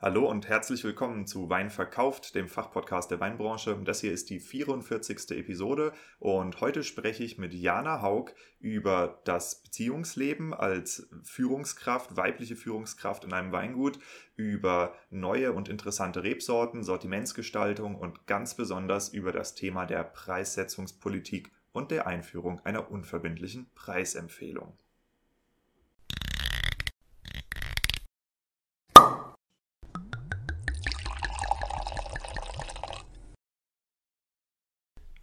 Hallo und herzlich willkommen zu Wein verkauft, dem Fachpodcast der Weinbranche. Das hier ist die 44. Episode und heute spreche ich mit Jana Haug über das Beziehungsleben als Führungskraft, weibliche Führungskraft in einem Weingut, über neue und interessante Rebsorten, Sortimentsgestaltung und ganz besonders über das Thema der Preissetzungspolitik und der Einführung einer unverbindlichen Preisempfehlung.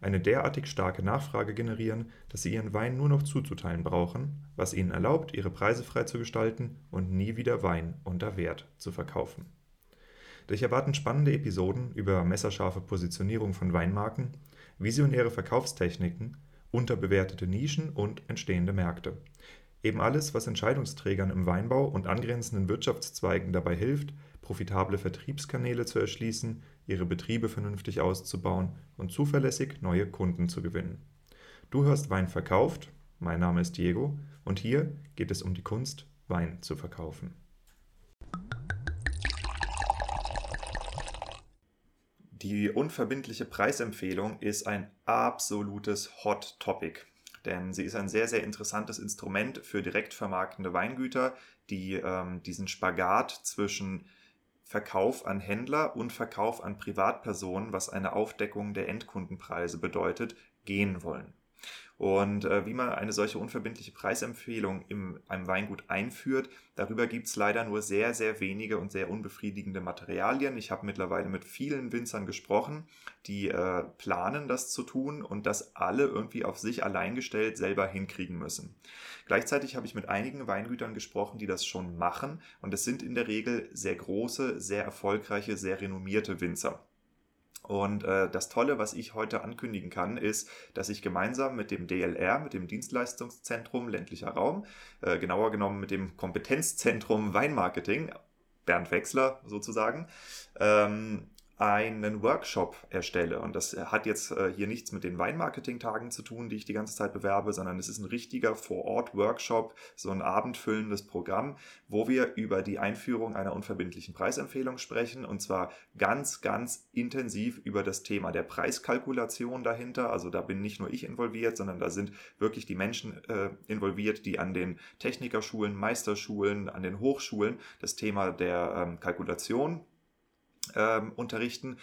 eine derartig starke Nachfrage generieren, dass sie ihren Wein nur noch zuzuteilen brauchen, was ihnen erlaubt, ihre Preise frei zu gestalten und nie wieder Wein unter Wert zu verkaufen. Dich erwarten spannende Episoden über messerscharfe Positionierung von Weinmarken, visionäre Verkaufstechniken, unterbewertete Nischen und entstehende Märkte. Eben alles, was Entscheidungsträgern im Weinbau und angrenzenden Wirtschaftszweigen dabei hilft, profitable Vertriebskanäle zu erschließen, ihre Betriebe vernünftig auszubauen und zuverlässig neue Kunden zu gewinnen. Du hörst Wein verkauft, mein Name ist Diego und hier geht es um die Kunst, Wein zu verkaufen. Die unverbindliche Preisempfehlung ist ein absolutes Hot Topic denn sie ist ein sehr, sehr interessantes Instrument für direkt vermarktende Weingüter, die ähm, diesen Spagat zwischen Verkauf an Händler und Verkauf an Privatpersonen, was eine Aufdeckung der Endkundenpreise bedeutet, gehen wollen. Und äh, wie man eine solche unverbindliche Preisempfehlung in einem Weingut einführt, darüber gibt es leider nur sehr, sehr wenige und sehr unbefriedigende Materialien. Ich habe mittlerweile mit vielen Winzern gesprochen, die äh, planen, das zu tun und das alle irgendwie auf sich allein gestellt selber hinkriegen müssen. Gleichzeitig habe ich mit einigen Weingütern gesprochen, die das schon machen und es sind in der Regel sehr große, sehr erfolgreiche, sehr renommierte Winzer. Und äh, das Tolle, was ich heute ankündigen kann, ist, dass ich gemeinsam mit dem DLR, mit dem Dienstleistungszentrum ländlicher Raum, äh, genauer genommen mit dem Kompetenzzentrum Weinmarketing, Bernd Wechsler sozusagen, ähm, einen Workshop erstelle. Und das hat jetzt äh, hier nichts mit den Weinmarketing-Tagen zu tun, die ich die ganze Zeit bewerbe, sondern es ist ein richtiger Vor-Ort-Workshop, so ein abendfüllendes Programm, wo wir über die Einführung einer unverbindlichen Preisempfehlung sprechen. Und zwar ganz, ganz intensiv über das Thema der Preiskalkulation dahinter. Also da bin nicht nur ich involviert, sondern da sind wirklich die Menschen äh, involviert, die an den Technikerschulen, Meisterschulen, an den Hochschulen das Thema der ähm, Kalkulation ähm, unterrichten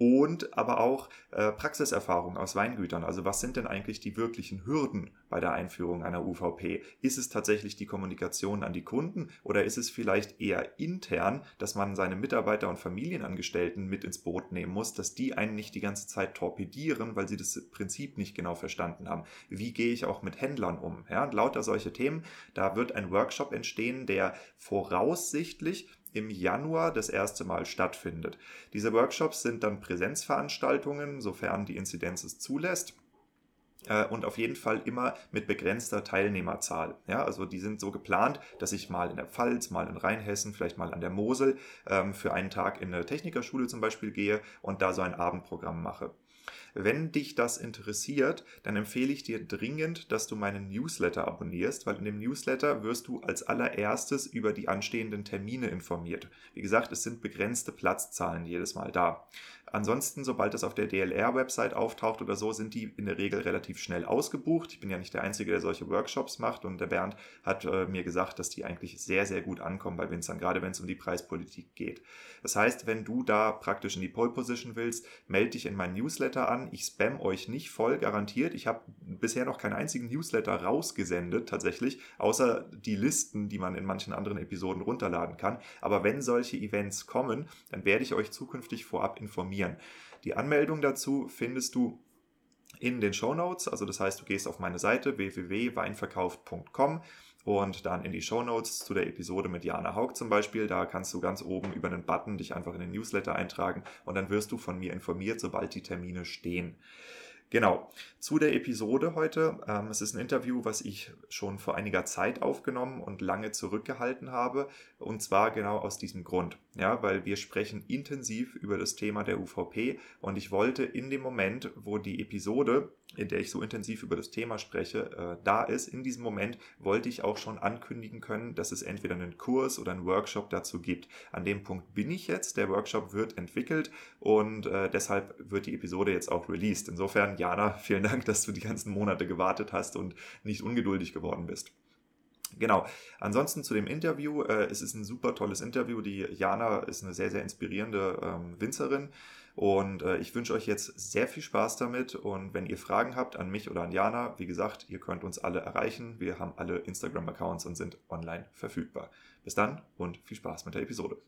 und aber auch äh, Praxiserfahrung aus Weingütern. Also was sind denn eigentlich die wirklichen Hürden bei der Einführung einer UVP? Ist es tatsächlich die Kommunikation an die Kunden oder ist es vielleicht eher intern, dass man seine Mitarbeiter und Familienangestellten mit ins Boot nehmen muss, dass die einen nicht die ganze Zeit torpedieren, weil sie das Prinzip nicht genau verstanden haben? Wie gehe ich auch mit Händlern um? Ja, lauter solche Themen. Da wird ein Workshop entstehen, der voraussichtlich im Januar das erste Mal stattfindet. Diese Workshops sind dann Präsenzveranstaltungen, sofern die Inzidenz es zulässt äh, und auf jeden Fall immer mit begrenzter Teilnehmerzahl. Ja, also die sind so geplant, dass ich mal in der Pfalz, mal in Rheinhessen, vielleicht mal an der Mosel ähm, für einen Tag in eine Technikerschule zum Beispiel gehe und da so ein Abendprogramm mache. Wenn dich das interessiert, dann empfehle ich dir dringend, dass du meinen Newsletter abonnierst, weil in dem Newsletter wirst du als allererstes über die anstehenden Termine informiert. Wie gesagt, es sind begrenzte Platzzahlen jedes Mal da. Ansonsten, sobald das auf der DLR-Website auftaucht oder so, sind die in der Regel relativ schnell ausgebucht. Ich bin ja nicht der Einzige, der solche Workshops macht und der Bernd hat äh, mir gesagt, dass die eigentlich sehr, sehr gut ankommen bei Winzern, gerade wenn es um die Preispolitik geht. Das heißt, wenn du da praktisch in die Pole Position willst, melde dich in meinen Newsletter an. Ich spam euch nicht voll, garantiert. Ich habe bisher noch keinen einzigen Newsletter rausgesendet, tatsächlich, außer die Listen, die man in manchen anderen Episoden runterladen kann. Aber wenn solche Events kommen, dann werde ich euch zukünftig vorab informieren informieren. Die Anmeldung dazu findest du in den Show Notes. Also das heißt, du gehst auf meine Seite www.weinverkauft.com und dann in die Show Notes zu der Episode mit Jana Haug zum Beispiel. Da kannst du ganz oben über einen Button dich einfach in den Newsletter eintragen und dann wirst du von mir informiert, sobald die Termine stehen. Genau, zu der Episode heute. Ähm, es ist ein Interview, was ich schon vor einiger Zeit aufgenommen und lange zurückgehalten habe. Und zwar genau aus diesem Grund. Ja, weil wir sprechen intensiv über das Thema der UVP und ich wollte in dem Moment, wo die Episode, in der ich so intensiv über das Thema spreche, äh, da ist, in diesem Moment wollte ich auch schon ankündigen können, dass es entweder einen Kurs oder einen Workshop dazu gibt. An dem Punkt bin ich jetzt. Der Workshop wird entwickelt und äh, deshalb wird die Episode jetzt auch released. Insofern Jana, vielen Dank, dass du die ganzen Monate gewartet hast und nicht ungeduldig geworden bist. Genau. Ansonsten zu dem Interview. Äh, es ist ein super tolles Interview. Die Jana ist eine sehr, sehr inspirierende ähm, Winzerin. Und äh, ich wünsche euch jetzt sehr viel Spaß damit. Und wenn ihr Fragen habt an mich oder an Jana, wie gesagt, ihr könnt uns alle erreichen. Wir haben alle Instagram-Accounts und sind online verfügbar. Bis dann und viel Spaß mit der Episode.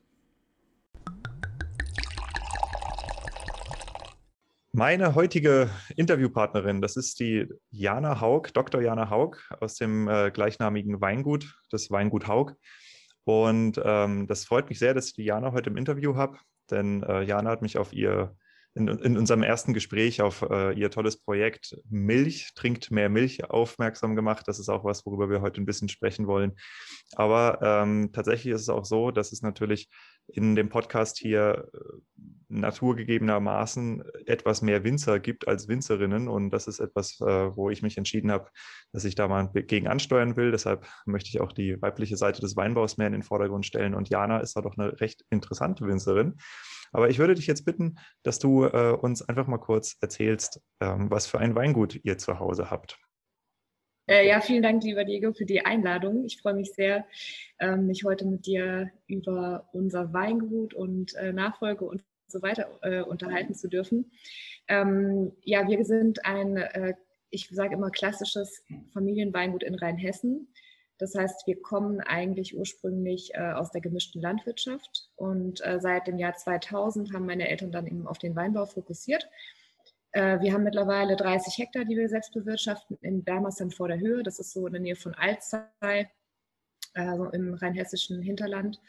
Meine heutige Interviewpartnerin, das ist die Jana Haug, Dr. Jana Haug aus dem äh, gleichnamigen Weingut, das Weingut Haug. Und ähm, das freut mich sehr, dass ich die Jana heute im Interview habe, denn äh, Jana hat mich auf ihr, in, in unserem ersten Gespräch auf äh, ihr tolles Projekt Milch, trinkt mehr Milch aufmerksam gemacht. Das ist auch was, worüber wir heute ein bisschen sprechen wollen. Aber ähm, tatsächlich ist es auch so, dass es natürlich in dem Podcast hier äh, naturgegebenermaßen etwas mehr Winzer gibt als Winzerinnen. Und das ist etwas, äh, wo ich mich entschieden habe, dass ich da mal gegen ansteuern will. Deshalb möchte ich auch die weibliche Seite des Weinbaus mehr in den Vordergrund stellen. Und Jana ist da doch eine recht interessante Winzerin. Aber ich würde dich jetzt bitten, dass du äh, uns einfach mal kurz erzählst, ähm, was für ein Weingut ihr zu Hause habt. Äh, ja, vielen Dank, lieber Diego, für die Einladung. Ich freue mich sehr, ähm, mich heute mit dir über unser Weingut und äh, Nachfolge und so weiter äh, unterhalten zu dürfen. Ähm, ja, wir sind ein, äh, ich sage immer, klassisches Familienweingut in Rheinhessen. Das heißt, wir kommen eigentlich ursprünglich äh, aus der gemischten Landwirtschaft und äh, seit dem Jahr 2000 haben meine Eltern dann eben auf den Weinbau fokussiert. Äh, wir haben mittlerweile 30 Hektar, die wir selbst bewirtschaften in Bermersheim vor der Höhe. Das ist so in der Nähe von Alzey, also im rheinhessischen Hinterland.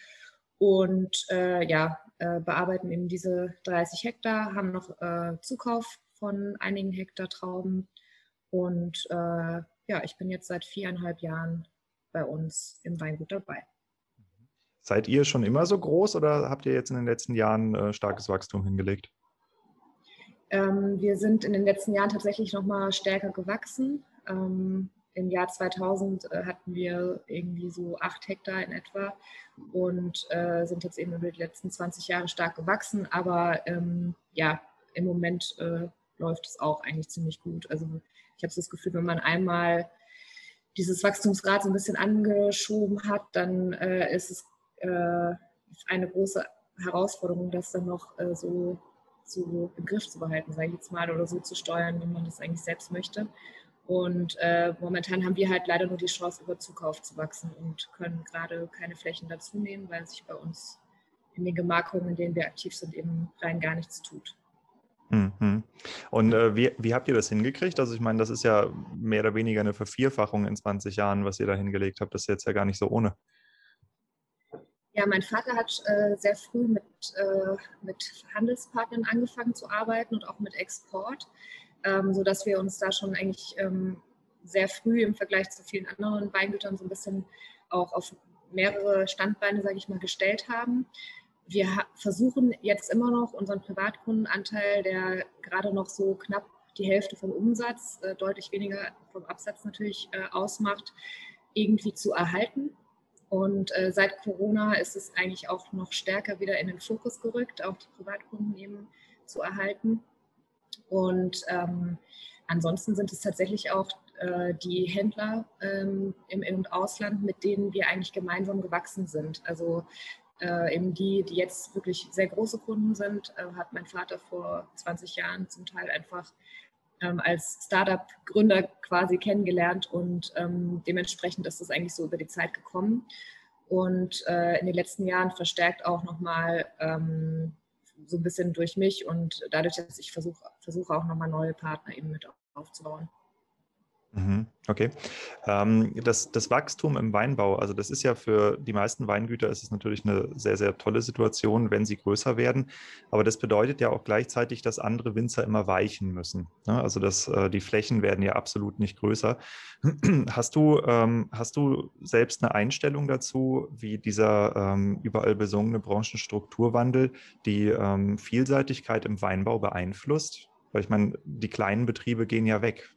Und äh, ja, äh, bearbeiten eben diese 30 Hektar, haben noch äh, Zukauf von einigen Hektar Trauben. Und äh, ja, ich bin jetzt seit viereinhalb Jahren bei uns im Weingut dabei. Seid ihr schon immer so groß oder habt ihr jetzt in den letzten Jahren starkes Wachstum hingelegt? Ähm, wir sind in den letzten Jahren tatsächlich noch mal stärker gewachsen. Ähm, Im Jahr 2000 äh, hatten wir irgendwie so acht Hektar in etwa und äh, sind jetzt eben über die letzten 20 Jahre stark gewachsen. Aber ähm, ja, im Moment äh, läuft es auch eigentlich ziemlich gut. Also ich habe das Gefühl, wenn man einmal dieses Wachstumsgrad so ein bisschen angeschoben hat, dann äh, ist es äh, eine große Herausforderung, das dann noch äh, so zu, im Griff zu behalten, sage ich jetzt mal, oder so zu steuern, wie man das eigentlich selbst möchte. Und äh, momentan haben wir halt leider nur die Chance, über Zukauf zu wachsen und können gerade keine Flächen dazu nehmen, weil sich bei uns in den Gemarkungen, in denen wir aktiv sind, eben rein gar nichts tut. Mhm. Und äh, wie, wie habt ihr das hingekriegt? Also ich meine, das ist ja mehr oder weniger eine Vervierfachung in 20 Jahren, was ihr da hingelegt habt. Das ist jetzt ja gar nicht so ohne. Ja, mein Vater hat äh, sehr früh mit, äh, mit Handelspartnern angefangen zu arbeiten und auch mit Export, ähm, sodass wir uns da schon eigentlich ähm, sehr früh im Vergleich zu vielen anderen Weingütern so ein bisschen auch auf mehrere Standbeine, sage ich mal, gestellt haben. Wir versuchen jetzt immer noch unseren Privatkundenanteil, der gerade noch so knapp die Hälfte vom Umsatz, äh, deutlich weniger vom Absatz natürlich äh, ausmacht, irgendwie zu erhalten. Und äh, seit Corona ist es eigentlich auch noch stärker wieder in den Fokus gerückt, auch die Privatkunden eben zu erhalten. Und ähm, ansonsten sind es tatsächlich auch äh, die Händler ähm, im In- und Ausland, mit denen wir eigentlich gemeinsam gewachsen sind. Also äh, eben die, die jetzt wirklich sehr große Kunden sind, äh, hat mein Vater vor 20 Jahren zum Teil einfach ähm, als Startup-Gründer quasi kennengelernt und ähm, dementsprechend ist das eigentlich so über die Zeit gekommen. Und äh, in den letzten Jahren verstärkt auch nochmal ähm, so ein bisschen durch mich und dadurch, dass ich versuche, versuche auch nochmal neue Partner eben mit aufzubauen. Mhm, okay. Ähm, das, das Wachstum im Weinbau, also das ist ja für die meisten Weingüter ist es natürlich eine sehr, sehr tolle Situation, wenn sie größer werden. Aber das bedeutet ja auch gleichzeitig, dass andere Winzer immer weichen müssen. Ne? Also dass äh, die Flächen werden ja absolut nicht größer. Hast du, ähm, hast du selbst eine Einstellung dazu, wie dieser ähm, überall besungene Branchenstrukturwandel die Vielseitigkeit im Weinbau beeinflusst? Weil ich meine, die kleinen Betriebe gehen ja weg.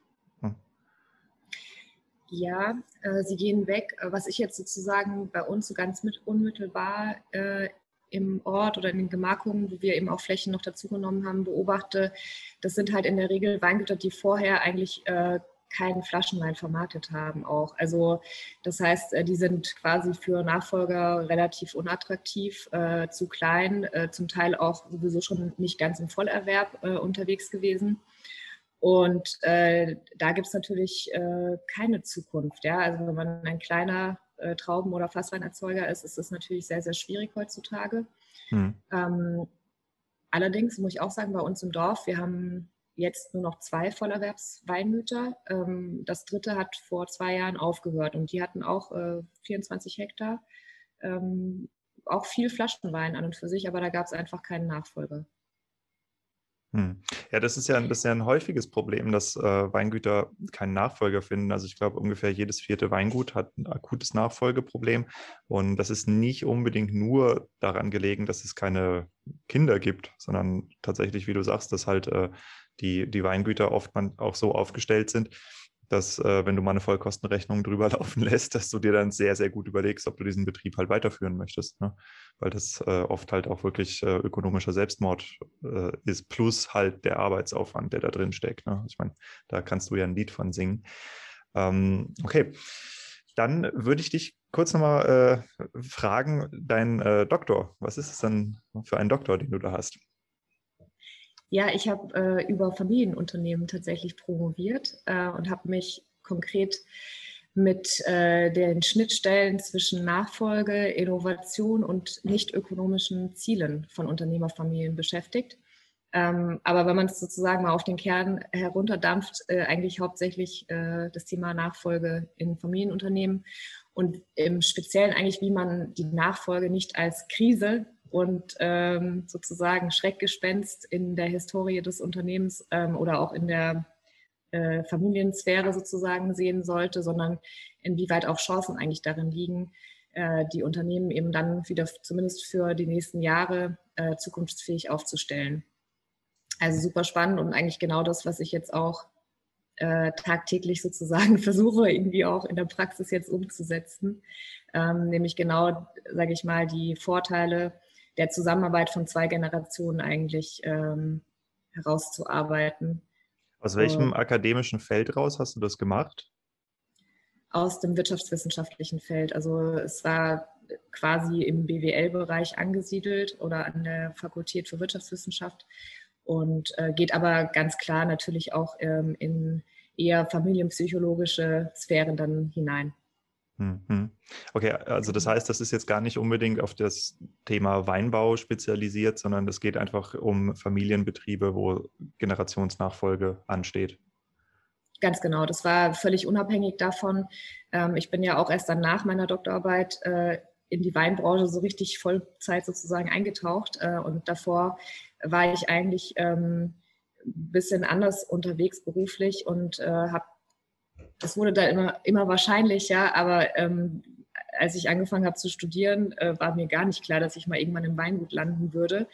Ja, äh, sie gehen weg. Äh, was ich jetzt sozusagen bei uns so ganz mit unmittelbar äh, im Ort oder in den Gemarkungen, wo wir eben auch Flächen noch dazugenommen haben, beobachte, das sind halt in der Regel Weingüter, die vorher eigentlich äh, keinen Flaschenwein vermarktet haben auch. Also das heißt, äh, die sind quasi für Nachfolger relativ unattraktiv, äh, zu klein, äh, zum Teil auch sowieso schon nicht ganz im Vollerwerb äh, unterwegs gewesen. Und äh, da gibt es natürlich äh, keine Zukunft. Ja? Also wenn man ein kleiner äh, Trauben- oder Fassweinerzeuger ist, ist das natürlich sehr, sehr schwierig heutzutage. Hm. Ähm, allerdings muss ich auch sagen, bei uns im Dorf, wir haben jetzt nur noch zwei Vollerwerbsweingüter. Ähm, das dritte hat vor zwei Jahren aufgehört und die hatten auch 24 äh, Hektar. Ähm, auch viel Flaschenwein an und für sich, aber da gab es einfach keinen Nachfolger. Hm. Ja, das ist ja, das ist ja ein häufiges Problem, dass äh, Weingüter keinen Nachfolger finden. Also ich glaube, ungefähr jedes vierte Weingut hat ein akutes Nachfolgeproblem. Und das ist nicht unbedingt nur daran gelegen, dass es keine Kinder gibt, sondern tatsächlich, wie du sagst, dass halt äh, die, die Weingüter oft man auch so aufgestellt sind, dass äh, wenn du mal eine Vollkostenrechnung drüber laufen lässt, dass du dir dann sehr, sehr gut überlegst, ob du diesen Betrieb halt weiterführen möchtest. Ne? Weil das äh, oft halt auch wirklich äh, ökonomischer Selbstmord äh, ist, plus halt der Arbeitsaufwand, der da drin steckt. Ne? Ich meine, da kannst du ja ein Lied von singen. Ähm, okay, dann würde ich dich kurz nochmal äh, fragen, dein äh, Doktor, was ist es denn für ein Doktor, den du da hast? Ja, ich habe äh, über Familienunternehmen tatsächlich promoviert äh, und habe mich konkret mit äh, den Schnittstellen zwischen Nachfolge, Innovation und nicht ökonomischen Zielen von Unternehmerfamilien beschäftigt. Ähm, aber wenn man es sozusagen mal auf den Kern herunterdampft, äh, eigentlich hauptsächlich äh, das Thema Nachfolge in Familienunternehmen und im Speziellen eigentlich, wie man die Nachfolge nicht als Krise und ähm, sozusagen Schreckgespenst in der Historie des Unternehmens ähm, oder auch in der äh, Familiensphäre sozusagen sehen sollte, sondern inwieweit auch Chancen eigentlich darin liegen, äh, die Unternehmen eben dann wieder zumindest für die nächsten Jahre äh, zukunftsfähig aufzustellen. Also super spannend und eigentlich genau das, was ich jetzt auch äh, tagtäglich sozusagen versuche, irgendwie auch in der Praxis jetzt umzusetzen. Ähm, nämlich genau, sage ich mal, die Vorteile der Zusammenarbeit von zwei Generationen eigentlich ähm, herauszuarbeiten. Aus welchem äh, akademischen Feld raus hast du das gemacht? Aus dem wirtschaftswissenschaftlichen Feld. Also es war quasi im BWL-Bereich angesiedelt oder an der Fakultät für Wirtschaftswissenschaft und äh, geht aber ganz klar natürlich auch ähm, in eher familienpsychologische Sphären dann hinein. Mhm. Okay, also das heißt, das ist jetzt gar nicht unbedingt auf das Thema Weinbau spezialisiert, sondern es geht einfach um Familienbetriebe, wo Generationsnachfolge ansteht. Ganz genau, das war völlig unabhängig davon. Ähm, ich bin ja auch erst dann nach meiner Doktorarbeit äh, in die Weinbranche so richtig Vollzeit sozusagen eingetaucht äh, und davor war ich eigentlich ähm, ein bisschen anders unterwegs beruflich und äh, habe das wurde dann immer, immer wahrscheinlicher, aber ähm, als ich angefangen habe zu studieren, äh, war mir gar nicht klar, dass ich mal irgendwann im Weingut landen würde.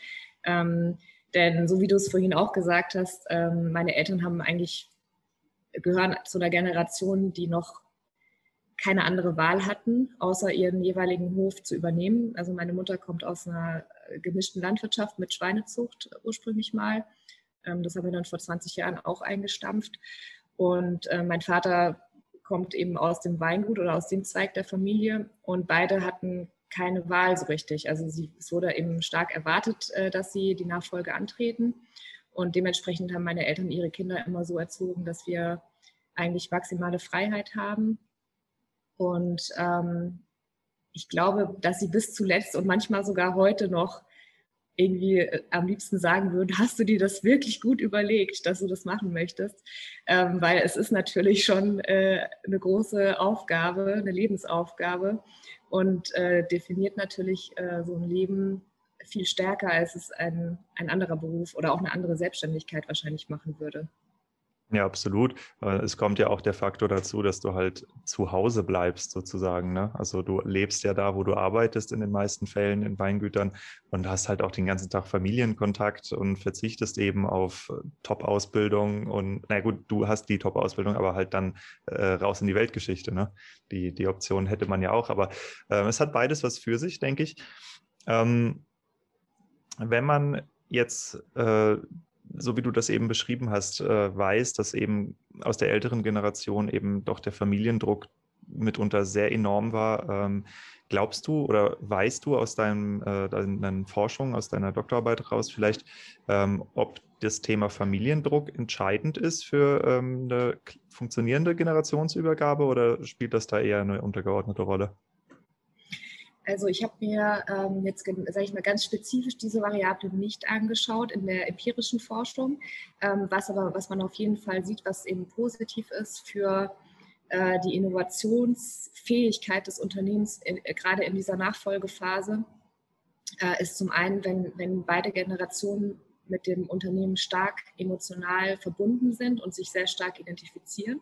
Ähm, denn so wie du es vorhin auch gesagt hast, ähm, meine Eltern haben eigentlich gehören zu einer Generation, die noch keine andere Wahl hatten, außer ihren jeweiligen Hof zu übernehmen. Also meine Mutter kommt aus einer gemischten Landwirtschaft mit Schweinezucht ursprünglich mal. Ähm, das haben wir dann vor 20 Jahren auch eingestampft. Und äh, mein Vater kommt eben aus dem Weingut oder aus dem Zweig der Familie und beide hatten keine Wahl so richtig. Also sie, es wurde eben stark erwartet, äh, dass sie die Nachfolge antreten. Und dementsprechend haben meine Eltern ihre Kinder immer so erzogen, dass wir eigentlich maximale Freiheit haben. Und ähm, ich glaube, dass sie bis zuletzt und manchmal sogar heute noch irgendwie äh, am liebsten sagen würde, hast du dir das wirklich gut überlegt, dass du das machen möchtest? Ähm, weil es ist natürlich schon äh, eine große Aufgabe, eine Lebensaufgabe und äh, definiert natürlich äh, so ein Leben viel stärker, als es ein, ein anderer Beruf oder auch eine andere Selbstständigkeit wahrscheinlich machen würde. Ja, absolut. Es kommt ja auch der Faktor dazu, dass du halt zu Hause bleibst, sozusagen. Ne? Also du lebst ja da, wo du arbeitest in den meisten Fällen in Weingütern und hast halt auch den ganzen Tag Familienkontakt und verzichtest eben auf Top-Ausbildung und na gut, du hast die Top-Ausbildung, aber halt dann äh, raus in die Weltgeschichte. Ne? Die, die Option hätte man ja auch, aber äh, es hat beides was für sich, denke ich. Ähm, wenn man jetzt äh, so wie du das eben beschrieben hast, äh, weiß, dass eben aus der älteren Generation eben doch der Familiendruck mitunter sehr enorm war. Ähm, glaubst du oder weißt du aus deinem, äh, deinen Forschungen, aus deiner Doktorarbeit raus vielleicht, ähm, ob das Thema Familiendruck entscheidend ist für ähm, eine funktionierende Generationsübergabe oder spielt das da eher eine untergeordnete Rolle? Also ich habe mir ähm, jetzt, sage ich mal, ganz spezifisch diese Variable nicht angeschaut in der empirischen Forschung, ähm, was aber, was man auf jeden Fall sieht, was eben positiv ist für äh, die Innovationsfähigkeit des Unternehmens, in, äh, gerade in dieser Nachfolgephase, äh, ist zum einen, wenn, wenn beide Generationen mit dem Unternehmen stark emotional verbunden sind und sich sehr stark identifizieren.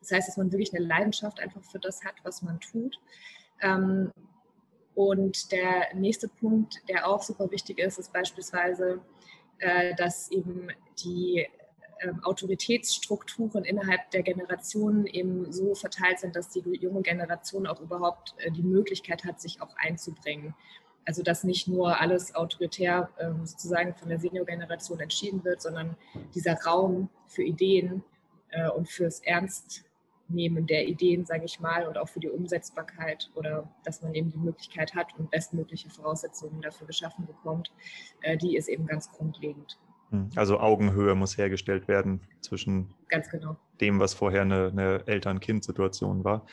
Das heißt, dass man wirklich eine Leidenschaft einfach für das hat, was man tut. Ähm, und der nächste Punkt, der auch super wichtig ist, ist beispielsweise, äh, dass eben die ähm, Autoritätsstrukturen innerhalb der Generationen eben so verteilt sind, dass die junge Generation auch überhaupt äh, die Möglichkeit hat, sich auch einzubringen. Also dass nicht nur alles autoritär ähm, sozusagen von der Senior-Generation entschieden wird, sondern dieser Raum für Ideen äh, und fürs Ernst Nehmen der Ideen, sage ich mal, und auch für die Umsetzbarkeit oder dass man eben die Möglichkeit hat und bestmögliche Voraussetzungen dafür geschaffen bekommt, äh, die ist eben ganz grundlegend. Hm, also Augenhöhe muss hergestellt werden zwischen genau. dem, was vorher eine, eine Eltern-Kind-Situation war.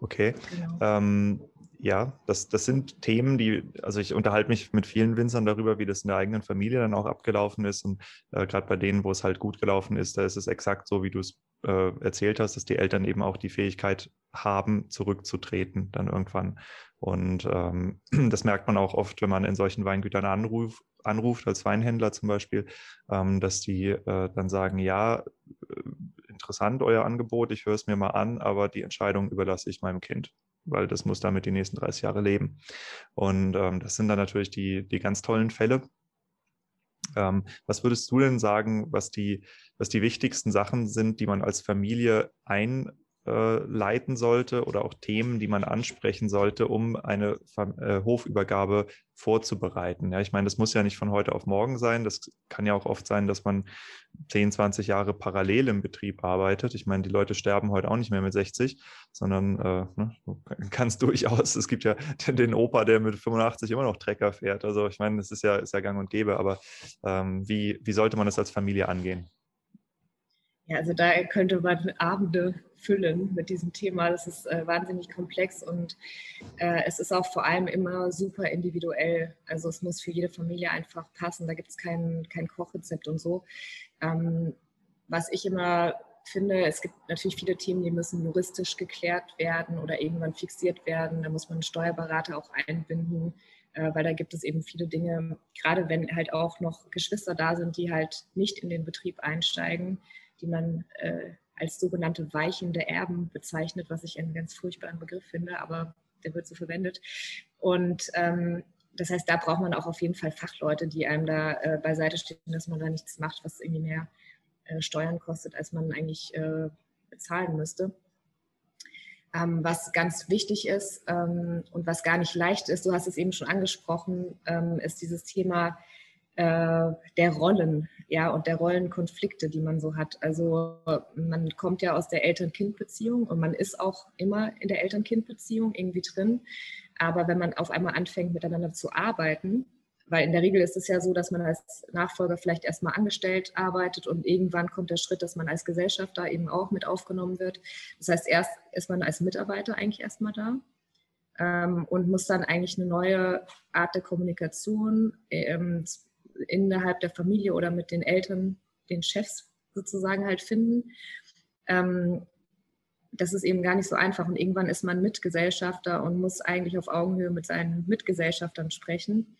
Okay. Genau. Ähm, ja, das, das sind Themen, die, also ich unterhalte mich mit vielen Winzern darüber, wie das in der eigenen Familie dann auch abgelaufen ist. Und äh, gerade bei denen, wo es halt gut gelaufen ist, da ist es exakt so, wie du es äh, erzählt hast, dass die Eltern eben auch die Fähigkeit haben, zurückzutreten dann irgendwann. Und ähm, das merkt man auch oft, wenn man in solchen Weingütern anruf, anruft, als Weinhändler zum Beispiel, ähm, dass die äh, dann sagen, ja, äh, interessant euer Angebot, ich höre es mir mal an, aber die Entscheidung überlasse ich meinem Kind weil das muss damit die nächsten 30 Jahre leben. Und ähm, das sind dann natürlich die, die ganz tollen Fälle. Ähm, was würdest du denn sagen, was die, was die wichtigsten Sachen sind, die man als Familie ein äh, leiten sollte oder auch Themen, die man ansprechen sollte, um eine äh, Hofübergabe vorzubereiten. Ja, ich meine, das muss ja nicht von heute auf morgen sein. Das kann ja auch oft sein, dass man 10, 20 Jahre parallel im Betrieb arbeitet. Ich meine, die Leute sterben heute auch nicht mehr mit 60, sondern äh, ne, durchaus. Es gibt ja den Opa, der mit 85 immer noch Trecker fährt. Also ich meine, das ist ja, ist ja gang und gäbe. Aber ähm, wie, wie sollte man das als Familie angehen? Ja, also da könnte man Abende füllen mit diesem Thema. Das ist äh, wahnsinnig komplex und äh, es ist auch vor allem immer super individuell. Also es muss für jede Familie einfach passen. Da gibt es kein, kein Kochrezept und so. Ähm, was ich immer finde, es gibt natürlich viele Themen, die müssen juristisch geklärt werden oder irgendwann fixiert werden. Da muss man einen Steuerberater auch einbinden, äh, weil da gibt es eben viele Dinge, gerade wenn halt auch noch Geschwister da sind, die halt nicht in den Betrieb einsteigen die man äh, als sogenannte weichende Erben bezeichnet, was ich einen ganz furchtbaren Begriff finde, aber der wird so verwendet. Und ähm, das heißt, da braucht man auch auf jeden Fall Fachleute, die einem da äh, beiseite stehen, dass man da nichts macht, was irgendwie mehr äh, Steuern kostet, als man eigentlich äh, bezahlen müsste. Ähm, was ganz wichtig ist ähm, und was gar nicht leicht ist, du hast es eben schon angesprochen, ähm, ist dieses Thema äh, der Rollen, ja, und der Rollenkonflikte, die man so hat. Also man kommt ja aus der Eltern-Kind-Beziehung und man ist auch immer in der Eltern-Kind-Beziehung irgendwie drin. Aber wenn man auf einmal anfängt, miteinander zu arbeiten, weil in der Regel ist es ja so, dass man als Nachfolger vielleicht erstmal angestellt arbeitet und irgendwann kommt der Schritt, dass man als Gesellschafter eben auch mit aufgenommen wird. Das heißt, erst ist man als Mitarbeiter eigentlich erstmal da ähm, und muss dann eigentlich eine neue Art der Kommunikation ähm, innerhalb der Familie oder mit den Eltern, den Chefs sozusagen halt finden. Ähm, das ist eben gar nicht so einfach und irgendwann ist man Mitgesellschafter und muss eigentlich auf Augenhöhe mit seinen Mitgesellschaftern sprechen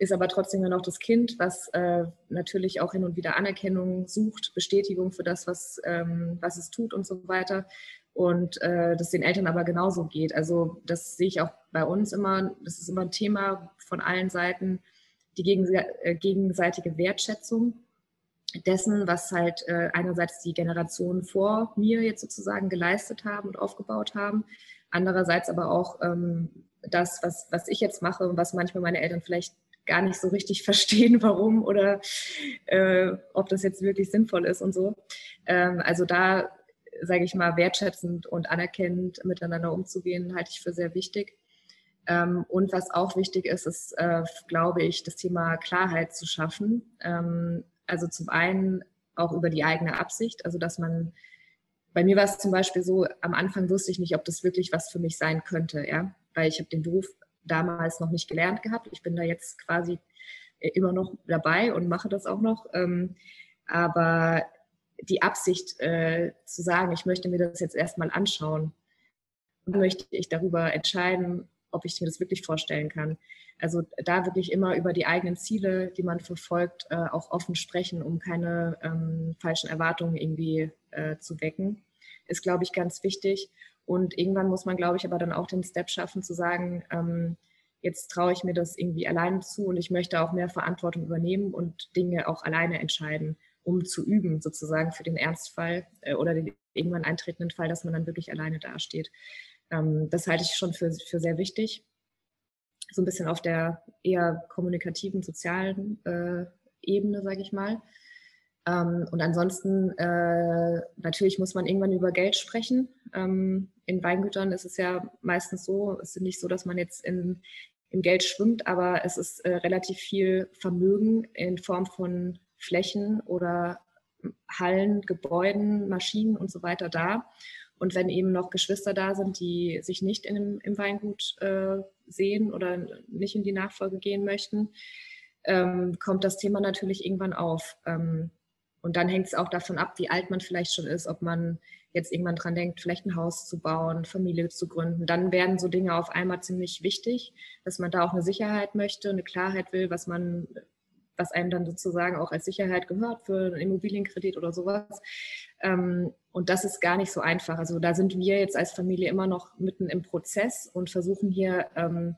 ist aber trotzdem ja noch das Kind, was äh, natürlich auch hin und wieder Anerkennung sucht, Bestätigung für das, was, ähm, was es tut und so weiter. Und äh, das den Eltern aber genauso geht. Also das sehe ich auch bei uns immer, das ist immer ein Thema von allen Seiten, die äh, gegenseitige Wertschätzung dessen, was halt äh, einerseits die Generationen vor mir jetzt sozusagen geleistet haben und aufgebaut haben, andererseits aber auch ähm, das, was, was ich jetzt mache und was manchmal meine Eltern vielleicht gar nicht so richtig verstehen, warum oder äh, ob das jetzt wirklich sinnvoll ist und so. Ähm, also da, sage ich mal, wertschätzend und anerkennend miteinander umzugehen, halte ich für sehr wichtig. Ähm, und was auch wichtig ist, ist, äh, glaube ich, das Thema Klarheit zu schaffen. Ähm, also zum einen auch über die eigene Absicht, also dass man bei mir war es zum Beispiel so, am Anfang wusste ich nicht, ob das wirklich was für mich sein könnte, ja, weil ich habe den Beruf damals noch nicht gelernt gehabt. Ich bin da jetzt quasi äh, immer noch dabei und mache das auch noch. Ähm, aber die Absicht äh, zu sagen, ich möchte mir das jetzt erstmal anschauen möchte ich darüber entscheiden, ob ich mir das wirklich vorstellen kann. Also da wirklich immer über die eigenen Ziele, die man verfolgt, äh, auch offen sprechen, um keine ähm, falschen Erwartungen irgendwie äh, zu wecken, ist, glaube ich, ganz wichtig. Und irgendwann muss man, glaube ich, aber dann auch den Step schaffen zu sagen, ähm, jetzt traue ich mir das irgendwie alleine zu und ich möchte auch mehr Verantwortung übernehmen und Dinge auch alleine entscheiden, um zu üben, sozusagen für den Ernstfall äh, oder den irgendwann eintretenden Fall, dass man dann wirklich alleine dasteht. Ähm, das halte ich schon für, für sehr wichtig. So ein bisschen auf der eher kommunikativen, sozialen äh, Ebene, sage ich mal. Ähm, und ansonsten, äh, natürlich muss man irgendwann über Geld sprechen. Ähm, in Weingütern ist es ja meistens so, es ist nicht so, dass man jetzt in, im Geld schwimmt, aber es ist äh, relativ viel Vermögen in Form von Flächen oder Hallen, Gebäuden, Maschinen und so weiter da. Und wenn eben noch Geschwister da sind, die sich nicht in, im Weingut äh, sehen oder nicht in die Nachfolge gehen möchten, ähm, kommt das Thema natürlich irgendwann auf. Ähm, und dann hängt es auch davon ab, wie alt man vielleicht schon ist, ob man jetzt irgendwann dran denkt, vielleicht ein Haus zu bauen, Familie zu gründen. Dann werden so Dinge auf einmal ziemlich wichtig, dass man da auch eine Sicherheit möchte, eine Klarheit will, was man, was einem dann sozusagen auch als Sicherheit gehört für einen Immobilienkredit oder sowas. Ähm, und das ist gar nicht so einfach. Also da sind wir jetzt als Familie immer noch mitten im Prozess und versuchen hier ähm,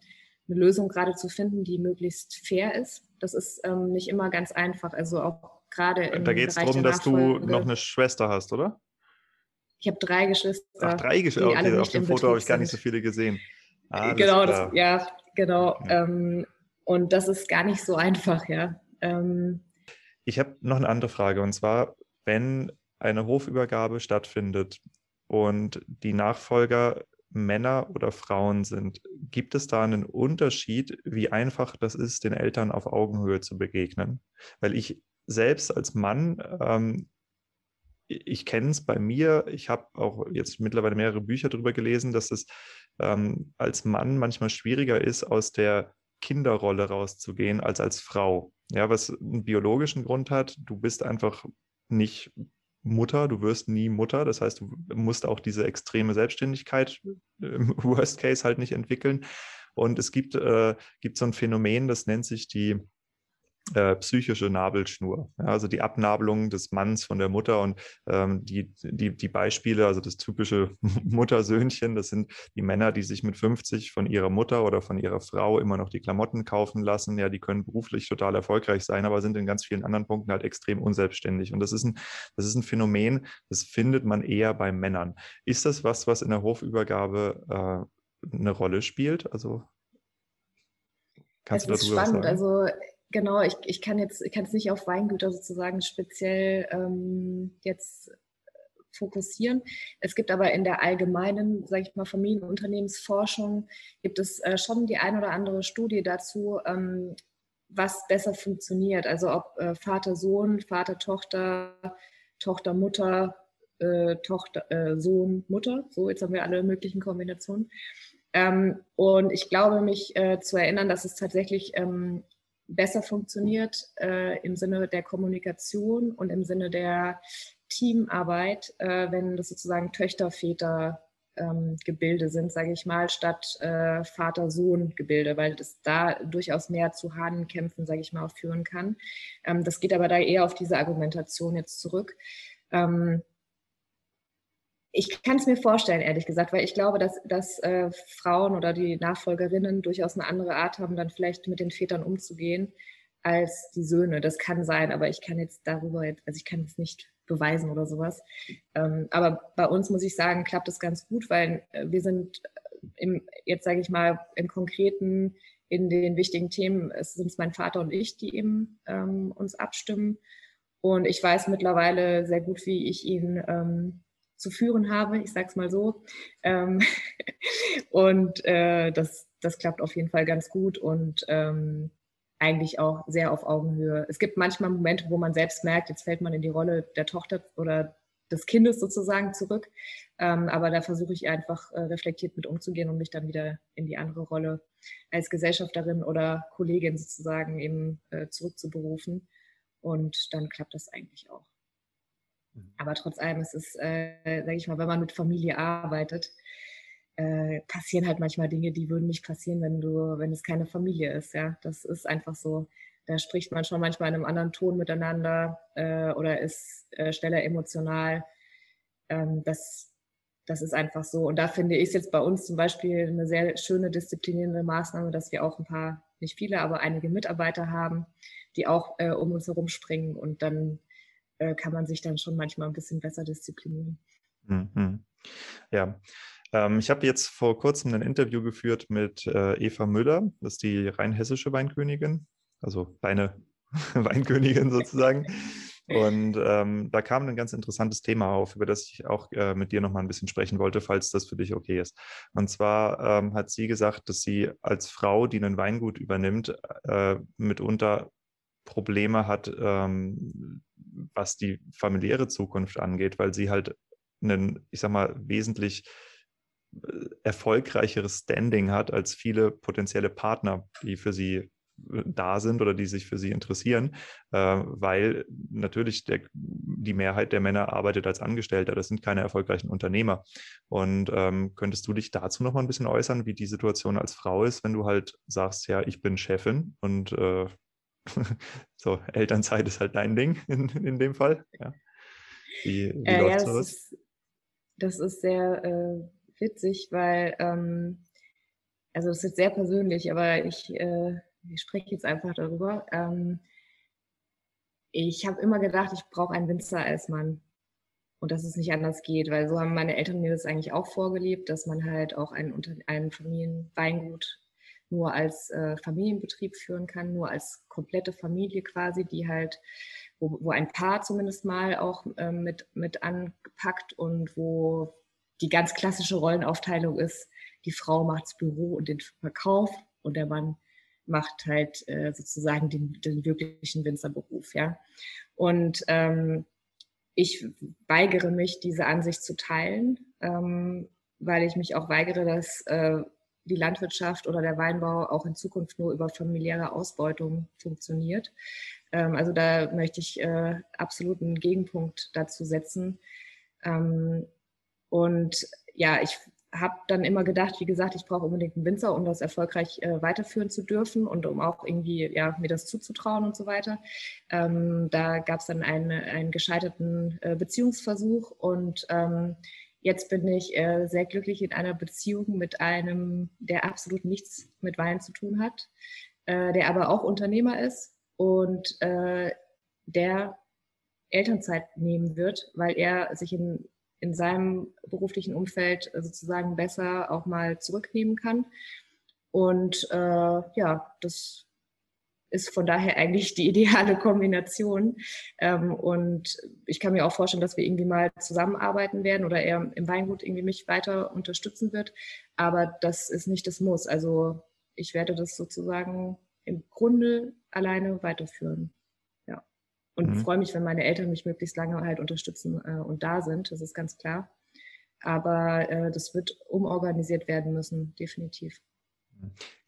eine Lösung gerade zu finden, die möglichst fair ist. Das ist ähm, nicht immer ganz einfach. Also auch gerade im Da geht es darum, dass du noch eine Schwester hast, oder? Ich habe drei Geschwister. Ach, drei Geschwister. Okay, auf dem Foto habe ich gar nicht so viele gesehen. Ah, genau, das, ja, genau. Ja. Ähm, und das ist gar nicht so einfach, ja. Ähm, ich habe noch eine andere Frage und zwar, wenn eine Hofübergabe stattfindet und die Nachfolger Männer oder Frauen sind, gibt es da einen Unterschied, wie einfach das ist, den Eltern auf Augenhöhe zu begegnen? Weil ich selbst als Mann, ähm, ich kenne es bei mir, ich habe auch jetzt mittlerweile mehrere Bücher darüber gelesen, dass es ähm, als Mann manchmal schwieriger ist, aus der Kinderrolle rauszugehen als als Frau. Ja, was einen biologischen Grund hat, du bist einfach nicht Mutter, du wirst nie Mutter, das heißt, du musst auch diese extreme Selbstständigkeit im Worst Case halt nicht entwickeln. Und es gibt, äh, gibt so ein Phänomen, das nennt sich die äh, psychische Nabelschnur, ja, also die Abnabelung des Manns von der Mutter und ähm, die, die, die Beispiele, also das typische Muttersöhnchen, das sind die Männer, die sich mit 50 von ihrer Mutter oder von ihrer Frau immer noch die Klamotten kaufen lassen. Ja, die können beruflich total erfolgreich sein, aber sind in ganz vielen anderen Punkten halt extrem unselbstständig. Und das ist ein, das ist ein Phänomen, das findet man eher bei Männern. Ist das was, was in der Hofübergabe äh, eine Rolle spielt? Also kannst das du darüber ist spannend. sagen? Also Genau, ich, ich kann jetzt ich kann es nicht auf Weingüter sozusagen speziell ähm, jetzt fokussieren. Es gibt aber in der allgemeinen, sage ich mal, Familienunternehmensforschung gibt es äh, schon die ein oder andere Studie dazu, ähm, was besser funktioniert. Also ob äh, Vater Sohn, Vater Tochter, Tochter Mutter, äh, Tochter äh, Sohn Mutter. So jetzt haben wir alle möglichen Kombinationen. Ähm, und ich glaube, mich äh, zu erinnern, dass es tatsächlich ähm, besser funktioniert äh, im Sinne der Kommunikation und im Sinne der Teamarbeit, äh, wenn das sozusagen Töchter-Väter ähm, Gebilde sind, sage ich mal, statt äh, Vater-Sohn-Gebilde, weil das da durchaus mehr zu Hahnenkämpfen, sage ich mal, auch führen kann. Ähm, das geht aber da eher auf diese Argumentation jetzt zurück. Ähm, ich kann es mir vorstellen, ehrlich gesagt, weil ich glaube, dass, dass äh, Frauen oder die Nachfolgerinnen durchaus eine andere Art haben, dann vielleicht mit den Vätern umzugehen als die Söhne. Das kann sein, aber ich kann jetzt darüber, jetzt, also ich kann es nicht beweisen oder sowas. Ähm, aber bei uns muss ich sagen, klappt es ganz gut, weil äh, wir sind im, jetzt sage ich mal, im Konkreten in den wichtigen Themen, es sind es mein Vater und ich, die eben ähm, uns abstimmen. Und ich weiß mittlerweile sehr gut, wie ich ihn ähm, zu führen habe, ich sage es mal so. Ähm, und äh, das, das klappt auf jeden Fall ganz gut und ähm, eigentlich auch sehr auf Augenhöhe. Es gibt manchmal Momente, wo man selbst merkt, jetzt fällt man in die Rolle der Tochter oder des Kindes sozusagen zurück. Ähm, aber da versuche ich einfach äh, reflektiert mit umzugehen und mich dann wieder in die andere Rolle als Gesellschafterin oder Kollegin sozusagen eben äh, zurückzuberufen. Und dann klappt das eigentlich auch. Mhm. Aber trotz allem ist es, äh, sage ich mal, wenn man mit Familie arbeitet, äh, passieren halt manchmal Dinge, die würden nicht passieren, wenn du, wenn es keine Familie ist. Ja, das ist einfach so. Da spricht man schon manchmal in einem anderen Ton miteinander äh, oder ist äh, schneller emotional. Ähm, das, das ist einfach so. Und da finde ich es jetzt bei uns zum Beispiel eine sehr schöne disziplinierende Maßnahme, dass wir auch ein paar, nicht viele, aber einige Mitarbeiter haben, die auch äh, um uns herum springen und dann äh, kann man sich dann schon manchmal ein bisschen besser disziplinieren. Mhm. Ja, ähm, ich habe jetzt vor kurzem ein Interview geführt mit äh, Eva Müller, das ist die rein hessische Weinkönigin, also reine Weinkönigin sozusagen. Und ähm, da kam ein ganz interessantes Thema auf, über das ich auch äh, mit dir nochmal ein bisschen sprechen wollte, falls das für dich okay ist. Und zwar ähm, hat sie gesagt, dass sie als Frau, die ein Weingut übernimmt, äh, mitunter Probleme hat, ähm, was die familiäre Zukunft angeht, weil sie halt einen, ich sag mal, wesentlich äh, erfolgreicheres Standing hat als viele potenzielle Partner, die für sie äh, da sind oder die sich für sie interessieren, äh, weil natürlich der, die Mehrheit der Männer arbeitet als Angestellter. Das sind keine erfolgreichen Unternehmer. Und ähm, könntest du dich dazu noch mal ein bisschen äußern, wie die Situation als Frau ist, wenn du halt sagst, ja, ich bin Chefin und äh, so, Elternzeit ist halt dein Ding in, in dem Fall. Ja. Wie, wie äh, läuft ja, das sowas? Ist, das ist sehr äh, witzig, weil, ähm, also das ist jetzt sehr persönlich, aber ich, äh, ich spreche jetzt einfach darüber. Ähm, ich habe immer gedacht, ich brauche einen Winzer als Mann und dass es nicht anders geht, weil so haben meine Eltern mir das eigentlich auch vorgelebt, dass man halt auch ein, ein Familienweingut nur als äh, Familienbetrieb führen kann, nur als komplette Familie quasi, die halt, wo, wo ein Paar zumindest mal auch äh, mit, mit angepackt und wo die ganz klassische Rollenaufteilung ist, die Frau macht das Büro und den Verkauf und der Mann macht halt äh, sozusagen den, den wirklichen Winzerberuf, ja. Und ähm, ich weigere mich, diese Ansicht zu teilen, ähm, weil ich mich auch weigere, dass äh, die Landwirtschaft oder der Weinbau auch in Zukunft nur über familiäre Ausbeutung funktioniert. Ähm, also da möchte ich äh, absolut einen Gegenpunkt dazu setzen. Ähm, und ja, ich habe dann immer gedacht, wie gesagt, ich brauche unbedingt einen Winzer, um das erfolgreich äh, weiterführen zu dürfen und um auch irgendwie ja, mir das zuzutrauen und so weiter. Ähm, da gab es dann einen, einen gescheiterten äh, Beziehungsversuch und ähm, Jetzt bin ich äh, sehr glücklich in einer Beziehung mit einem, der absolut nichts mit Wein zu tun hat, äh, der aber auch Unternehmer ist und äh, der Elternzeit nehmen wird, weil er sich in, in seinem beruflichen Umfeld sozusagen besser auch mal zurücknehmen kann. Und äh, ja, das ist von daher eigentlich die ideale Kombination. Ähm, und ich kann mir auch vorstellen, dass wir irgendwie mal zusammenarbeiten werden oder er im Weingut irgendwie mich weiter unterstützen wird. Aber das ist nicht das Muss. Also ich werde das sozusagen im Grunde alleine weiterführen. Ja. Und mhm. freue mich, wenn meine Eltern mich möglichst lange halt unterstützen äh, und da sind. Das ist ganz klar. aber äh, das wird umorganisiert werden müssen, definitiv.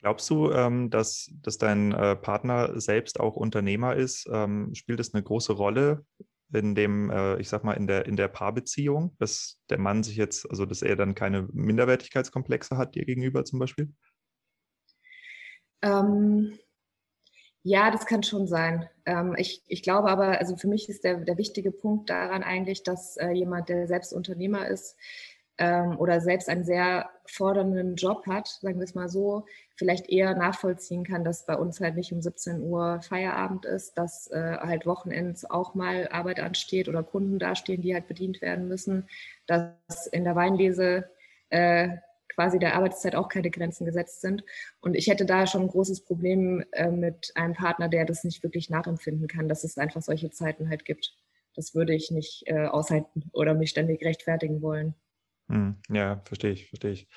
Glaubst du, ähm, dass, dass dein äh, Partner selbst auch Unternehmer ist? Ähm, spielt das eine große Rolle in dem, äh, ich sag mal, in der, in der Paarbeziehung, dass der Mann sich jetzt, also dass er dann keine Minderwertigkeitskomplexe hat dir gegenüber zum Beispiel? Ähm, ja, das kann schon sein. Ähm, ich, ich glaube aber, also für mich ist der, der wichtige Punkt daran eigentlich, dass äh, jemand, der selbst Unternehmer ist, ähm, oder selbst einen sehr fordernden Job hat, sagen wir es mal so, vielleicht eher nachvollziehen kann, dass bei uns halt nicht um 17 Uhr Feierabend ist, dass äh, halt Wochenends auch mal Arbeit ansteht oder Kunden dastehen, die halt bedient werden müssen, dass in der Weinlese äh, quasi der Arbeitszeit auch keine Grenzen gesetzt sind. Und ich hätte da schon ein großes Problem äh, mit einem Partner, der das nicht wirklich nachempfinden kann, dass es einfach solche Zeiten halt gibt. Das würde ich nicht äh, aushalten oder mich ständig rechtfertigen wollen. Hm, ja, verstehe ich, verstehe ich.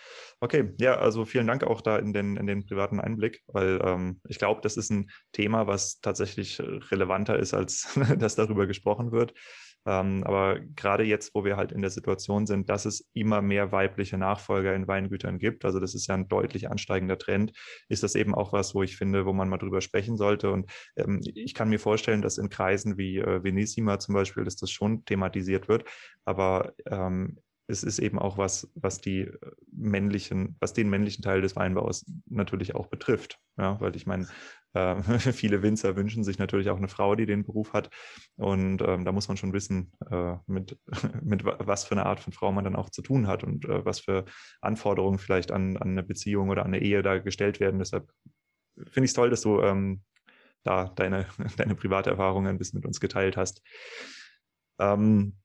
Okay, ja, also vielen Dank auch da in den, in den privaten Einblick, weil ähm, ich glaube, das ist ein Thema, was tatsächlich relevanter ist, als dass darüber gesprochen wird. Ähm, aber gerade jetzt, wo wir halt in der Situation sind, dass es immer mehr weibliche Nachfolger in Weingütern gibt, also das ist ja ein deutlich ansteigender Trend, ist das eben auch was, wo ich finde, wo man mal drüber sprechen sollte. Und ähm, ich kann mir vorstellen, dass in Kreisen wie äh, Venissima zum Beispiel, dass das schon thematisiert wird. Aber ähm, es ist eben auch was, was die äh, männlichen, was den männlichen Teil des Weinbaus natürlich auch betrifft. Ja, weil ich meine, äh, viele Winzer wünschen sich natürlich auch eine Frau, die den Beruf hat. Und ähm, da muss man schon wissen, äh, mit, mit was für eine Art von Frau man dann auch zu tun hat und äh, was für Anforderungen vielleicht an, an eine Beziehung oder an eine Ehe da gestellt werden. Deshalb finde ich es toll, dass du ähm, da deine, deine private Erfahrung ein bisschen mit uns geteilt hast. Ähm,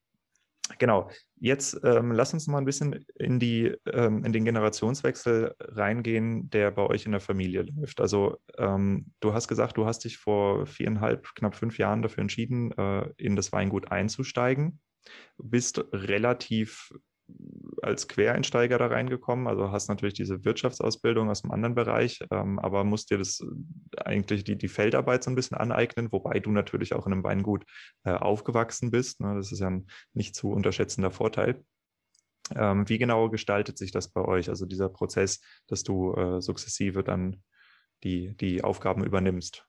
Genau. Jetzt ähm, lass uns mal ein bisschen in, die, ähm, in den Generationswechsel reingehen, der bei euch in der Familie läuft. Also ähm, du hast gesagt, du hast dich vor viereinhalb, knapp fünf Jahren dafür entschieden, äh, in das Weingut einzusteigen. Bist relativ als Quereinsteiger da reingekommen. Also hast natürlich diese Wirtschaftsausbildung aus einem anderen Bereich, ähm, aber musst dir das äh, eigentlich die, die Feldarbeit so ein bisschen aneignen, wobei du natürlich auch in einem Weingut äh, aufgewachsen bist. Ne? Das ist ja ein nicht zu unterschätzender Vorteil. Ähm, wie genau gestaltet sich das bei euch, also dieser Prozess, dass du äh, sukzessive dann die, die Aufgaben übernimmst?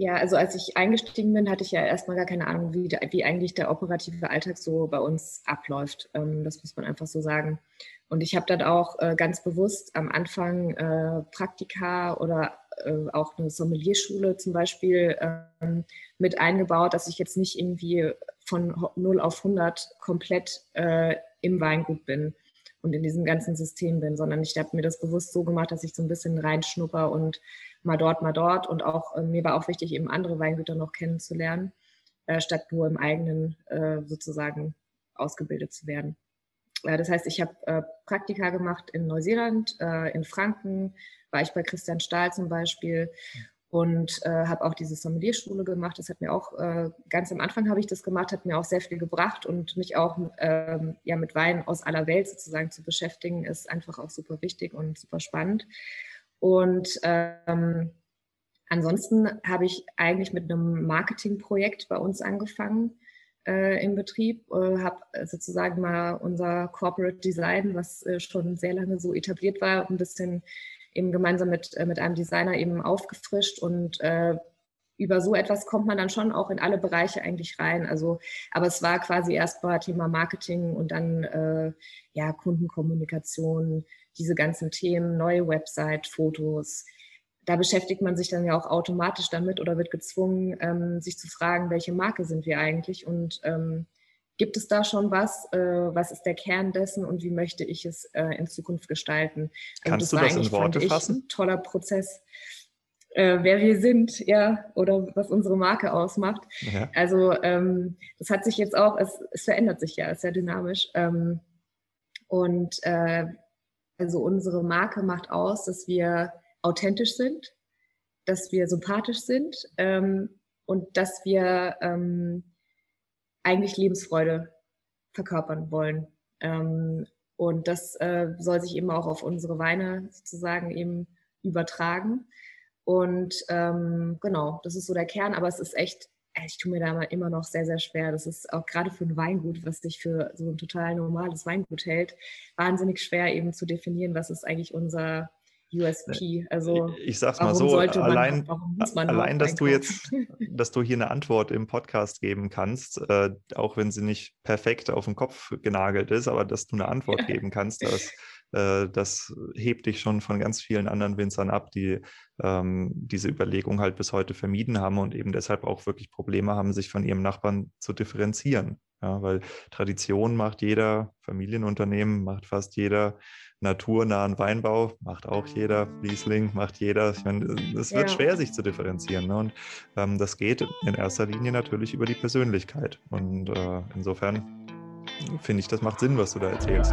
Ja, also als ich eingestiegen bin, hatte ich ja erstmal gar keine Ahnung, wie, wie eigentlich der operative Alltag so bei uns abläuft. Ähm, das muss man einfach so sagen. Und ich habe dann auch äh, ganz bewusst am Anfang äh, Praktika oder äh, auch eine Sommelierschule zum Beispiel ähm, mit eingebaut, dass ich jetzt nicht irgendwie von 0 auf 100 komplett im Weingut bin und in diesem ganzen System bin, sondern ich habe mir das bewusst so gemacht, dass ich so ein bisschen reinschnupper und mal dort, mal dort. Und auch äh, mir war auch wichtig, eben andere Weingüter noch kennenzulernen, äh, statt nur im eigenen äh, sozusagen ausgebildet zu werden. Äh, das heißt, ich habe äh, Praktika gemacht in Neuseeland, äh, in Franken, war ich bei Christian Stahl zum Beispiel und habe auch diese Sommelierschule gemacht. Das hat mir auch, ganz am Anfang habe ich das gemacht, hat mir auch sehr viel gebracht und mich auch ähm, ja, mit Wein aus aller Welt sozusagen zu beschäftigen, ist einfach auch super wichtig und super spannend. Und ähm, ansonsten habe ich eigentlich mit einem Marketingprojekt bei uns angefangen äh, im Betrieb, äh, habe sozusagen mal unser Corporate Design, was äh, schon sehr lange so etabliert war, ein bisschen eben gemeinsam mit, äh, mit einem Designer eben aufgefrischt und äh, über so etwas kommt man dann schon auch in alle Bereiche eigentlich rein. Also, aber es war quasi erst mal Thema Marketing und dann äh, ja Kundenkommunikation, diese ganzen Themen, neue Website, Fotos. Da beschäftigt man sich dann ja auch automatisch damit oder wird gezwungen, ähm, sich zu fragen, welche Marke sind wir eigentlich und ähm, gibt es da schon was? Äh, was ist der Kern dessen und wie möchte ich es äh, in Zukunft gestalten? Also Kannst das du das in Worte fassen? Ein toller Prozess. Äh, wer wir sind, ja, oder was unsere Marke ausmacht. Ja. Also ähm, das hat sich jetzt auch, es, es verändert sich ja, ist sehr dynamisch. Ähm, und äh, also unsere Marke macht aus, dass wir authentisch sind, dass wir sympathisch sind ähm, und dass wir ähm, eigentlich Lebensfreude verkörpern wollen. Ähm, und das äh, soll sich eben auch auf unsere Weine sozusagen eben übertragen. Und ähm, genau, das ist so der Kern, aber es ist echt ich tue mir da immer noch sehr, sehr schwer. Das ist auch gerade für ein Weingut, was sich für so ein total normales Weingut hält, wahnsinnig schwer eben zu definieren, was ist eigentlich unser USP. Also ich sag's mal so, allein, man, allein dass du jetzt, dass du hier eine Antwort im Podcast geben kannst, äh, auch wenn sie nicht perfekt auf den Kopf genagelt ist, aber dass du eine Antwort geben kannst, das, äh, das hebt dich schon von ganz vielen anderen Winzern ab, die ähm, diese Überlegung halt bis heute vermieden haben und eben deshalb auch wirklich Probleme haben, sich von ihrem Nachbarn zu differenzieren. Ja, weil Tradition macht jeder, Familienunternehmen macht fast jeder, naturnahen Weinbau macht auch jeder, Riesling macht jeder. Ich meine, es wird ja. schwer, sich zu differenzieren. Ne? Und ähm, das geht in erster Linie natürlich über die Persönlichkeit. Und äh, insofern finde ich, das macht Sinn, was du da erzählst.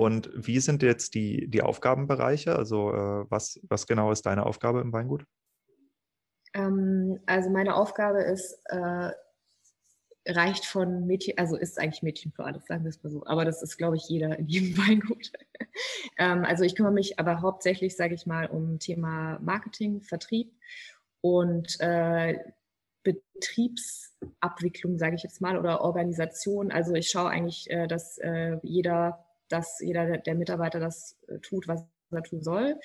Und wie sind jetzt die, die Aufgabenbereiche? Also äh, was, was genau ist deine Aufgabe im Weingut? Ähm, also meine Aufgabe ist, äh, reicht von Mädchen, also ist eigentlich Mädchen für alles, sagen wir es mal so. Aber das ist, glaube ich, jeder in jedem Weingut. ähm, also ich kümmere mich aber hauptsächlich, sage ich mal, um Thema Marketing, Vertrieb und äh, Betriebsabwicklung, sage ich jetzt mal, oder Organisation. Also ich schaue eigentlich, äh, dass äh, jeder dass jeder der Mitarbeiter das äh, tut, was er tun soll.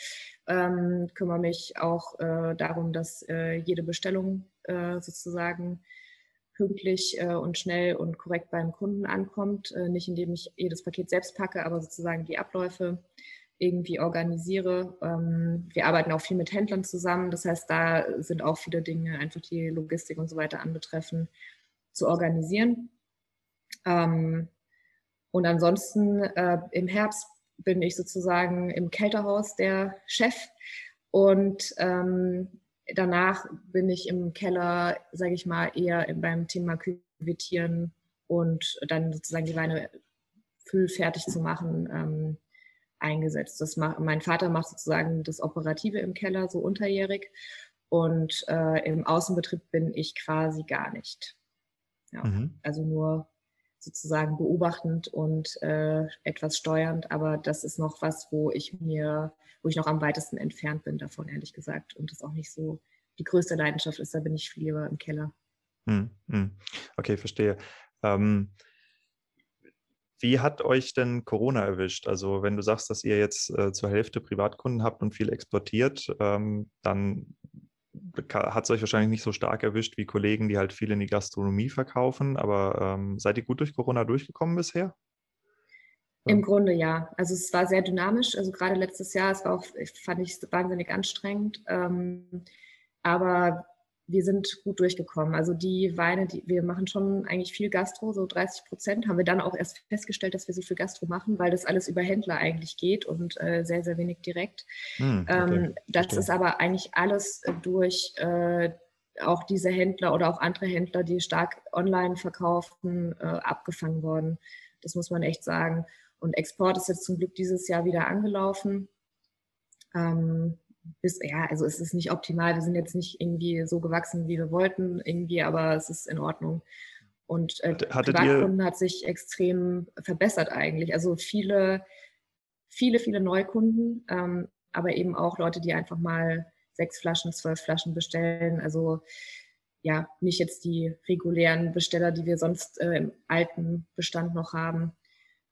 Ähm, kümmere mich auch äh, darum, dass äh, jede Bestellung äh, sozusagen pünktlich äh, und schnell und korrekt beim Kunden ankommt. Äh, nicht indem ich jedes Paket selbst packe, aber sozusagen die Abläufe irgendwie organisiere. Ähm, wir arbeiten auch viel mit Händlern zusammen. Das heißt, da sind auch viele Dinge, einfach die Logistik und so weiter anbetreffen, zu organisieren. Ähm, und ansonsten äh, im Herbst bin ich sozusagen im Kälterhaus der Chef und ähm, danach bin ich im Keller, sage ich mal, eher beim Thema Küvetieren und dann sozusagen die Weine füllfertig zu machen ähm, eingesetzt. Das macht, mein Vater macht sozusagen das Operative im Keller so unterjährig Und äh, im Außenbetrieb bin ich quasi gar nicht. Ja, mhm. Also nur sozusagen beobachtend und äh, etwas steuernd, aber das ist noch was, wo ich mir, wo ich noch am weitesten entfernt bin davon, ehrlich gesagt. Und das auch nicht so die größte Leidenschaft ist, da bin ich viel lieber im Keller. Hm, hm. Okay, verstehe. Ähm, wie hat euch denn Corona erwischt? Also wenn du sagst, dass ihr jetzt äh, zur Hälfte Privatkunden habt und viel exportiert, ähm, dann hat es euch wahrscheinlich nicht so stark erwischt wie Kollegen, die halt viel in die Gastronomie verkaufen. Aber ähm, seid ihr gut durch Corona durchgekommen bisher? Im Grunde ja. Also es war sehr dynamisch. Also gerade letztes Jahr, es war auch, fand ich wahnsinnig anstrengend. Ähm, aber wir sind gut durchgekommen. Also die Weine, die wir machen schon eigentlich viel Gastro, so 30 Prozent, haben wir dann auch erst festgestellt, dass wir so viel Gastro machen, weil das alles über Händler eigentlich geht und äh, sehr, sehr wenig direkt. Hm, okay. ähm, das okay. ist aber eigentlich alles durch äh, auch diese Händler oder auch andere Händler, die stark online verkaufen, äh, abgefangen worden. Das muss man echt sagen. Und Export ist jetzt zum Glück dieses Jahr wieder angelaufen. Ähm, bis, ja, also es ist nicht optimal. Wir sind jetzt nicht irgendwie so gewachsen, wie wir wollten, irgendwie, aber es ist in Ordnung. Und äh, Privatkunden hat sich extrem verbessert eigentlich. Also viele, viele, viele Neukunden, ähm, aber eben auch Leute, die einfach mal sechs Flaschen, zwölf Flaschen bestellen. Also ja, nicht jetzt die regulären Besteller, die wir sonst äh, im alten Bestand noch haben.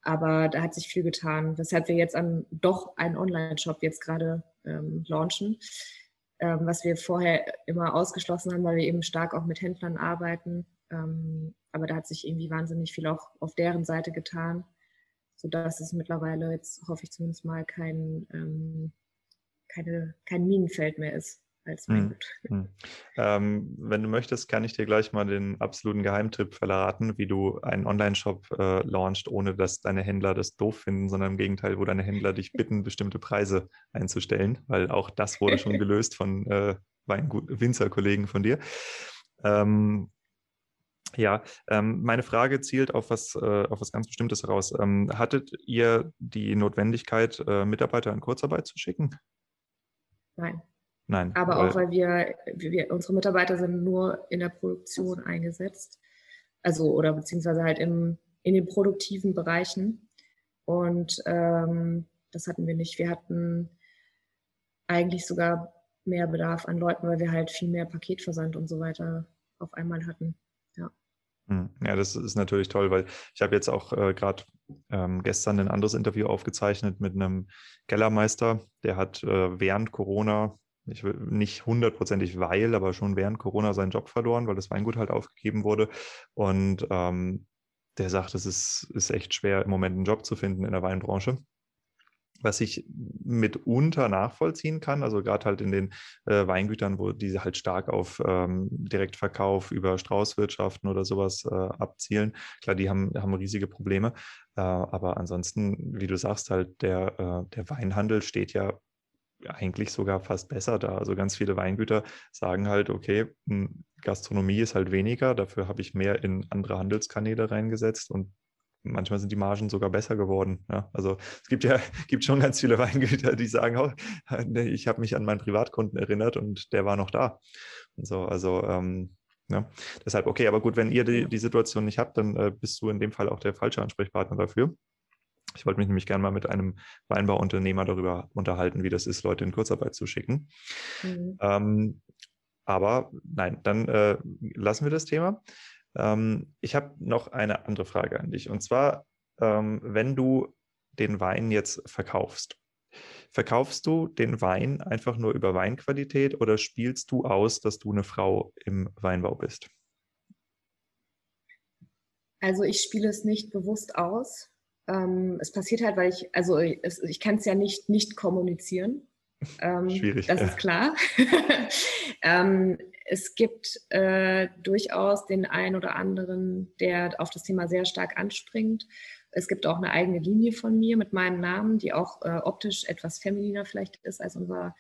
Aber da hat sich viel getan, weshalb wir jetzt an doch einen Online-Shop jetzt gerade ähm, launchen, ähm, was wir vorher immer ausgeschlossen haben, weil wir eben stark auch mit Händlern arbeiten. Ähm, aber da hat sich irgendwie wahnsinnig viel auch auf deren Seite getan, sodass es mittlerweile jetzt, hoffe ich zumindest mal, kein, ähm, keine, kein Minenfeld mehr ist als Weingut. Hm, hm. Ähm, wenn du möchtest, kann ich dir gleich mal den absoluten Geheimtipp verraten, wie du einen Online-Shop äh, launchst, ohne dass deine Händler das doof finden, sondern im Gegenteil, wo deine Händler dich bitten, bestimmte Preise einzustellen, weil auch das wurde schon gelöst von äh, Winzerkollegen von dir. Ähm, ja, ähm, meine Frage zielt auf was, äh, auf was ganz Bestimmtes heraus. Ähm, hattet ihr die Notwendigkeit, äh, Mitarbeiter in Kurzarbeit zu schicken? Nein. Nein. Aber auch, weil wir, wir, unsere Mitarbeiter sind nur in der Produktion eingesetzt. Also, oder beziehungsweise halt im, in den produktiven Bereichen. Und ähm, das hatten wir nicht. Wir hatten eigentlich sogar mehr Bedarf an Leuten, weil wir halt viel mehr Paketversand und so weiter auf einmal hatten. Ja. Hm. Ja, das ist natürlich toll, weil ich habe jetzt auch äh, gerade ähm, gestern ein anderes Interview aufgezeichnet mit einem Kellermeister, der hat äh, während Corona ich will nicht hundertprozentig weil, aber schon während Corona seinen Job verloren, weil das Weingut halt aufgegeben wurde. Und ähm, der sagt, es ist, ist echt schwer, im Moment einen Job zu finden in der Weinbranche. Was ich mitunter nachvollziehen kann, also gerade halt in den äh, Weingütern, wo diese halt stark auf ähm, Direktverkauf über Straußwirtschaften oder sowas äh, abzielen. Klar, die haben, haben riesige Probleme. Äh, aber ansonsten, wie du sagst, halt der, äh, der Weinhandel steht ja eigentlich sogar fast besser da. Also ganz viele Weingüter sagen halt, okay, hm, Gastronomie ist halt weniger, dafür habe ich mehr in andere Handelskanäle reingesetzt und manchmal sind die Margen sogar besser geworden. Ja, also es gibt ja gibt schon ganz viele Weingüter, die sagen, oh, ich habe mich an meinen Privatkunden erinnert und der war noch da. Und so, also ähm, ja, deshalb okay, aber gut, wenn ihr die, die Situation nicht habt, dann äh, bist du in dem Fall auch der falsche Ansprechpartner dafür. Ich wollte mich nämlich gerne mal mit einem Weinbauunternehmer darüber unterhalten, wie das ist, Leute in Kurzarbeit zu schicken. Mhm. Ähm, aber nein, dann äh, lassen wir das Thema. Ähm, ich habe noch eine andere Frage an dich. Und zwar, ähm, wenn du den Wein jetzt verkaufst, verkaufst du den Wein einfach nur über Weinqualität oder spielst du aus, dass du eine Frau im Weinbau bist? Also ich spiele es nicht bewusst aus. Ähm, es passiert halt, weil ich, also es, ich kann es ja nicht nicht kommunizieren. Ähm, Schwierig. Das ja. ist klar. ähm, es gibt äh, durchaus den einen oder anderen, der auf das Thema sehr stark anspringt. Es gibt auch eine eigene Linie von mir mit meinem Namen, die auch äh, optisch etwas femininer vielleicht ist als unser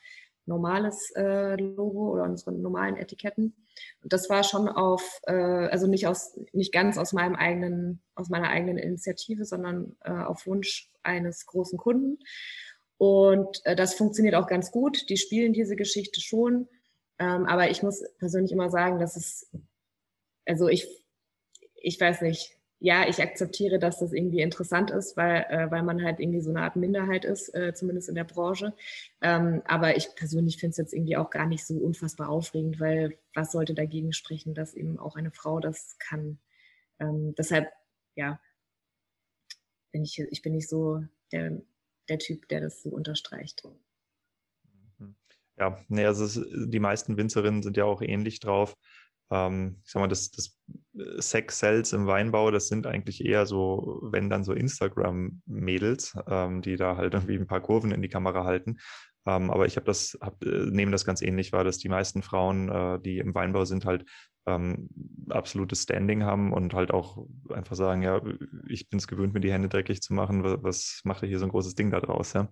normales äh, Logo oder unsere normalen Etiketten. Und das war schon auf, äh, also nicht aus, nicht ganz aus meinem eigenen, aus meiner eigenen Initiative, sondern äh, auf Wunsch eines großen Kunden. Und äh, das funktioniert auch ganz gut. Die spielen diese Geschichte schon. Ähm, aber ich muss persönlich immer sagen, dass es, also ich, ich weiß nicht, ja, ich akzeptiere, dass das irgendwie interessant ist, weil, äh, weil man halt irgendwie so eine Art Minderheit ist, äh, zumindest in der Branche. Ähm, aber ich persönlich finde es jetzt irgendwie auch gar nicht so unfassbar aufregend, weil was sollte dagegen sprechen, dass eben auch eine Frau das kann? Ähm, deshalb, ja, bin ich, ich bin nicht so der, der Typ, der das so unterstreicht. Mhm. Ja, nee, also die meisten Winzerinnen sind ja auch ähnlich drauf ähm, ich sag mal, das, das äh, Sex-Cells im Weinbau, das sind eigentlich eher so, wenn dann so Instagram-Mädels, ähm, die da halt irgendwie ein paar Kurven in die Kamera halten. Ähm, aber ich habe das, hab, äh, nehme das ganz ähnlich wahr, dass die meisten Frauen, äh, die im Weinbau sind, halt ähm, absolutes Standing haben und halt auch einfach sagen, ja, ich bin es gewöhnt, mir die Hände dreckig zu machen, was, was macht ihr hier so ein großes Ding da draus, ja?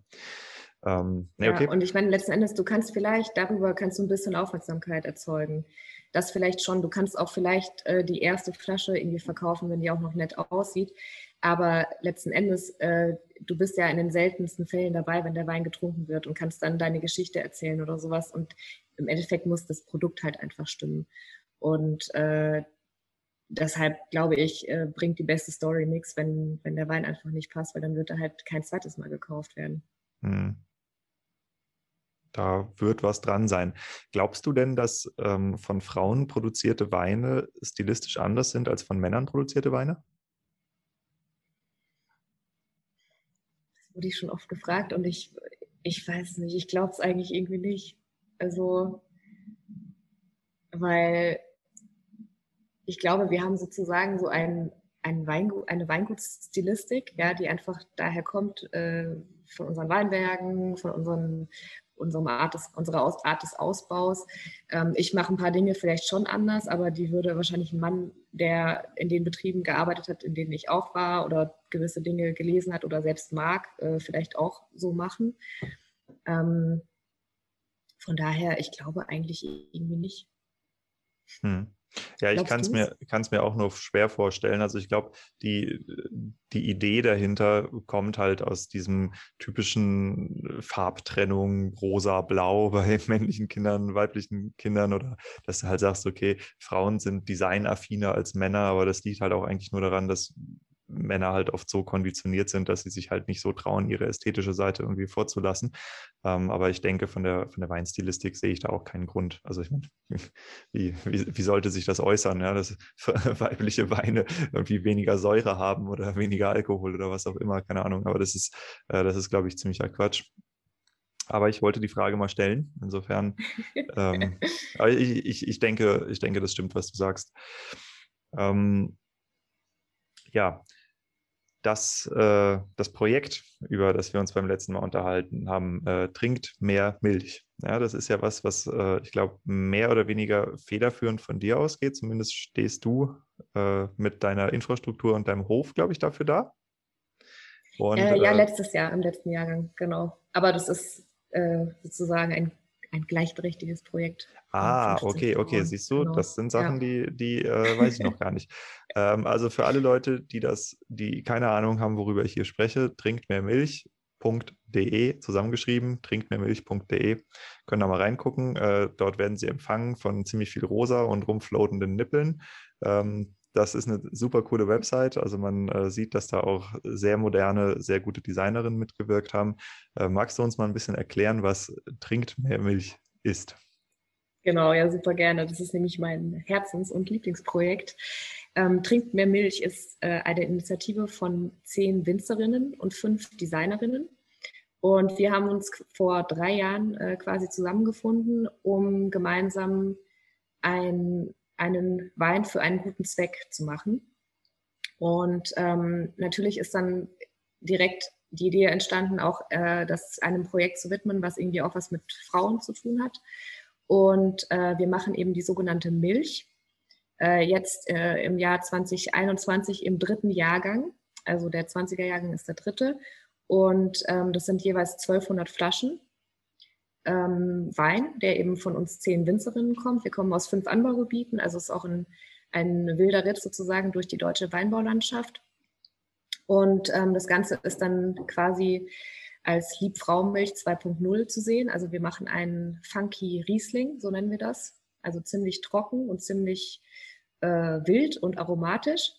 Ähm, nee, okay. ja, und ich meine, letzten Endes, du kannst vielleicht darüber kannst du ein bisschen Aufmerksamkeit erzeugen das vielleicht schon. Du kannst auch vielleicht äh, die erste Flasche irgendwie verkaufen, wenn die auch noch nett aussieht. Aber letzten Endes, äh, du bist ja in den seltensten Fällen dabei, wenn der Wein getrunken wird und kannst dann deine Geschichte erzählen oder sowas. Und im Endeffekt muss das Produkt halt einfach stimmen. Und äh, deshalb glaube ich, äh, bringt die beste Story nichts, wenn, wenn der Wein einfach nicht passt, weil dann wird er halt kein zweites Mal gekauft werden. Hm. Da wird was dran sein. Glaubst du denn, dass ähm, von Frauen produzierte Weine stilistisch anders sind als von Männern produzierte Weine? Das wurde ich schon oft gefragt und ich, ich weiß nicht, ich glaube es eigentlich irgendwie nicht. Also, weil ich glaube, wir haben sozusagen so ein, ein Weingut, eine Weingutsstilistik, ja, die einfach daher kommt äh, von unseren Weinbergen, von unseren unserem Art des, unserer Art des Ausbaus. Ähm, ich mache ein paar Dinge vielleicht schon anders, aber die würde wahrscheinlich ein Mann, der in den Betrieben gearbeitet hat, in denen ich auch war oder gewisse Dinge gelesen hat oder selbst mag, äh, vielleicht auch so machen. Ähm, von daher, ich glaube eigentlich irgendwie nicht. Hm. Ja, ich kann es mir, kann's mir auch nur schwer vorstellen. Also ich glaube, die, die Idee dahinter kommt halt aus diesem typischen Farbtrennung rosa-blau bei männlichen Kindern, weiblichen Kindern oder dass du halt sagst, okay, Frauen sind designaffiner als Männer, aber das liegt halt auch eigentlich nur daran, dass Männer halt oft so konditioniert sind, dass sie sich halt nicht so trauen, ihre ästhetische Seite irgendwie vorzulassen. Ähm, aber ich denke, von der, von der Weinstilistik sehe ich da auch keinen Grund. Also ich meine, wie, wie, wie sollte sich das äußern, ja, dass weibliche Weine irgendwie weniger Säure haben oder weniger Alkohol oder was auch immer, keine Ahnung. Aber das ist, äh, das ist, glaube ich, ziemlicher Quatsch. Aber ich wollte die Frage mal stellen. Insofern, ähm, ich, ich, ich, denke, ich denke, das stimmt, was du sagst. Ähm, ja, das, äh, das Projekt, über das wir uns beim letzten Mal unterhalten haben, äh, trinkt mehr Milch. Ja, das ist ja was, was äh, ich glaube, mehr oder weniger federführend von dir ausgeht. Zumindest stehst du äh, mit deiner Infrastruktur und deinem Hof, glaube ich, dafür da. Und, äh, ja, äh, letztes Jahr, im letzten Jahrgang, genau. Aber das ist sozusagen ein ein gleichberechtigtes Projekt. Ah, okay, okay, siehst du, genau. das sind Sachen, ja. die, die äh, weiß ich noch gar nicht. Ähm, also für alle Leute, die das, die keine Ahnung haben, worüber ich hier spreche, trinkt mehr Milch.de zusammengeschrieben, trinkmehrmilch.de. Können da mal reingucken. Äh, dort werden sie empfangen von ziemlich viel rosa und rumfloatenden Nippeln. Ähm, das ist eine super coole Website. Also man äh, sieht, dass da auch sehr moderne, sehr gute Designerinnen mitgewirkt haben. Äh, magst du uns mal ein bisschen erklären, was Trinkt mehr Milch ist? Genau, ja, super gerne. Das ist nämlich mein Herzens- und Lieblingsprojekt. Ähm, Trinkt mehr Milch ist äh, eine Initiative von zehn Winzerinnen und fünf Designerinnen. Und wir haben uns vor drei Jahren äh, quasi zusammengefunden, um gemeinsam ein einen Wein für einen guten Zweck zu machen. Und ähm, natürlich ist dann direkt die Idee entstanden, auch äh, das einem Projekt zu widmen, was irgendwie auch was mit Frauen zu tun hat. Und äh, wir machen eben die sogenannte Milch. Äh, jetzt äh, im Jahr 2021 im dritten Jahrgang. Also der 20er Jahrgang ist der dritte. Und ähm, das sind jeweils 1200 Flaschen ähm, Wein, der eben von uns zehn Winzerinnen kommt. Wir kommen aus fünf Anbaugebieten, also es ist auch ein, ein wilder Ritt sozusagen durch die deutsche Weinbaulandschaft. Und ähm, das Ganze ist dann quasi als Liebfrauenmilch 2.0 zu sehen. Also wir machen einen funky Riesling, so nennen wir das. Also ziemlich trocken und ziemlich äh, wild und aromatisch.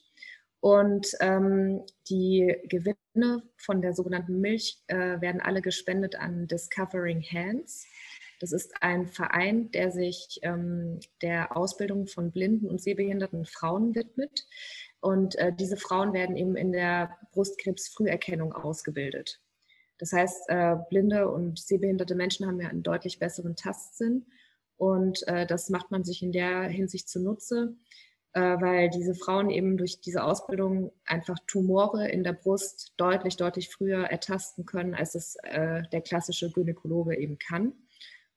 Und ähm, die Gewinne von der sogenannten Milch äh, werden alle gespendet an Discovering Hands. Das ist ein Verein, der sich ähm, der Ausbildung von blinden und sehbehinderten Frauen widmet. Und äh, diese Frauen werden eben in der Brustkrebsfrüherkennung ausgebildet. Das heißt, äh, blinde und sehbehinderte Menschen haben ja einen deutlich besseren Tastsinn. Und äh, das macht man sich in der Hinsicht zunutze, weil diese Frauen eben durch diese Ausbildung einfach Tumore in der Brust deutlich, deutlich früher ertasten können, als es äh, der klassische Gynäkologe eben kann.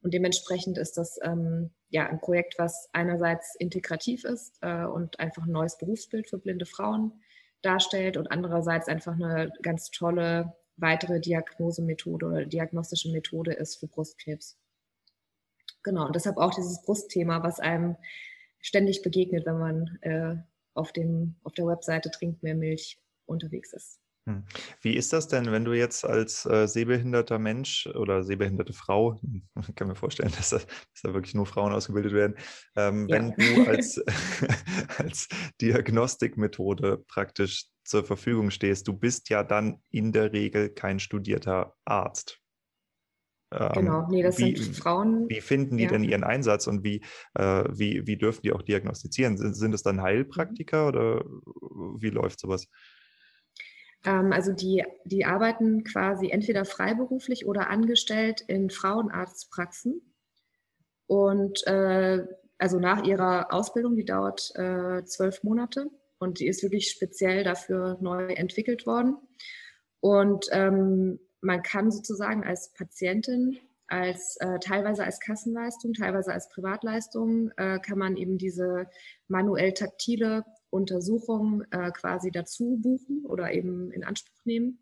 Und dementsprechend ist das ähm, ja ein Projekt, was einerseits integrativ ist äh, und einfach ein neues Berufsbild für blinde Frauen darstellt und andererseits einfach eine ganz tolle weitere Diagnosemethode oder diagnostische Methode ist für Brustkrebs. Genau, und deshalb auch dieses Brustthema, was einem ständig begegnet, wenn man äh, auf, dem, auf der Webseite Trinkt mehr Milch unterwegs ist. Hm. Wie ist das denn, wenn du jetzt als äh, sehbehinderter Mensch oder sehbehinderte Frau, ich kann mir vorstellen, dass da, dass da wirklich nur Frauen ausgebildet werden, ähm, ja. wenn du als, als Diagnostikmethode praktisch zur Verfügung stehst, du bist ja dann in der Regel kein studierter Arzt. Ähm, genau, nee, das wie, sind Frauen. Wie finden die ja. denn ihren Einsatz und wie, äh, wie, wie dürfen die auch diagnostizieren? Sind, sind es dann Heilpraktiker oder wie läuft sowas? Ähm, also die, die arbeiten quasi entweder freiberuflich oder angestellt in Frauenarztpraxen. Und äh, also nach ihrer Ausbildung, die dauert äh, zwölf Monate und die ist wirklich speziell dafür neu entwickelt worden. Und ähm, man kann sozusagen als Patientin, als äh, teilweise als Kassenleistung, teilweise als Privatleistung, äh, kann man eben diese manuell taktile Untersuchung äh, quasi dazu buchen oder eben in Anspruch nehmen.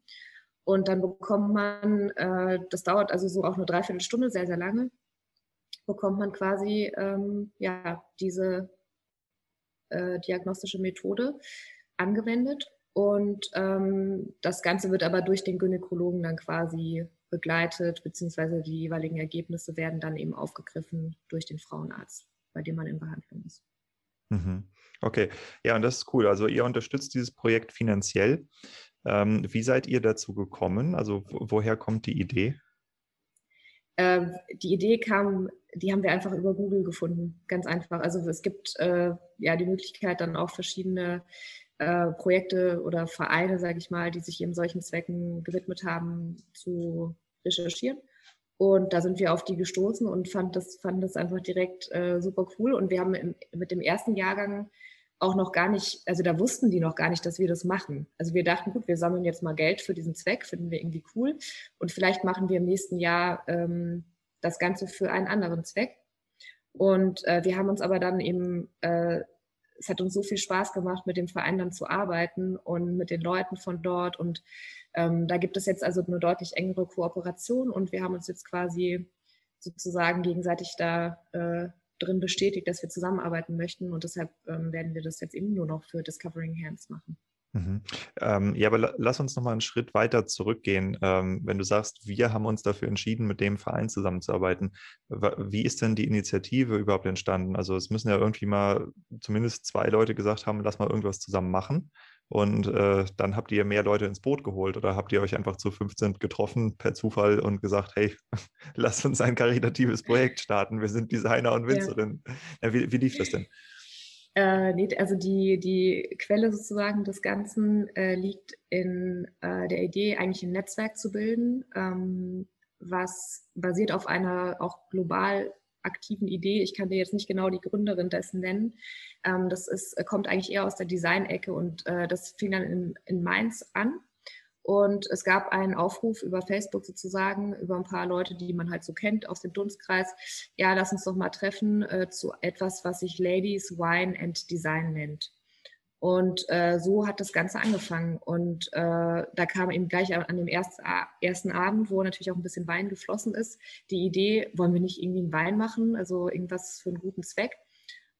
Und dann bekommt man, äh, das dauert also so auch eine Dreiviertelstunde, sehr, sehr lange, bekommt man quasi ähm, ja, diese äh, diagnostische Methode angewendet. Und ähm, das Ganze wird aber durch den Gynäkologen dann quasi begleitet, beziehungsweise die jeweiligen Ergebnisse werden dann eben aufgegriffen durch den Frauenarzt, bei dem man in Behandlung ist. Mhm. Okay, ja, und das ist cool. Also ihr unterstützt dieses Projekt finanziell. Ähm, wie seid ihr dazu gekommen? Also woher kommt die Idee? Äh, die Idee kam, die haben wir einfach über Google gefunden, ganz einfach. Also es gibt äh, ja die Möglichkeit, dann auch verschiedene äh, Projekte oder Vereine, sage ich mal, die sich eben solchen Zwecken gewidmet haben, zu recherchieren. Und da sind wir auf die gestoßen und fanden das, fanden das einfach direkt äh, super cool. Und wir haben im, mit dem ersten Jahrgang auch noch gar nicht, also da wussten die noch gar nicht, dass wir das machen. Also wir dachten, gut, wir sammeln jetzt mal Geld für diesen Zweck, finden wir irgendwie cool. Und vielleicht machen wir im nächsten Jahr ähm, das Ganze für einen anderen Zweck. Und äh, wir haben uns aber dann eben, äh, es hat uns so viel Spaß gemacht, mit dem Verein dann zu arbeiten und mit den Leuten von dort. Und ähm, da gibt es jetzt also eine deutlich engere Kooperation und wir haben uns jetzt quasi sozusagen gegenseitig da äh, drin bestätigt, dass wir zusammenarbeiten möchten und deshalb ähm, werden wir das jetzt eben nur noch für Discovering Hands machen. Mhm. Ähm, ja, aber lass uns noch mal einen Schritt weiter zurückgehen. Ähm, wenn du sagst, wir haben uns dafür entschieden, mit dem Verein zusammenzuarbeiten, wie ist denn die Initiative überhaupt entstanden? Also es müssen ja irgendwie mal zumindest zwei Leute gesagt haben, lass mal irgendwas zusammen machen. Und äh, dann habt ihr mehr Leute ins Boot geholt oder habt ihr euch einfach zu 15 getroffen per Zufall und gesagt, hey, lasst uns ein karitatives Projekt starten. Wir sind Designer und Winzerin. Ja. Ja, wie, wie lief das denn? Äh, nee, also die, die Quelle sozusagen des Ganzen äh, liegt in äh, der Idee, eigentlich ein Netzwerk zu bilden, ähm, was basiert auf einer auch global aktiven Idee. Ich kann dir jetzt nicht genau die Gründerin dessen nennen. Ähm, das ist, kommt eigentlich eher aus der Design-Ecke und äh, das fing dann in, in Mainz an. Und es gab einen Aufruf über Facebook sozusagen, über ein paar Leute, die man halt so kennt aus dem Dunstkreis. Ja, lass uns doch mal treffen äh, zu etwas, was sich Ladies Wine and Design nennt. Und äh, so hat das Ganze angefangen. Und äh, da kam eben gleich an dem ersten, ersten Abend, wo natürlich auch ein bisschen Wein geflossen ist, die Idee, wollen wir nicht irgendwie einen Wein machen, also irgendwas für einen guten Zweck.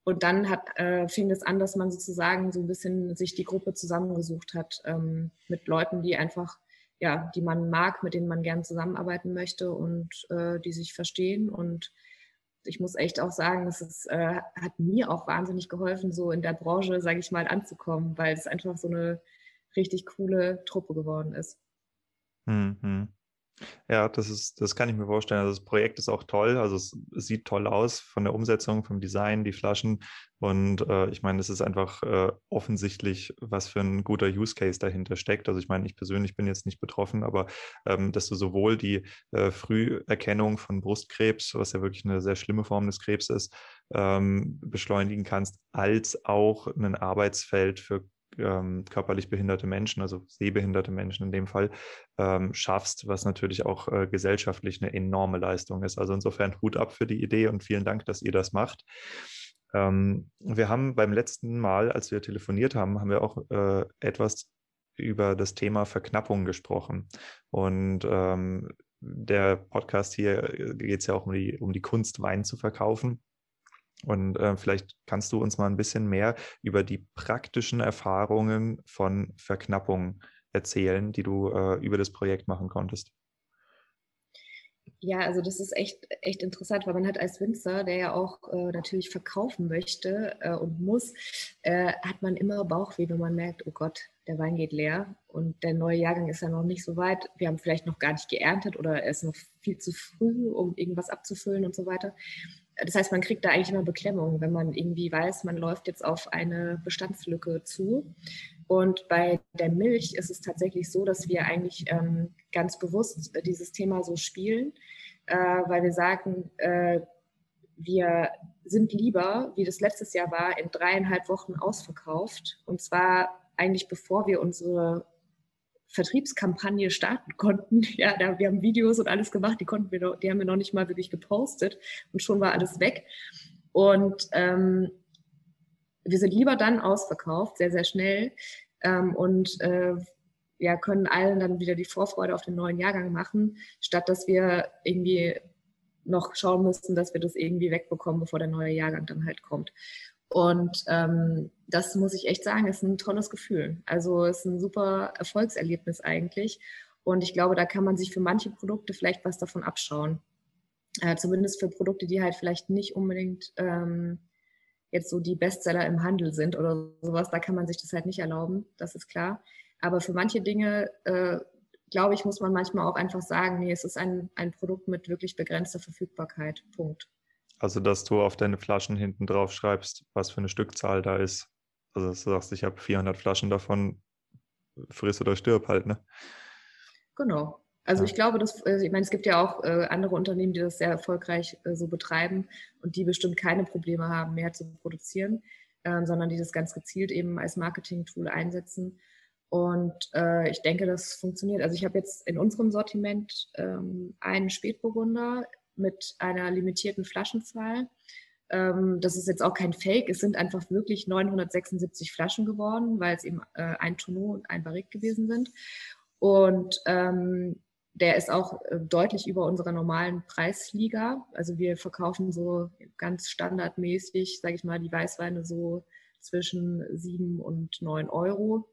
Und dann hat, äh, fing es an, dass man sozusagen so ein bisschen sich die Gruppe zusammengesucht hat ähm, mit Leuten, die einfach ja, die man mag, mit denen man gern zusammenarbeiten möchte und äh, die sich verstehen. Und ich muss echt auch sagen, dass es äh, hat mir auch wahnsinnig geholfen, so in der Branche, sage ich mal, anzukommen, weil es einfach so eine richtig coole Truppe geworden ist. Mhm. Ja, das ist, das kann ich mir vorstellen. Also das Projekt ist auch toll. Also es, sieht toll aus von der Umsetzung, vom Design, die Flaschen. Und äh, ich meine, es ist einfach äh, offensichtlich, was für ein guter Use Case dahinter steckt. Also ich meine, ich persönlich bin jetzt nicht betroffen, aber ähm, dass du sowohl die äh, Früherkennung von Brustkrebs, was ja wirklich eine sehr schlimme Form des Krebs ist, ähm, beschleunigen kannst, als auch ein Arbeitsfeld für ähm, körperlich behinderte Menschen, also sehbehinderte Menschen in dem Fall, ähm, schaffst, was natürlich auch äh, gesellschaftlich eine enorme Leistung ist. Also insofern Hut ab für die Idee und vielen Dank, dass ihr das macht. Ähm, wir haben beim letzten Mal, als wir telefoniert haben, haben wir auch äh, etwas über das Thema Verknappung gesprochen. Und ähm, der Podcast hier äh, geht es ja auch um die, um die Kunst, Wein zu verkaufen. Und äh, vielleicht kannst du uns mal ein bisschen mehr über die praktischen Erfahrungen von Verknappung erzählen, die du äh, über das Projekt machen konntest. Ja, also das ist echt, echt interessant, weil man hat als Winzer, der ja auch äh, natürlich verkaufen möchte äh, und muss, äh, hat man immer Bauchweh, wenn man merkt, oh Gott, der Wein geht leer und der neue Jahrgang ist ja noch nicht so weit. Wir haben vielleicht noch gar nicht geerntet oder er ist noch viel zu früh, um irgendwas abzufüllen und so weiter das heißt, man kriegt da eigentlich immer Beklemmung, wenn man irgendwie weiß, man läuft jetzt auf eine Bestandslücke zu. Und bei der Milch ist es tatsächlich so, dass wir eigentlich ähm, ganz bewusst dieses Thema so spielen, äh, weil wir sagen, äh, wir sind lieber, wie das letztes Jahr war, in dreieinhalb Wochen ausverkauft. Und zwar eigentlich bevor wir unsere Vertriebskampagne starten konnten. Ja, da, wir haben Videos und alles gemacht, die konnten wir noch, die haben wir noch nicht mal wirklich gepostet und schon war alles weg. Und ähm, wir sind lieber dann ausverkauft, sehr, sehr schnell ähm, und äh, ja, können allen dann wieder die Vorfreude auf den neuen Jahrgang machen, statt dass wir irgendwie noch schauen müssten, dass wir das irgendwie wegbekommen, bevor der neue Jahrgang dann halt kommt. Und ähm, das muss ich echt sagen, ist ein tolles Gefühl. Also ist ein super Erfolgserlebnis eigentlich. Und ich glaube, da kann man sich für manche Produkte vielleicht was davon abschauen. Äh, zumindest für Produkte, die halt vielleicht nicht unbedingt ähm, jetzt so die Bestseller im Handel sind oder sowas. Da kann man sich das halt nicht erlauben, das ist klar. Aber für manche Dinge, äh, glaube ich, muss man manchmal auch einfach sagen, nee, es ist ein, ein Produkt mit wirklich begrenzter Verfügbarkeit. Punkt. Also, dass du auf deine Flaschen hinten drauf schreibst, was für eine Stückzahl da ist. Also, dass du sagst, ich habe 400 Flaschen davon, friss oder stirb halt, ne? Genau. Also ja. ich glaube, dass, äh, ich meine, es gibt ja auch äh, andere Unternehmen, die das sehr erfolgreich äh, so betreiben und die bestimmt keine Probleme haben, mehr zu produzieren, ähm, sondern die das ganz gezielt eben als Marketing-Tool einsetzen. Und ich denke, das funktioniert. Also ich habe jetzt in unserem Sortiment ähm, einen Spätburgunder mit einer limitierten Flaschenzahl. Ähm, das ist jetzt auch kein Fake, es sind einfach wirklich 976 Flaschen geworden, weil es eben äh, ein Tonneau und ein Barrique gewesen sind. Und ähm, der ist auch äh, deutlich über unserer normalen Preisliga. Also wir verkaufen so ganz standardmäßig, sage ich mal, die Weißweine so zwischen sieben und neun Euro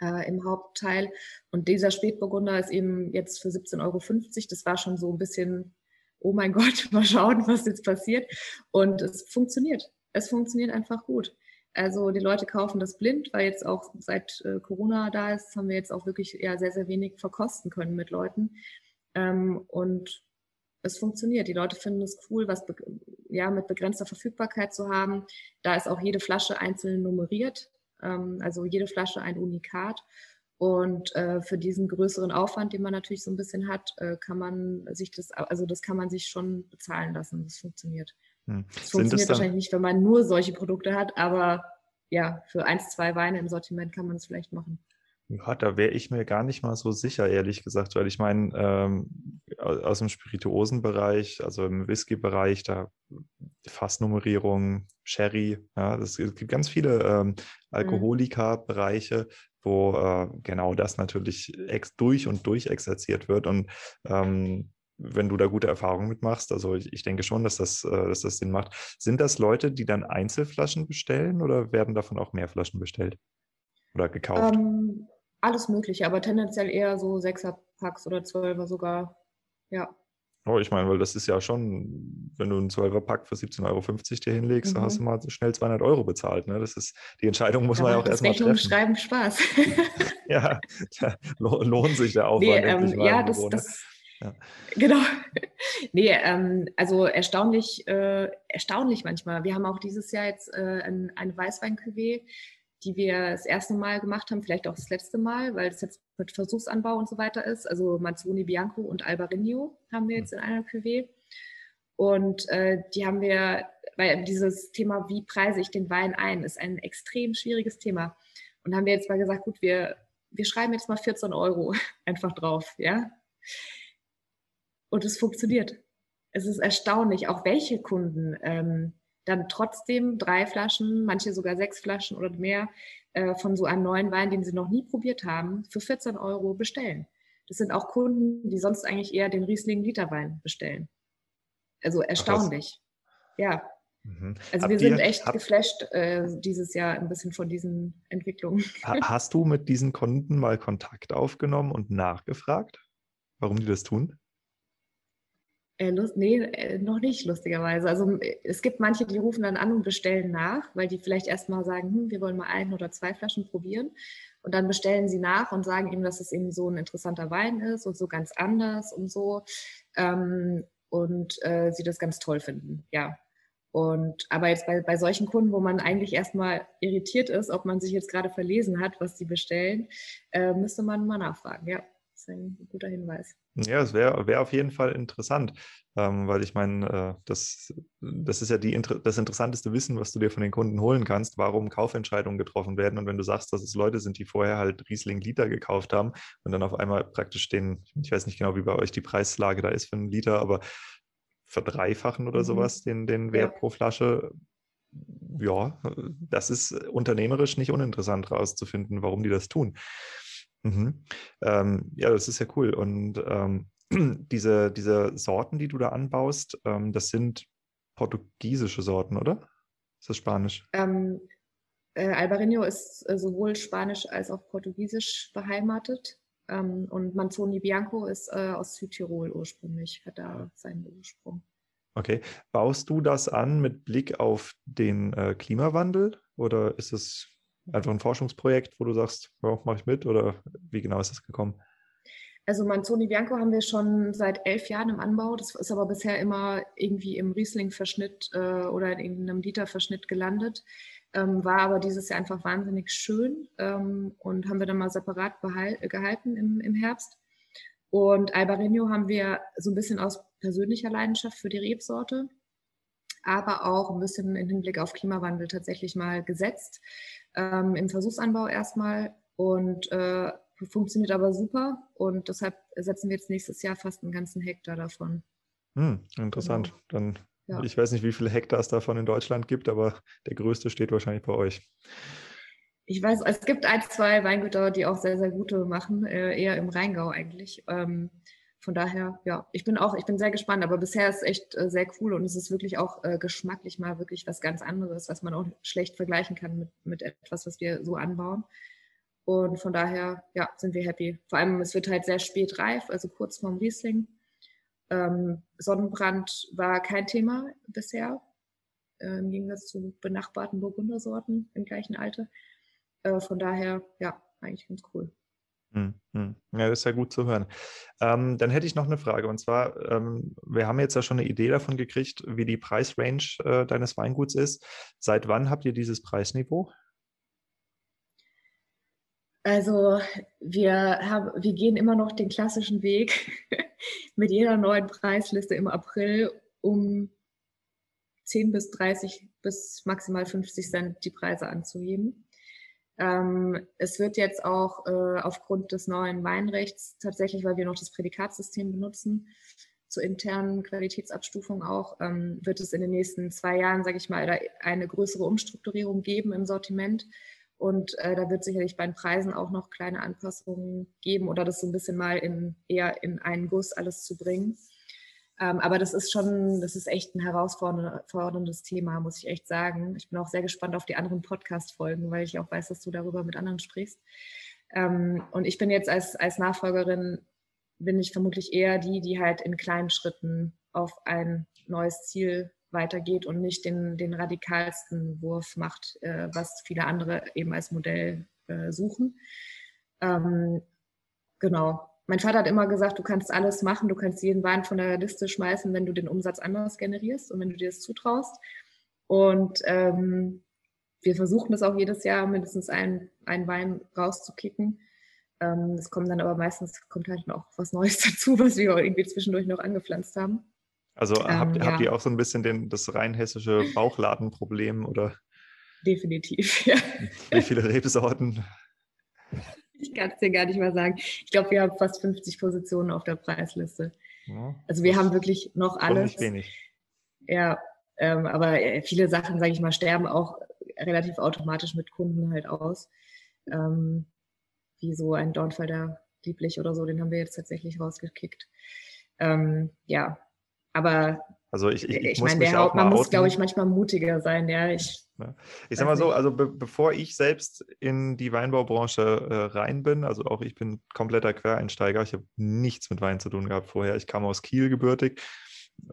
äh, im Hauptteil. Und dieser Spätburgunder ist eben jetzt für 17,50 Euro. Das war schon so ein bisschen oh mein Gott, mal schauen, was jetzt passiert. Und es funktioniert. Es funktioniert einfach gut. Also die Leute kaufen das blind, weil jetzt auch seit äh, Corona da ist, haben wir jetzt auch wirklich ja, sehr, sehr wenig verkosten können mit Leuten. Ähm, und es funktioniert. Die Leute finden es cool, was ja mit begrenzter Verfügbarkeit zu haben. Da ist auch jede Flasche einzeln nummeriert, ähm, also jede Flasche ein Unikat. Und äh, für diesen größeren Aufwand, den man natürlich so ein bisschen hat, äh, kann man sich das, also das kann man sich schon bezahlen lassen. Das funktioniert. Hm. Das funktioniert wahrscheinlich nicht, wenn man nur solche Produkte hat, aber ja, für eins, zwei Weine im Sortiment kann man es vielleicht machen. Ja, da wäre ich mir gar nicht mal so sicher, ehrlich gesagt, weil ich meine, ähm, aus dem Spirituosenbereich, also im Whisky-Bereich, da Fassnummerierung, Sherry, ja, es gibt ganz viele ähm, mhm. Wo äh, genau das natürlich durch und durch exerziert wird. Und ähm, wenn du da gute Erfahrungen mitmachst, also ich, ich denke schon, dass das, äh, dass das Sinn macht. Sind das Leute, die dann Einzelflaschen bestellen oder werden davon auch mehr Flaschen bestellt oder gekauft? Ähm, alles Mögliche, aber tendenziell eher so Sechser-Packs oder Zwölfer sogar. Ja. Oh, ich meine, weil das ist ja schon, wenn du einen 12er-Pack für 17,50 Euro dir hinlegst, mhm. dann hast du mal schnell 200 Euro bezahlt. Ne? Das ist, die Entscheidung muss ja, man ja auch erstmal treffen. schreiben Spaß. ja, lohnt sich der Aufwand. Nee, ähm, ja, das, das, ja. Genau. nee, ähm, also erstaunlich, äh, erstaunlich manchmal. Wir haben auch dieses Jahr jetzt äh, ein, eine Weißwein-Cuvée, die wir das erste Mal gemacht haben, vielleicht auch das letzte Mal, weil das jetzt mit Versuchsanbau und so weiter ist. Also Mazzoni Bianco und Albarino haben wir jetzt in einer Cuvée. Und äh, die haben wir, weil dieses Thema, wie preise ich den Wein ein, ist ein extrem schwieriges Thema. Und haben wir jetzt mal gesagt, gut, wir, wir schreiben jetzt mal 14 Euro einfach drauf, ja. Und es funktioniert. Es ist erstaunlich, auch welche Kunden ähm, dann trotzdem drei Flaschen, manche sogar sechs Flaschen oder mehr äh, von so einem neuen Wein, den sie noch nie probiert haben, für 14 Euro bestellen. Das sind auch Kunden, die sonst eigentlich eher den Riesling Literwein bestellen. Also erstaunlich. Ach, ja. Mhm. Also habt wir sind echt habt, geflasht äh, dieses Jahr ein bisschen von diesen Entwicklungen. Hast du mit diesen Kunden mal Kontakt aufgenommen und nachgefragt, warum die das tun? Äh, lust, nee, äh, noch nicht, lustigerweise. Also es gibt manche, die rufen dann an und bestellen nach, weil die vielleicht erstmal sagen, hm, wir wollen mal ein oder zwei Flaschen probieren. Und dann bestellen sie nach und sagen ihm, dass es eben so ein interessanter Wein ist und so ganz anders und so. Ähm, und äh, sie das ganz toll finden, ja. Und aber jetzt bei, bei solchen Kunden, wo man eigentlich erstmal irritiert ist, ob man sich jetzt gerade verlesen hat, was sie bestellen, äh, müsste man mal nachfragen, ja ist ein guter Hinweis. Ja, es wäre wär auf jeden Fall interessant, ähm, weil ich meine, äh, das, das ist ja die, das interessanteste Wissen, was du dir von den Kunden holen kannst, warum Kaufentscheidungen getroffen werden. Und wenn du sagst, dass es Leute sind, die vorher halt Riesling Liter gekauft haben und dann auf einmal praktisch den, ich weiß nicht genau, wie bei euch die Preislage da ist für einen Liter, aber verdreifachen oder mhm. sowas den, den Wert ja. pro Flasche, ja, das ist unternehmerisch nicht uninteressant rauszufinden, warum die das tun. Mhm. Ähm, ja, das ist ja cool. Und ähm, diese, diese Sorten, die du da anbaust, ähm, das sind portugiesische Sorten, oder? Ist das Spanisch? Ähm, äh, Albarino ist äh, sowohl Spanisch als auch Portugiesisch beheimatet. Ähm, und Manzoni Bianco ist äh, aus Südtirol ursprünglich, hat da seinen Ursprung. Okay. Baust du das an mit Blick auf den äh, Klimawandel oder ist es einfach ein Forschungsprojekt, wo du sagst, ja, mache ich mit oder wie genau ist das gekommen? Also Manzoni Bianco haben wir schon seit elf Jahren im Anbau. Das ist aber bisher immer irgendwie im Riesling-Verschnitt äh, oder in einem Liter-Verschnitt gelandet. Ähm, war aber dieses Jahr einfach wahnsinnig schön ähm, und haben wir dann mal separat gehalten im, im Herbst. Und Albarino haben wir so ein bisschen aus persönlicher Leidenschaft für die Rebsorte, aber auch ein bisschen im Hinblick auf Klimawandel tatsächlich mal gesetzt ähm, im Versuchsanbau erstmal und äh, funktioniert aber super und deshalb setzen wir jetzt nächstes Jahr fast einen ganzen Hektar davon. Hm, interessant. Genau. Dann, ja. ich weiß nicht, wie viele Hektar es davon in Deutschland gibt, aber der größte steht wahrscheinlich bei euch. Ich weiß, es gibt ein, zwei Weingüter, die auch sehr, sehr gute machen, äh, eher im Rheingau eigentlich. Ähm, von daher, ja, ich bin auch, ich bin sehr gespannt, aber bisher ist echt äh, sehr cool und es ist wirklich auch äh, geschmacklich mal wirklich was ganz anderes, was man auch schlecht vergleichen kann mit, mit etwas, was wir so anbauen. Und von daher, ja, sind wir happy. Vor allem, es wird halt sehr spät reif, also kurz vorm Riesling. Ähm, Sonnenbrand war kein Thema bisher, äh, im Gegensatz zu benachbarten Burgundersorten im gleichen Alter. Äh, von daher, ja, eigentlich ganz cool. Mhm. Ja, das ist ja gut zu hören. Ähm, dann hätte ich noch eine Frage. Und zwar, ähm, wir haben jetzt ja schon eine Idee davon gekriegt, wie die Preisrange äh, deines Weinguts ist. Seit wann habt ihr dieses Preisniveau? Also wir, haben, wir gehen immer noch den klassischen Weg mit jeder neuen Preisliste im April um 10 bis 30 bis maximal 50 Cent die Preise anzuheben. Ähm, es wird jetzt auch äh, aufgrund des neuen Weinrechts tatsächlich, weil wir noch das Prädikatssystem benutzen, zur internen Qualitätsabstufung auch, ähm, wird es in den nächsten zwei Jahren, sage ich mal, eine größere Umstrukturierung geben im Sortiment. Und äh, da wird sicherlich bei den Preisen auch noch kleine Anpassungen geben oder das so ein bisschen mal in, eher in einen Guss alles zu bringen. Ähm, aber das ist schon, das ist echt ein herausforderndes Thema, muss ich echt sagen. Ich bin auch sehr gespannt auf die anderen Podcast-Folgen, weil ich auch weiß, dass du darüber mit anderen sprichst. Ähm, und ich bin jetzt als, als Nachfolgerin, bin ich vermutlich eher die, die halt in kleinen Schritten auf ein neues Ziel weitergeht und nicht den, den radikalsten Wurf macht, äh, was viele andere eben als Modell äh, suchen. Ähm, genau. Mein Vater hat immer gesagt, du kannst alles machen, du kannst jeden Wein von der Liste schmeißen, wenn du den Umsatz anders generierst und wenn du dir das zutraust. Und ähm, wir versuchen das auch jedes Jahr, mindestens einen, einen Wein rauszukicken. Ähm, es kommt dann aber meistens, kommt halt noch was Neues dazu, was wir irgendwie zwischendurch noch angepflanzt haben. Also ähm, habt, ja. habt ihr auch so ein bisschen den, das rein hessische Bauchladenproblem oder? Definitiv, ja. Wie viele Rebsorten? Ich kann es dir gar nicht mal sagen. Ich glaube, wir haben fast 50 Positionen auf der Preisliste. Ja, also wir haben wirklich noch alles. Nicht wenig. Ja, ähm, aber äh, viele Sachen, sage ich mal, sterben auch relativ automatisch mit Kunden halt aus. Ähm, wie so ein Dornfelder Lieblich oder so, den haben wir jetzt tatsächlich rausgekickt. Ähm, ja, aber also ich, ich, ich, ich meine, der Hauptmann muss, glaube ich, manchmal mutiger sein. Ja, ich, ja. ich sag mal so, also be bevor ich selbst in die Weinbaubranche äh, rein bin, also auch ich bin kompletter Quereinsteiger, ich habe nichts mit Wein zu tun gehabt vorher. Ich kam aus Kiel gebürtig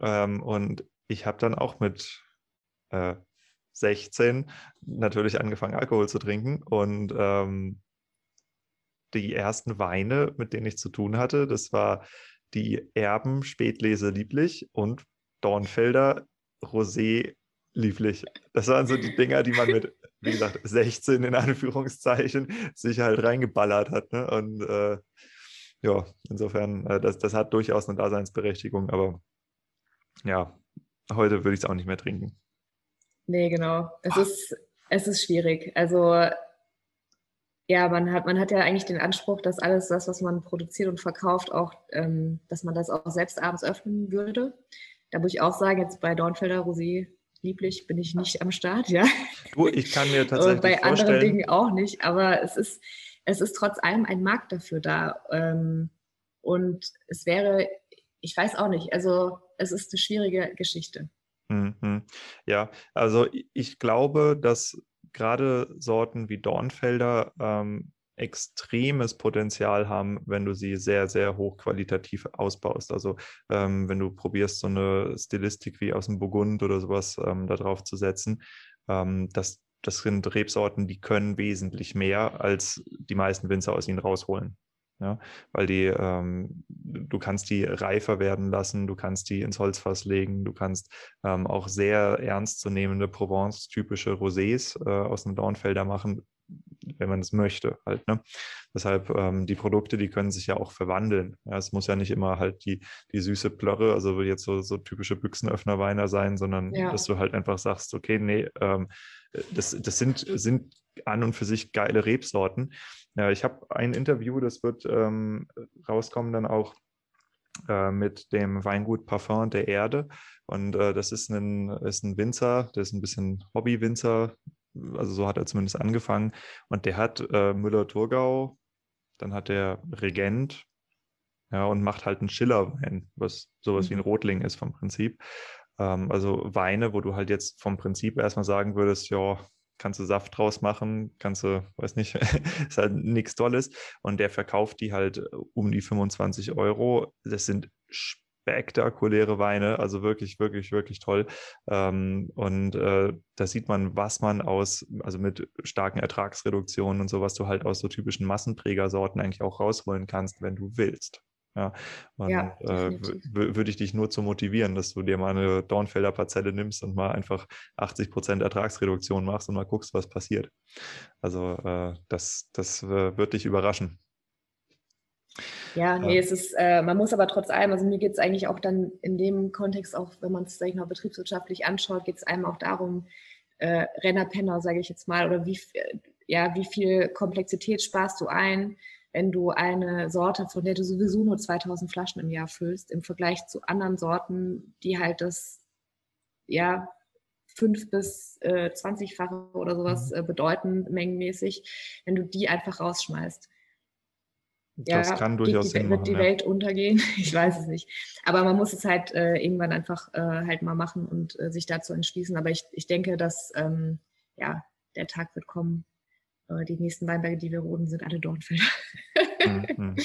ähm, und ich habe dann auch mit äh, 16 natürlich angefangen, Alkohol zu trinken und ähm, die ersten Weine, mit denen ich zu tun hatte, das war die Erben Spätlese lieblich und Dornfelder Rosé lieblich. Das waren so die Dinger, die man mit, wie gesagt, 16 in Anführungszeichen sich halt reingeballert hat. Ne? Und äh, ja, insofern, äh, das, das hat durchaus eine Daseinsberechtigung, aber ja, heute würde ich es auch nicht mehr trinken. Nee, genau. Es ist, es ist schwierig. Also ja, man hat, man hat ja eigentlich den Anspruch, dass alles das, was man produziert und verkauft, auch, ähm, dass man das auch selbst abends öffnen würde. Da muss ich auch sagen, jetzt bei Dornfelder Rosé lieblich bin ich nicht am Start, ja. Du, ich kann mir tatsächlich und bei vorstellen. anderen Dingen auch nicht, aber es ist, es ist trotz allem ein Markt dafür da. Ähm, und es wäre, ich weiß auch nicht, also es ist eine schwierige Geschichte. Mhm. Ja, also ich glaube, dass gerade Sorten wie Dornfelder ähm, extremes Potenzial haben, wenn du sie sehr, sehr hochqualitativ ausbaust. Also ähm, wenn du probierst, so eine Stilistik wie aus dem Burgund oder sowas ähm, da drauf zu setzen, ähm, das, das sind Rebsorten, die können wesentlich mehr, als die meisten Winzer aus ihnen rausholen. Ja, weil die, ähm, du kannst die reifer werden lassen, du kannst die ins Holzfass legen, du kannst ähm, auch sehr ernstzunehmende Provence-typische Rosés äh, aus dem Dornfelder machen, wenn man es möchte halt. Ne? Deshalb ähm, die Produkte, die können sich ja auch verwandeln. Ja, es muss ja nicht immer halt die, die süße Plörre, also jetzt so, so typische Büchsenöffnerweiner sein, sondern ja. dass du halt einfach sagst, okay, nee, ähm, das, das sind, sind an und für sich geile Rebsorten. Ja, ich habe ein Interview, das wird ähm, rauskommen dann auch äh, mit dem Weingut Parfum der Erde. Und äh, das ist ein, ist ein Winzer, der ist ein bisschen Hobby-Winzer, also so hat er zumindest angefangen. Und der hat äh, Müller-Thurgau, dann hat er Regent, ja, und macht halt einen Schillerwein, was sowas mhm. wie ein mhm. Rotling ist vom Prinzip. Ähm, also Weine, wo du halt jetzt vom Prinzip erstmal sagen würdest, ja, kannst du Saft draus machen, kannst du, weiß nicht, ist halt nichts Tolles. Und der verkauft die halt äh, um die 25 Euro. Das sind spektakuläre Weine, also wirklich, wirklich, wirklich toll. Ähm, und äh, da sieht man, was man aus, also mit starken Ertragsreduktionen und so, was du halt aus so typischen Massenträgersorten eigentlich auch rausholen kannst, wenn du willst. Ja, und ja, äh, würde ich dich nur zu motivieren, dass du dir mal eine Dornfelder Parzelle nimmst und mal einfach 80 Prozent Ertragsreduktion machst und mal guckst, was passiert. Also äh, das, das äh, wird dich überraschen. Ja, nee, es ist, äh, man muss aber trotz allem, also mir geht es eigentlich auch dann in dem Kontext, auch wenn man es, sag ich mal, betriebswirtschaftlich anschaut, geht es einem auch darum, äh, Renner, Penner, sage ich jetzt mal, oder wie, ja, wie viel Komplexität sparst du ein, wenn du eine Sorte, von der du sowieso nur 2000 Flaschen im Jahr füllst, im Vergleich zu anderen Sorten, die halt das, ja, fünf bis äh, 20-fache oder sowas mhm. äh, bedeuten, mengenmäßig, wenn du die einfach rausschmeißt. Das ja, kann durchaus die, Sinn Wird die ja. Welt untergehen? Ich weiß es nicht. Aber man muss es halt äh, irgendwann einfach äh, halt mal machen und äh, sich dazu entschließen. Aber ich, ich denke, dass ähm, ja, der Tag wird kommen, äh, die nächsten Weinberge, die wir roden, sind alle Dornfelder. Mhm.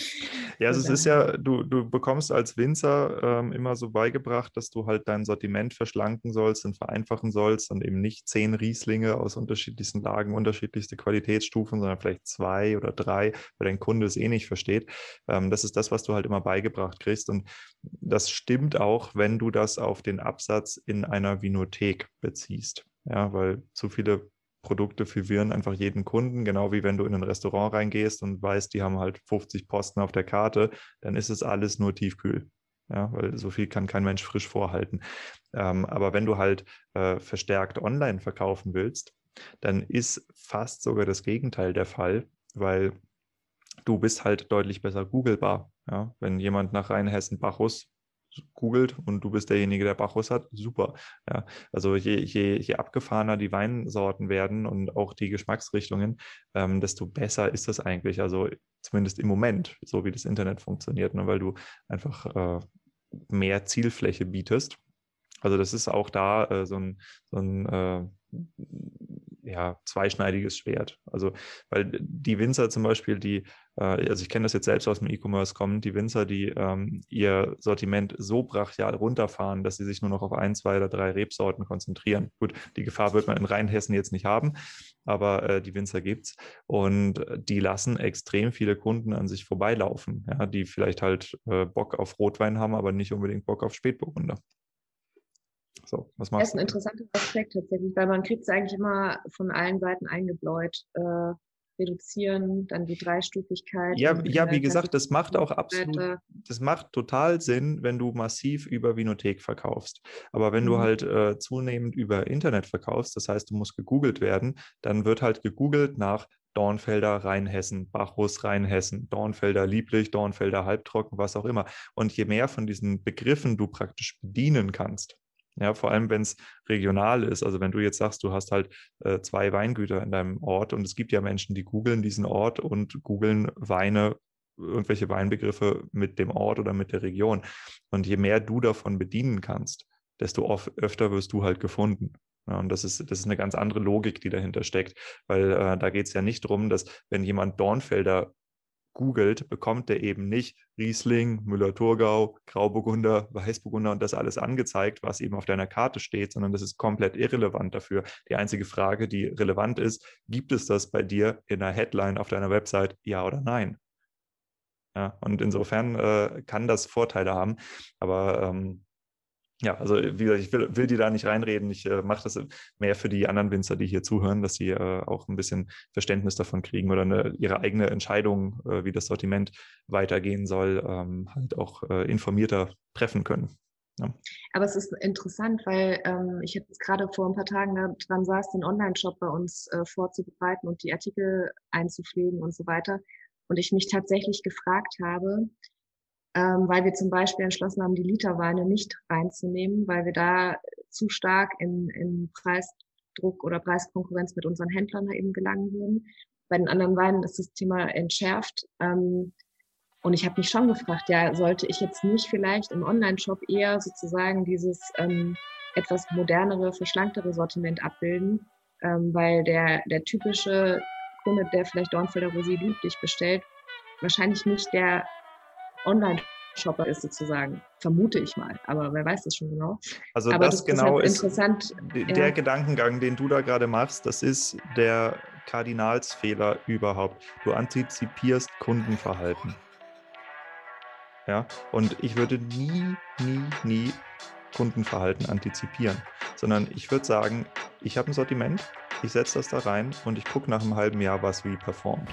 Ja, also es ist ja, du, du bekommst als Winzer ähm, immer so beigebracht, dass du halt dein Sortiment verschlanken sollst und vereinfachen sollst und eben nicht zehn Rieslinge aus unterschiedlichsten Lagen, unterschiedlichste Qualitätsstufen, sondern vielleicht zwei oder drei, weil dein Kunde es eh nicht versteht. Ähm, das ist das, was du halt immer beigebracht kriegst. Und das stimmt auch, wenn du das auf den Absatz in einer Vinothek beziehst. Ja, weil zu viele Produkte verwirren einfach jeden Kunden, genau wie wenn du in ein Restaurant reingehst und weißt, die haben halt 50 Posten auf der Karte, dann ist es alles nur tiefkühl. Ja, weil so viel kann kein Mensch frisch vorhalten. Ähm, aber wenn du halt äh, verstärkt online verkaufen willst, dann ist fast sogar das Gegenteil der Fall, weil du bist halt deutlich besser googelbar. Ja? Wenn jemand nach Rheinhessen-Bacchus googelt und du bist derjenige, der Bacchus hat, super. Ja, also je, je, je abgefahrener die Weinsorten werden und auch die Geschmacksrichtungen, ähm, desto besser ist das eigentlich. Also zumindest im Moment, so wie das Internet funktioniert, ne, weil du einfach äh, mehr Zielfläche bietest. Also das ist auch da äh, so ein, so ein äh, ja, zweischneidiges Schwert. Also, weil die Winzer zum Beispiel, die, äh, also ich kenne das jetzt selbst aus dem E-Commerce kommen, die Winzer, die ähm, ihr Sortiment so brachial runterfahren, dass sie sich nur noch auf ein, zwei oder drei Rebsorten konzentrieren. Gut, die Gefahr wird man in Rheinhessen jetzt nicht haben, aber äh, die Winzer gibt es. Und die lassen extrem viele Kunden an sich vorbeilaufen, ja, die vielleicht halt äh, Bock auf Rotwein haben, aber nicht unbedingt Bock auf Spätburgunder. So, was machst das ist ein interessanter Aspekt tatsächlich, weil man kriegt es eigentlich immer von allen Seiten eingebläut. Äh, reduzieren, dann die Dreistufigkeit. Ja, ja wie gesagt, das macht auch absolut, das macht total Sinn, wenn du massiv über Vinothek verkaufst. Aber wenn mhm. du halt äh, zunehmend über Internet verkaufst, das heißt, du musst gegoogelt werden, dann wird halt gegoogelt nach Dornfelder Rheinhessen, Bacchus Rheinhessen, Dornfelder lieblich, Dornfelder halbtrocken, was auch immer. Und je mehr von diesen Begriffen du praktisch bedienen kannst, ja, vor allem, wenn es regional ist. Also wenn du jetzt sagst, du hast halt äh, zwei Weingüter in deinem Ort und es gibt ja Menschen, die googeln diesen Ort und googeln Weine, irgendwelche Weinbegriffe mit dem Ort oder mit der Region. Und je mehr du davon bedienen kannst, desto oft, öfter wirst du halt gefunden. Ja, und das ist, das ist eine ganz andere Logik, die dahinter steckt, weil äh, da geht es ja nicht darum, dass wenn jemand Dornfelder googelt, bekommt er eben nicht Riesling, Müller-Thurgau, Grauburgunder, Weißburgunder und das alles angezeigt, was eben auf deiner Karte steht, sondern das ist komplett irrelevant dafür. Die einzige Frage, die relevant ist, gibt es das bei dir in einer Headline auf deiner Website, ja oder nein? Ja, und insofern äh, kann das Vorteile haben, aber ähm, ja, also wie gesagt, ich will, will die da nicht reinreden. Ich äh, mache das mehr für die anderen Winzer, die hier zuhören, dass sie äh, auch ein bisschen Verständnis davon kriegen oder eine, ihre eigene Entscheidung, äh, wie das Sortiment weitergehen soll, ähm, halt auch äh, informierter treffen können. Ja. Aber es ist interessant, weil ähm, ich jetzt gerade vor ein paar Tagen daran saß, den Online-Shop bei uns äh, vorzubereiten und die Artikel einzupflegen und so weiter. Und ich mich tatsächlich gefragt habe, ähm, weil wir zum Beispiel entschlossen haben, die Literweine nicht reinzunehmen, weil wir da zu stark in, in Preisdruck oder Preiskonkurrenz mit unseren Händlern eben gelangen würden. Bei den anderen Weinen ist das Thema entschärft. Ähm, und ich habe mich schon gefragt, ja, sollte ich jetzt nicht vielleicht im Online-Shop eher sozusagen dieses ähm, etwas modernere, verschlanktere Sortiment abbilden, ähm, weil der, der typische Kunde, der vielleicht Dornfelder Rosé lieblich bestellt, wahrscheinlich nicht der Online-Shopper ist sozusagen, vermute ich mal, aber wer weiß das schon genau. Also aber das, das genau ist, interessant. Ist, der ja. Gedankengang, den du da gerade machst, das ist der Kardinalsfehler überhaupt. Du antizipierst Kundenverhalten. Ja, und ich würde nie, nie, nie Kundenverhalten antizipieren, sondern ich würde sagen, ich habe ein Sortiment, ich setze das da rein und ich gucke nach einem halben Jahr, was wie performt.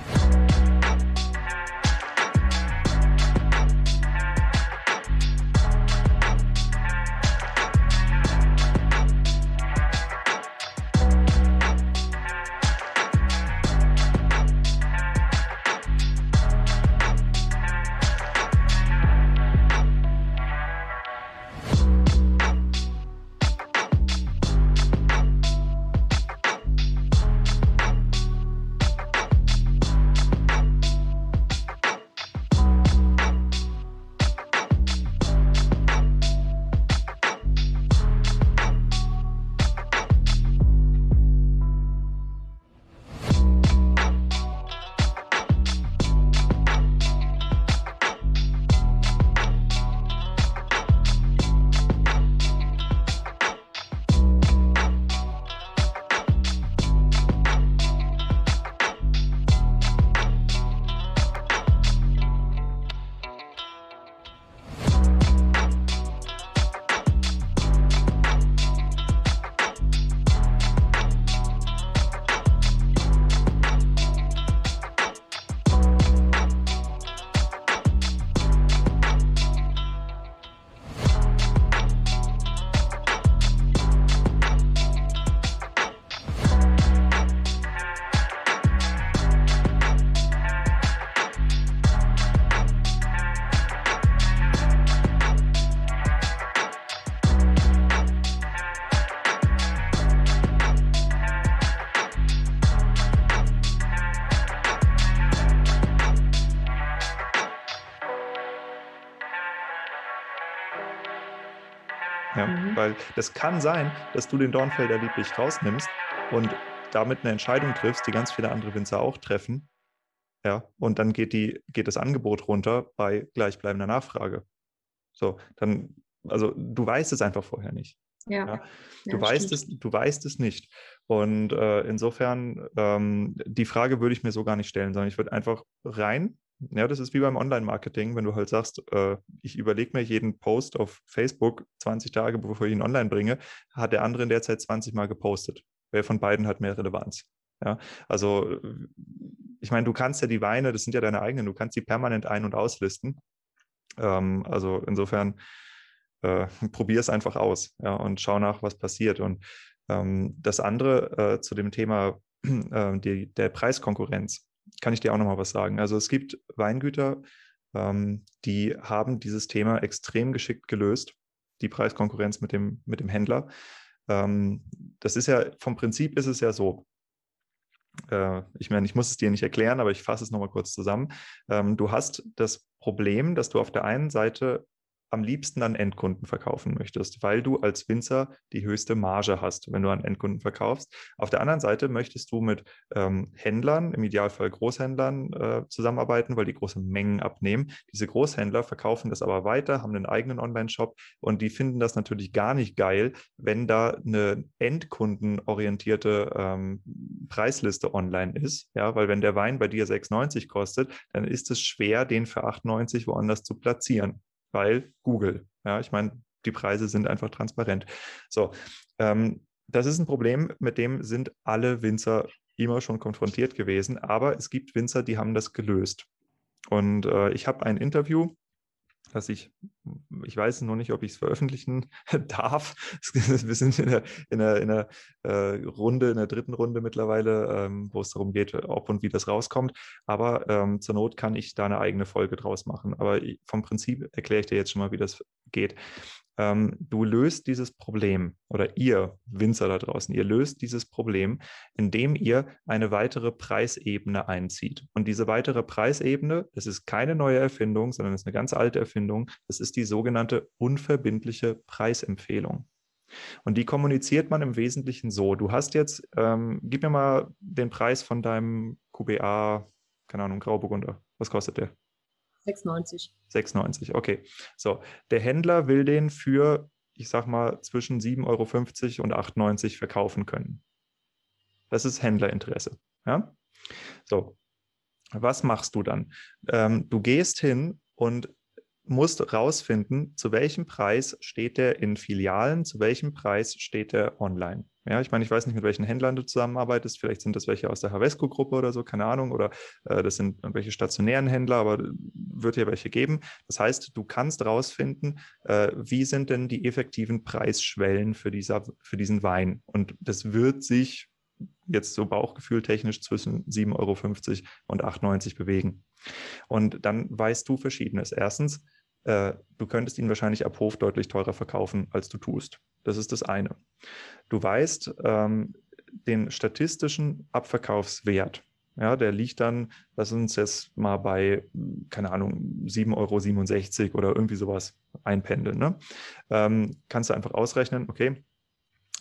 Das kann sein, dass du den Dornfelder Lieblich rausnimmst und damit eine Entscheidung triffst, die ganz viele andere Winzer auch treffen. Ja, und dann geht, die, geht das Angebot runter bei gleichbleibender Nachfrage. So, dann, also du weißt es einfach vorher nicht. Ja. ja. Du, ja, weißt es, du weißt es nicht. Und äh, insofern, ähm, die Frage würde ich mir so gar nicht stellen, sondern ich würde einfach rein. Ja, das ist wie beim Online-Marketing, wenn du halt sagst, äh, ich überlege mir jeden Post auf Facebook 20 Tage, bevor ich ihn online bringe, hat der andere in der Zeit 20 Mal gepostet. Wer von beiden hat mehr Relevanz? Ja, also ich meine, du kannst ja die Weine, das sind ja deine eigenen, du kannst sie permanent ein- und auslisten. Ähm, also insofern äh, probier es einfach aus ja, und schau nach, was passiert. Und ähm, das andere äh, zu dem Thema äh, die, der Preiskonkurrenz kann ich dir auch nochmal was sagen. Also es gibt Weingüter, ähm, die haben dieses Thema extrem geschickt gelöst, die Preiskonkurrenz mit dem, mit dem Händler. Ähm, das ist ja, vom Prinzip ist es ja so, äh, ich meine, ich muss es dir nicht erklären, aber ich fasse es nochmal kurz zusammen. Ähm, du hast das Problem, dass du auf der einen Seite am liebsten an Endkunden verkaufen möchtest, weil du als Winzer die höchste Marge hast, wenn du an Endkunden verkaufst. Auf der anderen Seite möchtest du mit ähm, Händlern, im Idealfall Großhändlern, äh, zusammenarbeiten, weil die große Mengen abnehmen. Diese Großhändler verkaufen das aber weiter, haben einen eigenen Online-Shop und die finden das natürlich gar nicht geil, wenn da eine endkundenorientierte ähm, Preisliste online ist. Ja, weil wenn der Wein bei dir 6,90 kostet, dann ist es schwer, den für 8,90 woanders zu platzieren weil Google. Ja, ich meine, die Preise sind einfach transparent. So, ähm, das ist ein Problem, mit dem sind alle Winzer immer schon konfrontiert gewesen, aber es gibt Winzer, die haben das gelöst. Und äh, ich habe ein Interview dass ich, ich weiß noch nicht, ob ich es veröffentlichen darf. Wir sind in der, in der, in der äh, Runde, in der dritten Runde mittlerweile, ähm, wo es darum geht, ob und wie das rauskommt. Aber ähm, zur Not kann ich da eine eigene Folge draus machen. Aber vom Prinzip erkläre ich dir jetzt schon mal, wie das geht ähm, du löst dieses Problem oder ihr Winzer da draußen, ihr löst dieses Problem, indem ihr eine weitere Preisebene einzieht. Und diese weitere Preisebene, das ist keine neue Erfindung, sondern es ist eine ganz alte Erfindung, das ist die sogenannte unverbindliche Preisempfehlung. Und die kommuniziert man im Wesentlichen so. Du hast jetzt, ähm, gib mir mal den Preis von deinem QBA, keine Ahnung, Grauburgunder. Was kostet der? 6,90. 6,90, okay. So, der Händler will den für, ich sag mal, zwischen 7,50 Euro und 8,90 verkaufen können. Das ist Händlerinteresse. Ja? So, was machst du dann? Ähm, du gehst hin und musst rausfinden, zu welchem Preis steht der in Filialen, zu welchem Preis steht der online. Ja, ich meine, ich weiß nicht, mit welchen Händlern du zusammenarbeitest. Vielleicht sind das welche aus der Havesco-Gruppe oder so, keine Ahnung. Oder äh, das sind irgendwelche stationären Händler, aber wird ja welche geben. Das heißt, du kannst rausfinden, äh, wie sind denn die effektiven Preisschwellen für, dieser, für diesen Wein. Und das wird sich jetzt so bauchgefühltechnisch zwischen 7,50 Euro und 8,90 bewegen. Und dann weißt du Verschiedenes. Erstens, äh, du könntest ihn wahrscheinlich ab Hof deutlich teurer verkaufen, als du tust. Das ist das eine. Du weißt ähm, den statistischen Abverkaufswert. Ja, der liegt dann, lass uns jetzt mal bei, keine Ahnung, 7,67 Euro oder irgendwie sowas einpendeln. Ne? Ähm, kannst du einfach ausrechnen, okay,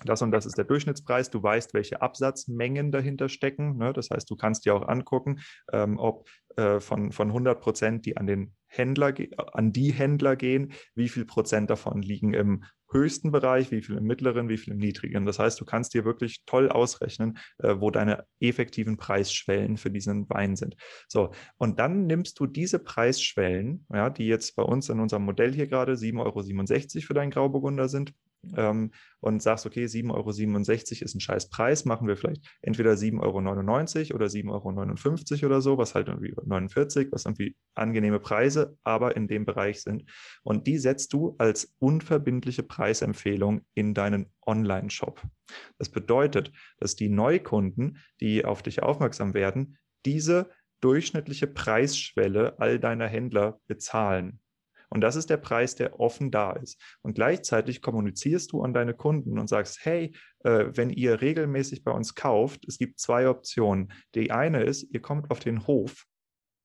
das und das ist der Durchschnittspreis. Du weißt, welche Absatzmengen dahinter stecken. Ne? Das heißt, du kannst dir auch angucken, ähm, ob äh, von, von 100 Prozent, die an den Händler, an die Händler gehen, wie viel Prozent davon liegen im höchsten Bereich, wie viel im mittleren, wie viel im niedrigen. Das heißt, du kannst dir wirklich toll ausrechnen, äh, wo deine effektiven Preisschwellen für diesen Wein sind. So, und dann nimmst du diese Preisschwellen, ja, die jetzt bei uns in unserem Modell hier gerade 7,67 Euro für deinen Grauburgunder sind, ähm, und sagst, okay, 7,67 Euro ist ein scheiß Preis, machen wir vielleicht entweder 7,99 Euro oder 7,59 Euro oder so, was halt irgendwie 49, was irgendwie angenehme Preise, aber in dem Bereich sind. Und die setzt du als unverbindliche Preisempfehlung in deinen Online-Shop. Das bedeutet, dass die Neukunden, die auf dich aufmerksam werden, diese durchschnittliche Preisschwelle all deiner Händler bezahlen. Und das ist der Preis, der offen da ist. Und gleichzeitig kommunizierst du an deine Kunden und sagst, hey, äh, wenn ihr regelmäßig bei uns kauft, es gibt zwei Optionen. Die eine ist, ihr kommt auf den Hof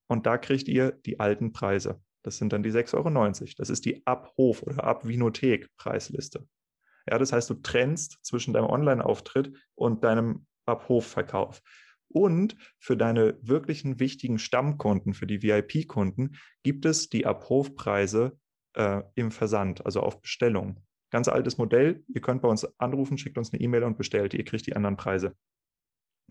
und da kriegt ihr die alten Preise. Das sind dann die 6,90 Euro. Das ist die Abhof- oder Abvinothek-Preisliste. Ja, das heißt, du trennst zwischen deinem Online-Auftritt und deinem Abhofverkauf. Und für deine wirklichen wichtigen Stammkunden, für die VIP-Kunden, gibt es die Abhofpreise äh, im Versand, also auf Bestellung. Ganz altes Modell. Ihr könnt bei uns anrufen, schickt uns eine E-Mail und bestellt. Ihr kriegt die anderen Preise.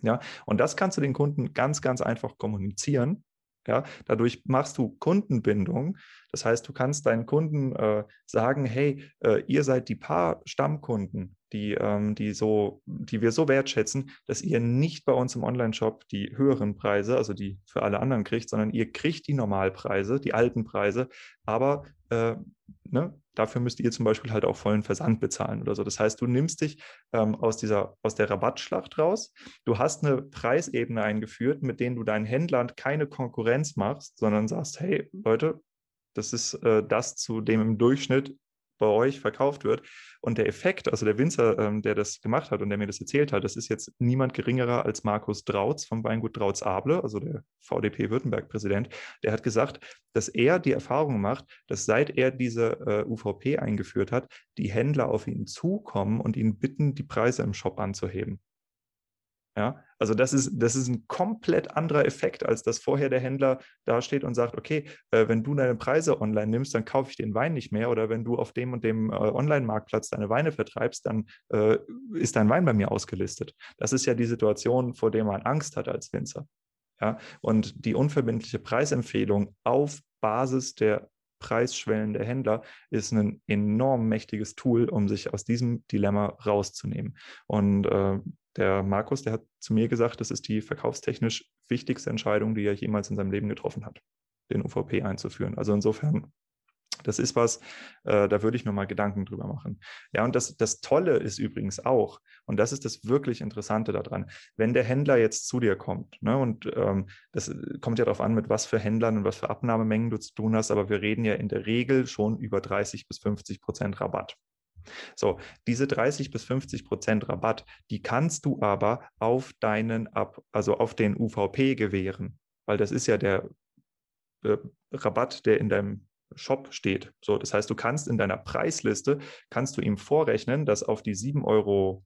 Ja, und das kannst du den Kunden ganz, ganz einfach kommunizieren. Ja, dadurch machst du Kundenbindung. Das heißt, du kannst deinen Kunden äh, sagen, hey, äh, ihr seid die paar Stammkunden, die, ähm, die, so, die wir so wertschätzen, dass ihr nicht bei uns im Online-Shop die höheren Preise, also die für alle anderen kriegt, sondern ihr kriegt die Normalpreise, die alten Preise, aber äh, ne, dafür müsst ihr zum Beispiel halt auch vollen Versand bezahlen oder so. Das heißt, du nimmst dich ähm, aus, dieser, aus der Rabattschlacht raus. Du hast eine Preisebene eingeführt, mit denen du deinen Händlern keine Konkurrenz machst, sondern sagst, hey Leute, das ist äh, das, zu dem im Durchschnitt bei euch verkauft wird. Und der Effekt, also der Winzer, ähm, der das gemacht hat und der mir das erzählt hat, das ist jetzt niemand geringerer als Markus Drautz vom Weingut Drautz-Able, also der VDP-Württemberg-Präsident. Der hat gesagt, dass er die Erfahrung macht, dass seit er diese äh, UVP eingeführt hat, die Händler auf ihn zukommen und ihn bitten, die Preise im Shop anzuheben. Ja, also das ist, das ist ein komplett anderer Effekt, als dass vorher der Händler dasteht und sagt, okay, äh, wenn du deine Preise online nimmst, dann kaufe ich den Wein nicht mehr. Oder wenn du auf dem und dem äh, Online-Marktplatz deine Weine vertreibst, dann äh, ist dein Wein bei mir ausgelistet. Das ist ja die Situation, vor der man Angst hat als Winzer. Ja, und die unverbindliche Preisempfehlung auf Basis der Preisschwellen der Händler ist ein enorm mächtiges Tool, um sich aus diesem Dilemma rauszunehmen. Und äh, der Markus, der hat zu mir gesagt, das ist die verkaufstechnisch wichtigste Entscheidung, die er jemals in seinem Leben getroffen hat, den UVP einzuführen. Also insofern, das ist was, äh, da würde ich mir mal Gedanken drüber machen. Ja, und das, das Tolle ist übrigens auch, und das ist das wirklich Interessante daran, wenn der Händler jetzt zu dir kommt, ne, und ähm, das kommt ja darauf an, mit was für Händlern und was für Abnahmemengen du zu tun hast, aber wir reden ja in der Regel schon über 30 bis 50 Prozent Rabatt. So, diese 30 bis 50 Prozent Rabatt, die kannst du aber auf deinen, Ab also auf den UVP gewähren, weil das ist ja der äh, Rabatt, der in deinem Shop steht. So, das heißt, du kannst in deiner Preisliste, kannst du ihm vorrechnen, dass auf die 7,49 Euro,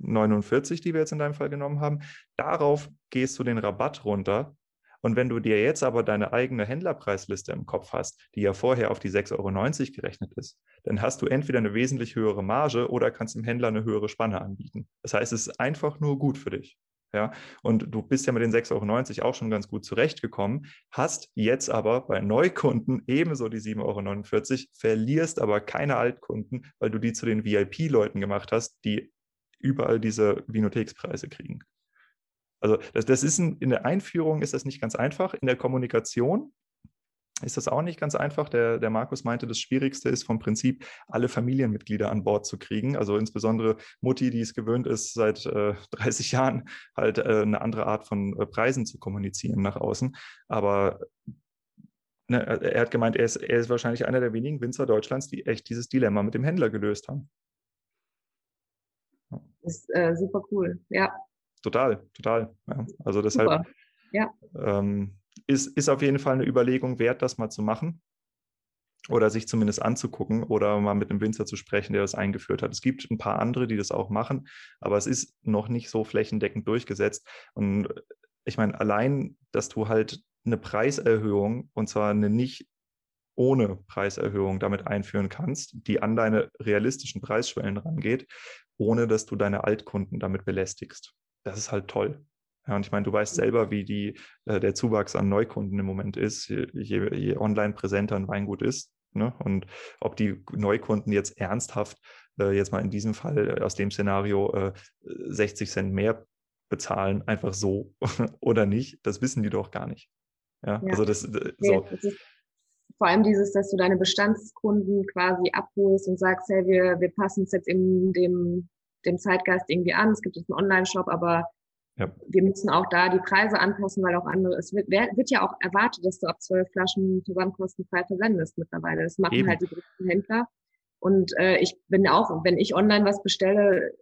die wir jetzt in deinem Fall genommen haben, darauf gehst du den Rabatt runter und wenn du dir jetzt aber deine eigene Händlerpreisliste im Kopf hast, die ja vorher auf die 6,90 Euro gerechnet ist, dann hast du entweder eine wesentlich höhere Marge oder kannst dem Händler eine höhere Spanne anbieten. Das heißt, es ist einfach nur gut für dich. Ja, und du bist ja mit den 6,90 Euro auch schon ganz gut zurechtgekommen, hast jetzt aber bei Neukunden ebenso die 7,49 Euro, verlierst aber keine Altkunden, weil du die zu den VIP-Leuten gemacht hast, die überall diese Vinothekspreise kriegen. Also das, das ist ein, in der Einführung ist das nicht ganz einfach. In der Kommunikation ist das auch nicht ganz einfach. Der, der Markus meinte, das Schwierigste ist vom Prinzip, alle Familienmitglieder an Bord zu kriegen. Also insbesondere Mutti, die es gewöhnt ist, seit äh, 30 Jahren halt äh, eine andere Art von äh, Preisen zu kommunizieren nach außen. Aber ne, er hat gemeint, er ist, er ist wahrscheinlich einer der wenigen Winzer Deutschlands, die echt dieses Dilemma mit dem Händler gelöst haben. Ist äh, super cool, ja. Total, total. Ja. Also deshalb ja. ähm, ist, ist auf jeden Fall eine Überlegung wert, das mal zu machen oder sich zumindest anzugucken oder mal mit einem Winzer zu sprechen, der das eingeführt hat. Es gibt ein paar andere, die das auch machen, aber es ist noch nicht so flächendeckend durchgesetzt. Und ich meine, allein, dass du halt eine Preiserhöhung und zwar eine nicht ohne Preiserhöhung damit einführen kannst, die an deine realistischen Preisschwellen rangeht, ohne dass du deine Altkunden damit belästigst das ist halt toll. Ja, und ich meine, du weißt selber, wie die, äh, der Zuwachs an Neukunden im Moment ist, je, je online präsenter ein Weingut ist. Ne? Und ob die Neukunden jetzt ernsthaft, äh, jetzt mal in diesem Fall äh, aus dem Szenario äh, 60 Cent mehr bezahlen, einfach so oder nicht, das wissen die doch gar nicht. Ja, ja. also das, äh, so. Nee, vor allem dieses, dass du deine Bestandskunden quasi abholst und sagst, hey, wir, wir passen es jetzt in dem dem Zeitgeist irgendwie an. Es gibt jetzt einen Online-Shop, aber ja. wir müssen auch da die Preise anpassen, weil auch andere, es wird, wird ja auch erwartet, dass du ab zwölf Flaschen versandkostenfrei versendest mittlerweile. Das machen Eben. halt die größten Händler. Und äh, ich bin auch, wenn ich online was bestelle,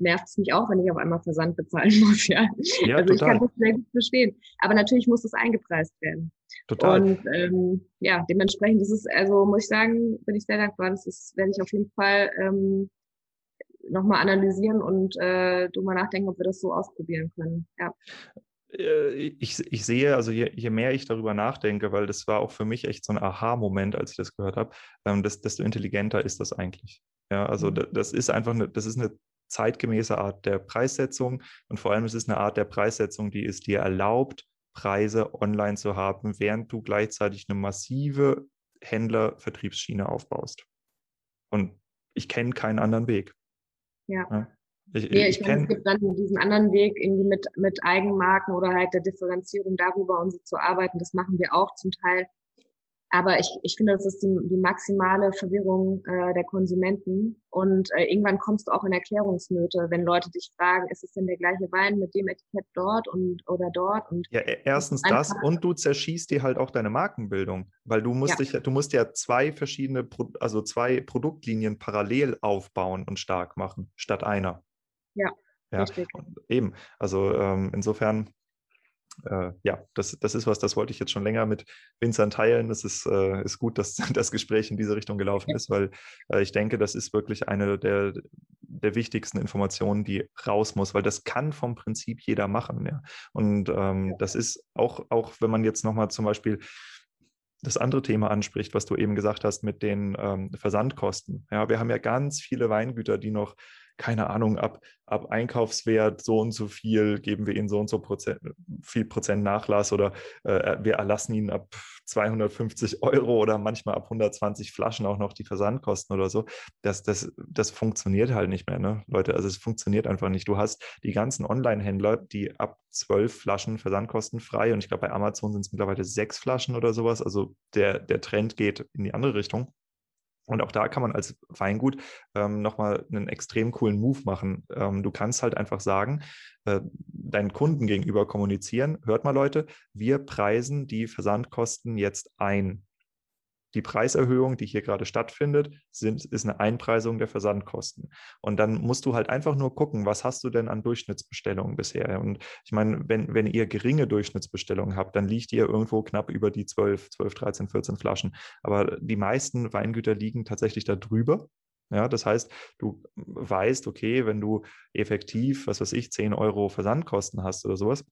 nervt es mich auch, wenn ich auf einmal Versand bezahlen muss. Ja, ja also total. ich kann das sehr gut verstehen. Aber natürlich muss das eingepreist werden. Total. Und ähm, ja, dementsprechend ist es, also muss ich sagen, bin ich sehr dankbar. Das ist, werde ich auf jeden Fall ähm, nochmal analysieren und äh, drüber nachdenken, ob wir das so ausprobieren können. Ja. Äh, ich, ich sehe, also je, je, mehr ich darüber nachdenke, weil das war auch für mich echt so ein Aha-Moment, als ich das gehört habe, ähm, das, desto intelligenter ist das eigentlich. Ja, also mhm. das ist einfach eine, das ist eine zeitgemäße Art der Preissetzung und vor allem ist es eine Art der Preissetzung, die es dir erlaubt, Preise online zu haben, während du gleichzeitig eine massive Händler-Vertriebsschiene aufbaust. Und ich kenne keinen anderen Weg. Ja. ja. Ich, nee, ich, ich meine, es gibt dann diesen anderen Weg, irgendwie mit, mit Eigenmarken oder halt der Differenzierung darüber und so zu arbeiten. Das machen wir auch zum Teil. Aber ich, ich finde, das ist die, die maximale Verwirrung äh, der Konsumenten. Und äh, irgendwann kommst du auch in Erklärungsnöte, wenn Leute dich fragen, ist es denn der gleiche Wein mit dem Etikett dort und oder dort? Und ja, e, erstens das und du zerschießt dir halt auch deine Markenbildung, weil du musst ja. dich, du musst ja zwei verschiedene, also zwei Produktlinien parallel aufbauen und stark machen, statt einer. Ja, ja, richtig. Eben. Also ähm, insofern äh, ja, das, das ist was, das wollte ich jetzt schon länger mit Winzern teilen. Es ist, äh, ist gut, dass das Gespräch in diese Richtung gelaufen ist, weil äh, ich denke, das ist wirklich eine der, der wichtigsten Informationen, die raus muss, weil das kann vom Prinzip jeder machen. Ja. Und ähm, das ist auch, auch wenn man jetzt nochmal zum Beispiel das andere Thema anspricht, was du eben gesagt hast mit den ähm, Versandkosten. Ja, wir haben ja ganz viele Weingüter, die noch keine Ahnung, ab, ab Einkaufswert so und so viel geben wir ihnen so und so Prozent, viel Prozent Nachlass oder äh, wir erlassen ihnen ab 250 Euro oder manchmal ab 120 Flaschen auch noch die Versandkosten oder so. Das, das, das funktioniert halt nicht mehr, ne, Leute. Also es funktioniert einfach nicht. Du hast die ganzen Online-Händler, die ab zwölf Flaschen Versandkosten frei und ich glaube, bei Amazon sind es mittlerweile sechs Flaschen oder sowas. Also der, der Trend geht in die andere Richtung. Und auch da kann man als Weingut ähm, nochmal einen extrem coolen Move machen. Ähm, du kannst halt einfach sagen, äh, deinen Kunden gegenüber kommunizieren, hört mal Leute, wir preisen die Versandkosten jetzt ein die Preiserhöhung, die hier gerade stattfindet, sind, ist eine Einpreisung der Versandkosten. Und dann musst du halt einfach nur gucken, was hast du denn an Durchschnittsbestellungen bisher? Und ich meine, wenn, wenn ihr geringe Durchschnittsbestellungen habt, dann liegt ihr irgendwo knapp über die 12, 12, 13, 14 Flaschen. Aber die meisten Weingüter liegen tatsächlich da drüber. Ja, das heißt, du weißt, okay, wenn du effektiv, was weiß ich, 10 Euro Versandkosten hast oder sowas,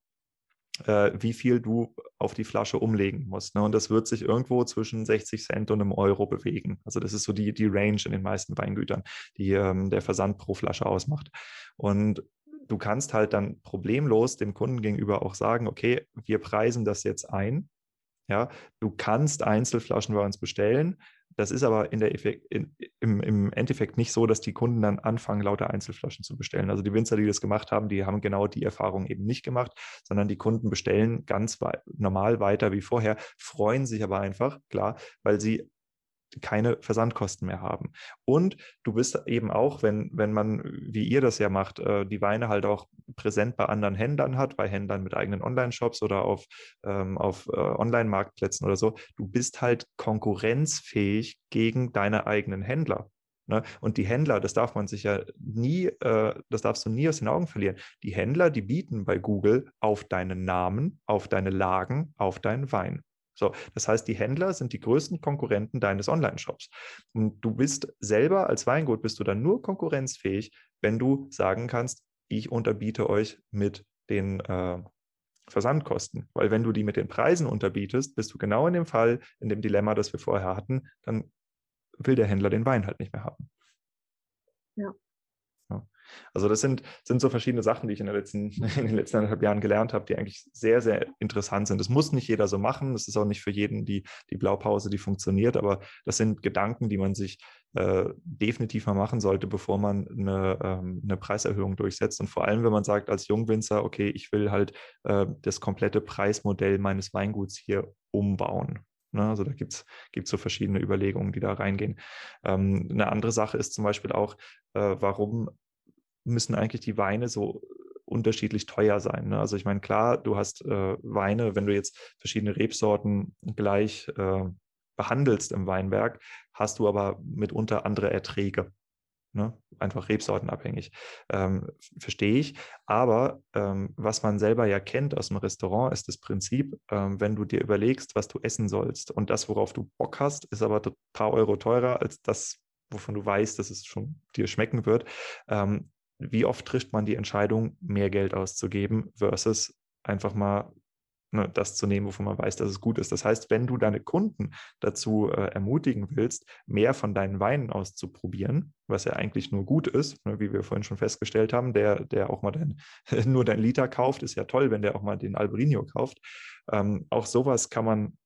äh, wie viel du auf die Flasche umlegen musst. Ne? Und das wird sich irgendwo zwischen 60 Cent und einem Euro bewegen. Also das ist so die, die Range in den meisten Weingütern, die ähm, der Versand pro Flasche ausmacht. Und du kannst halt dann problemlos dem Kunden gegenüber auch sagen, okay, wir preisen das jetzt ein. Ja, du kannst Einzelflaschen bei uns bestellen. Das ist aber in der Effekt, in, im, im, Endeffekt nicht so, dass die Kunden dann anfangen, lauter Einzelflaschen zu bestellen. Also die Winzer, die das gemacht haben, die haben genau die Erfahrung eben nicht gemacht, sondern die Kunden bestellen ganz normal weiter wie vorher, freuen sich aber einfach, klar, weil sie keine Versandkosten mehr haben. Und du bist eben auch, wenn, wenn man, wie ihr das ja macht, äh, die Weine halt auch präsent bei anderen Händlern hat, bei Händlern mit eigenen Online-Shops oder auf, ähm, auf äh, Online-Marktplätzen oder so, du bist halt konkurrenzfähig gegen deine eigenen Händler. Ne? Und die Händler, das darf man sich ja nie, äh, das darfst du nie aus den Augen verlieren. Die Händler, die bieten bei Google auf deinen Namen, auf deine Lagen, auf deinen Wein. So, das heißt, die Händler sind die größten Konkurrenten deines Online-Shops. Und du bist selber als Weingut bist du dann nur konkurrenzfähig, wenn du sagen kannst, ich unterbiete euch mit den äh, Versandkosten. Weil wenn du die mit den Preisen unterbietest, bist du genau in dem Fall, in dem Dilemma, das wir vorher hatten, dann will der Händler den Wein halt nicht mehr haben. Ja. Also das sind, sind so verschiedene Sachen, die ich in, letzten, in den letzten anderthalb Jahren gelernt habe, die eigentlich sehr, sehr interessant sind. Das muss nicht jeder so machen. Das ist auch nicht für jeden die, die Blaupause, die funktioniert. Aber das sind Gedanken, die man sich äh, definitiv mal machen sollte, bevor man eine, ähm, eine Preiserhöhung durchsetzt. Und vor allem, wenn man sagt als Jungwinzer, okay, ich will halt äh, das komplette Preismodell meines Weinguts hier umbauen. Ne? Also da gibt es so verschiedene Überlegungen, die da reingehen. Ähm, eine andere Sache ist zum Beispiel auch, äh, warum müssen eigentlich die Weine so unterschiedlich teuer sein. Ne? Also ich meine, klar, du hast äh, Weine, wenn du jetzt verschiedene Rebsorten gleich äh, behandelst im Weinberg, hast du aber mitunter andere Erträge. Ne? Einfach rebsortenabhängig. Ähm, Verstehe ich. Aber ähm, was man selber ja kennt aus dem Restaurant, ist das Prinzip, ähm, wenn du dir überlegst, was du essen sollst und das, worauf du Bock hast, ist aber ein paar Euro teurer als das, wovon du weißt, dass es schon dir schmecken wird. Ähm, wie oft trifft man die Entscheidung, mehr Geld auszugeben versus einfach mal ne, das zu nehmen, wovon man weiß, dass es gut ist. Das heißt, wenn du deine Kunden dazu äh, ermutigen willst, mehr von deinen Weinen auszuprobieren, was ja eigentlich nur gut ist, ne, wie wir vorhin schon festgestellt haben, der, der auch mal dein, nur dein Liter kauft, ist ja toll, wenn der auch mal den Albarino kauft. Ähm, auch sowas kann man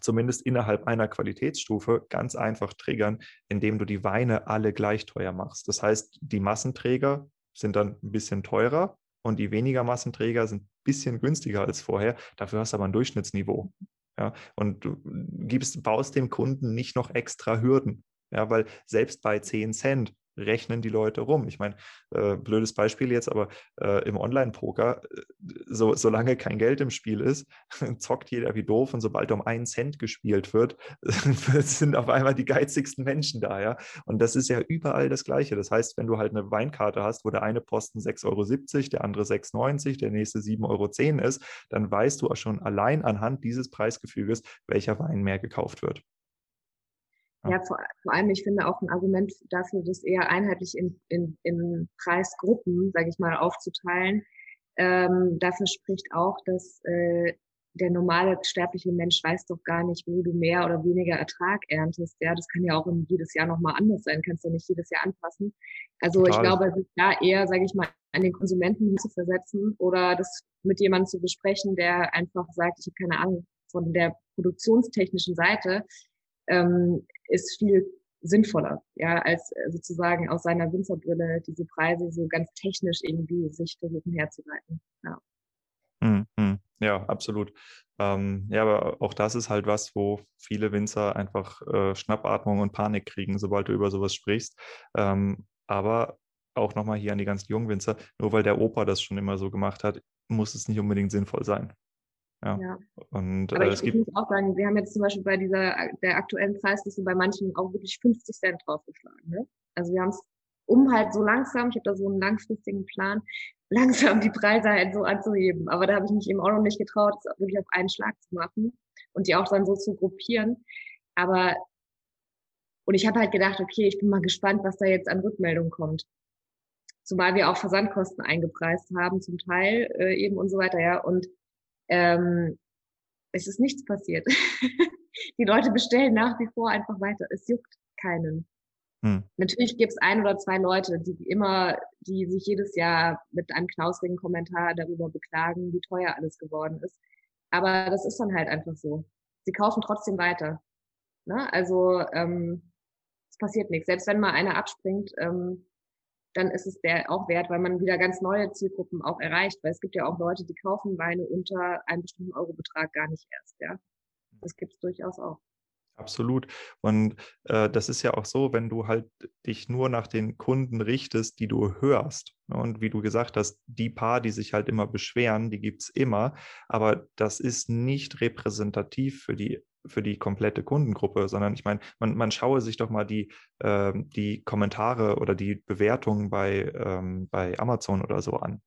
zumindest innerhalb einer Qualitätsstufe ganz einfach triggern, indem du die Weine alle gleich teuer machst. Das heißt, die Massenträger sind dann ein bisschen teurer und die weniger Massenträger sind ein bisschen günstiger als vorher. Dafür hast du aber ein Durchschnittsniveau. Ja, und du gibst, baust dem Kunden nicht noch extra Hürden. Ja, weil selbst bei 10 Cent rechnen die Leute rum. Ich meine, äh, blödes Beispiel jetzt, aber äh, im Online-Poker, äh, so, solange kein Geld im Spiel ist, zockt jeder wie doof und sobald um einen Cent gespielt wird, sind auf einmal die geizigsten Menschen da, ja. Und das ist ja überall das Gleiche. Das heißt, wenn du halt eine Weinkarte hast, wo der eine Posten 6,70 Euro, der andere 6,90 Euro, der nächste 7,10 Euro ist, dann weißt du auch schon allein anhand dieses Preisgefüges, welcher Wein mehr gekauft wird. Ja, vor, vor, allem, ich finde auch ein Argument dafür, das eher einheitlich in, in, in Preisgruppen, sage ich mal, aufzuteilen. Ähm, dafür spricht auch, dass äh, der normale sterbliche Mensch weiß doch gar nicht, wo du mehr oder weniger Ertrag erntest. Ja, das kann ja auch jedes Jahr nochmal anders sein, kannst du nicht jedes Jahr anpassen. Also Total. ich glaube, sich da eher, sage ich mal, an den Konsumenten zu versetzen oder das mit jemandem zu besprechen, der einfach sagt, ich habe keine Ahnung von der produktionstechnischen Seite, ähm, ist viel sinnvoller, ja, als äh, sozusagen aus seiner Winzerbrille diese Preise so ganz technisch irgendwie sich versuchen herzuleiten. Ja. Hm, hm. Ja, absolut. Ähm, ja, aber auch das ist halt was, wo viele Winzer einfach äh, Schnappatmung und Panik kriegen, sobald du über sowas sprichst. Ähm, aber auch nochmal hier an die ganzen jungen Winzer, nur weil der Opa das schon immer so gemacht hat, muss es nicht unbedingt sinnvoll sein. Ja. ja. Und, Aber äh, ich, ich muss auch sagen, wir haben jetzt zum Beispiel bei dieser der aktuellen Preisliste bei manchen auch wirklich 50 Cent draufgeschlagen. Ne? Also wir haben es um halt so langsam, ich habe da so einen langfristigen Plan, langsam die Preise halt so anzuheben. Aber da habe ich mich eben auch noch nicht getraut, das wirklich auf einen Schlag zu machen und die auch dann so zu gruppieren. Aber und ich habe halt gedacht, okay, ich bin mal gespannt, was da jetzt an Rückmeldung kommt. Zumal wir auch Versandkosten eingepreist haben, zum Teil äh, eben und so weiter, ja. Und ähm, es ist nichts passiert. die Leute bestellen nach wie vor einfach weiter. Es juckt keinen. Hm. Natürlich gibt es ein oder zwei Leute, die immer, die sich jedes Jahr mit einem knausrigen Kommentar darüber beklagen, wie teuer alles geworden ist. Aber das ist dann halt einfach so. Sie kaufen trotzdem weiter. Ne? Also ähm, es passiert nichts. Selbst wenn mal einer abspringt, ähm, dann ist es der auch wert, weil man wieder ganz neue Zielgruppen auch erreicht. Weil es gibt ja auch Leute, die kaufen Weine unter einem bestimmten Eurobetrag gar nicht erst. Ja, das gibt es durchaus auch. Absolut. Und äh, das ist ja auch so, wenn du halt dich nur nach den Kunden richtest, die du hörst. Ne? Und wie du gesagt hast, die paar, die sich halt immer beschweren, die gibt es immer. Aber das ist nicht repräsentativ für die für die komplette Kundengruppe, sondern ich meine, man, man schaue sich doch mal die, äh, die Kommentare oder die Bewertungen bei, ähm, bei Amazon oder so an.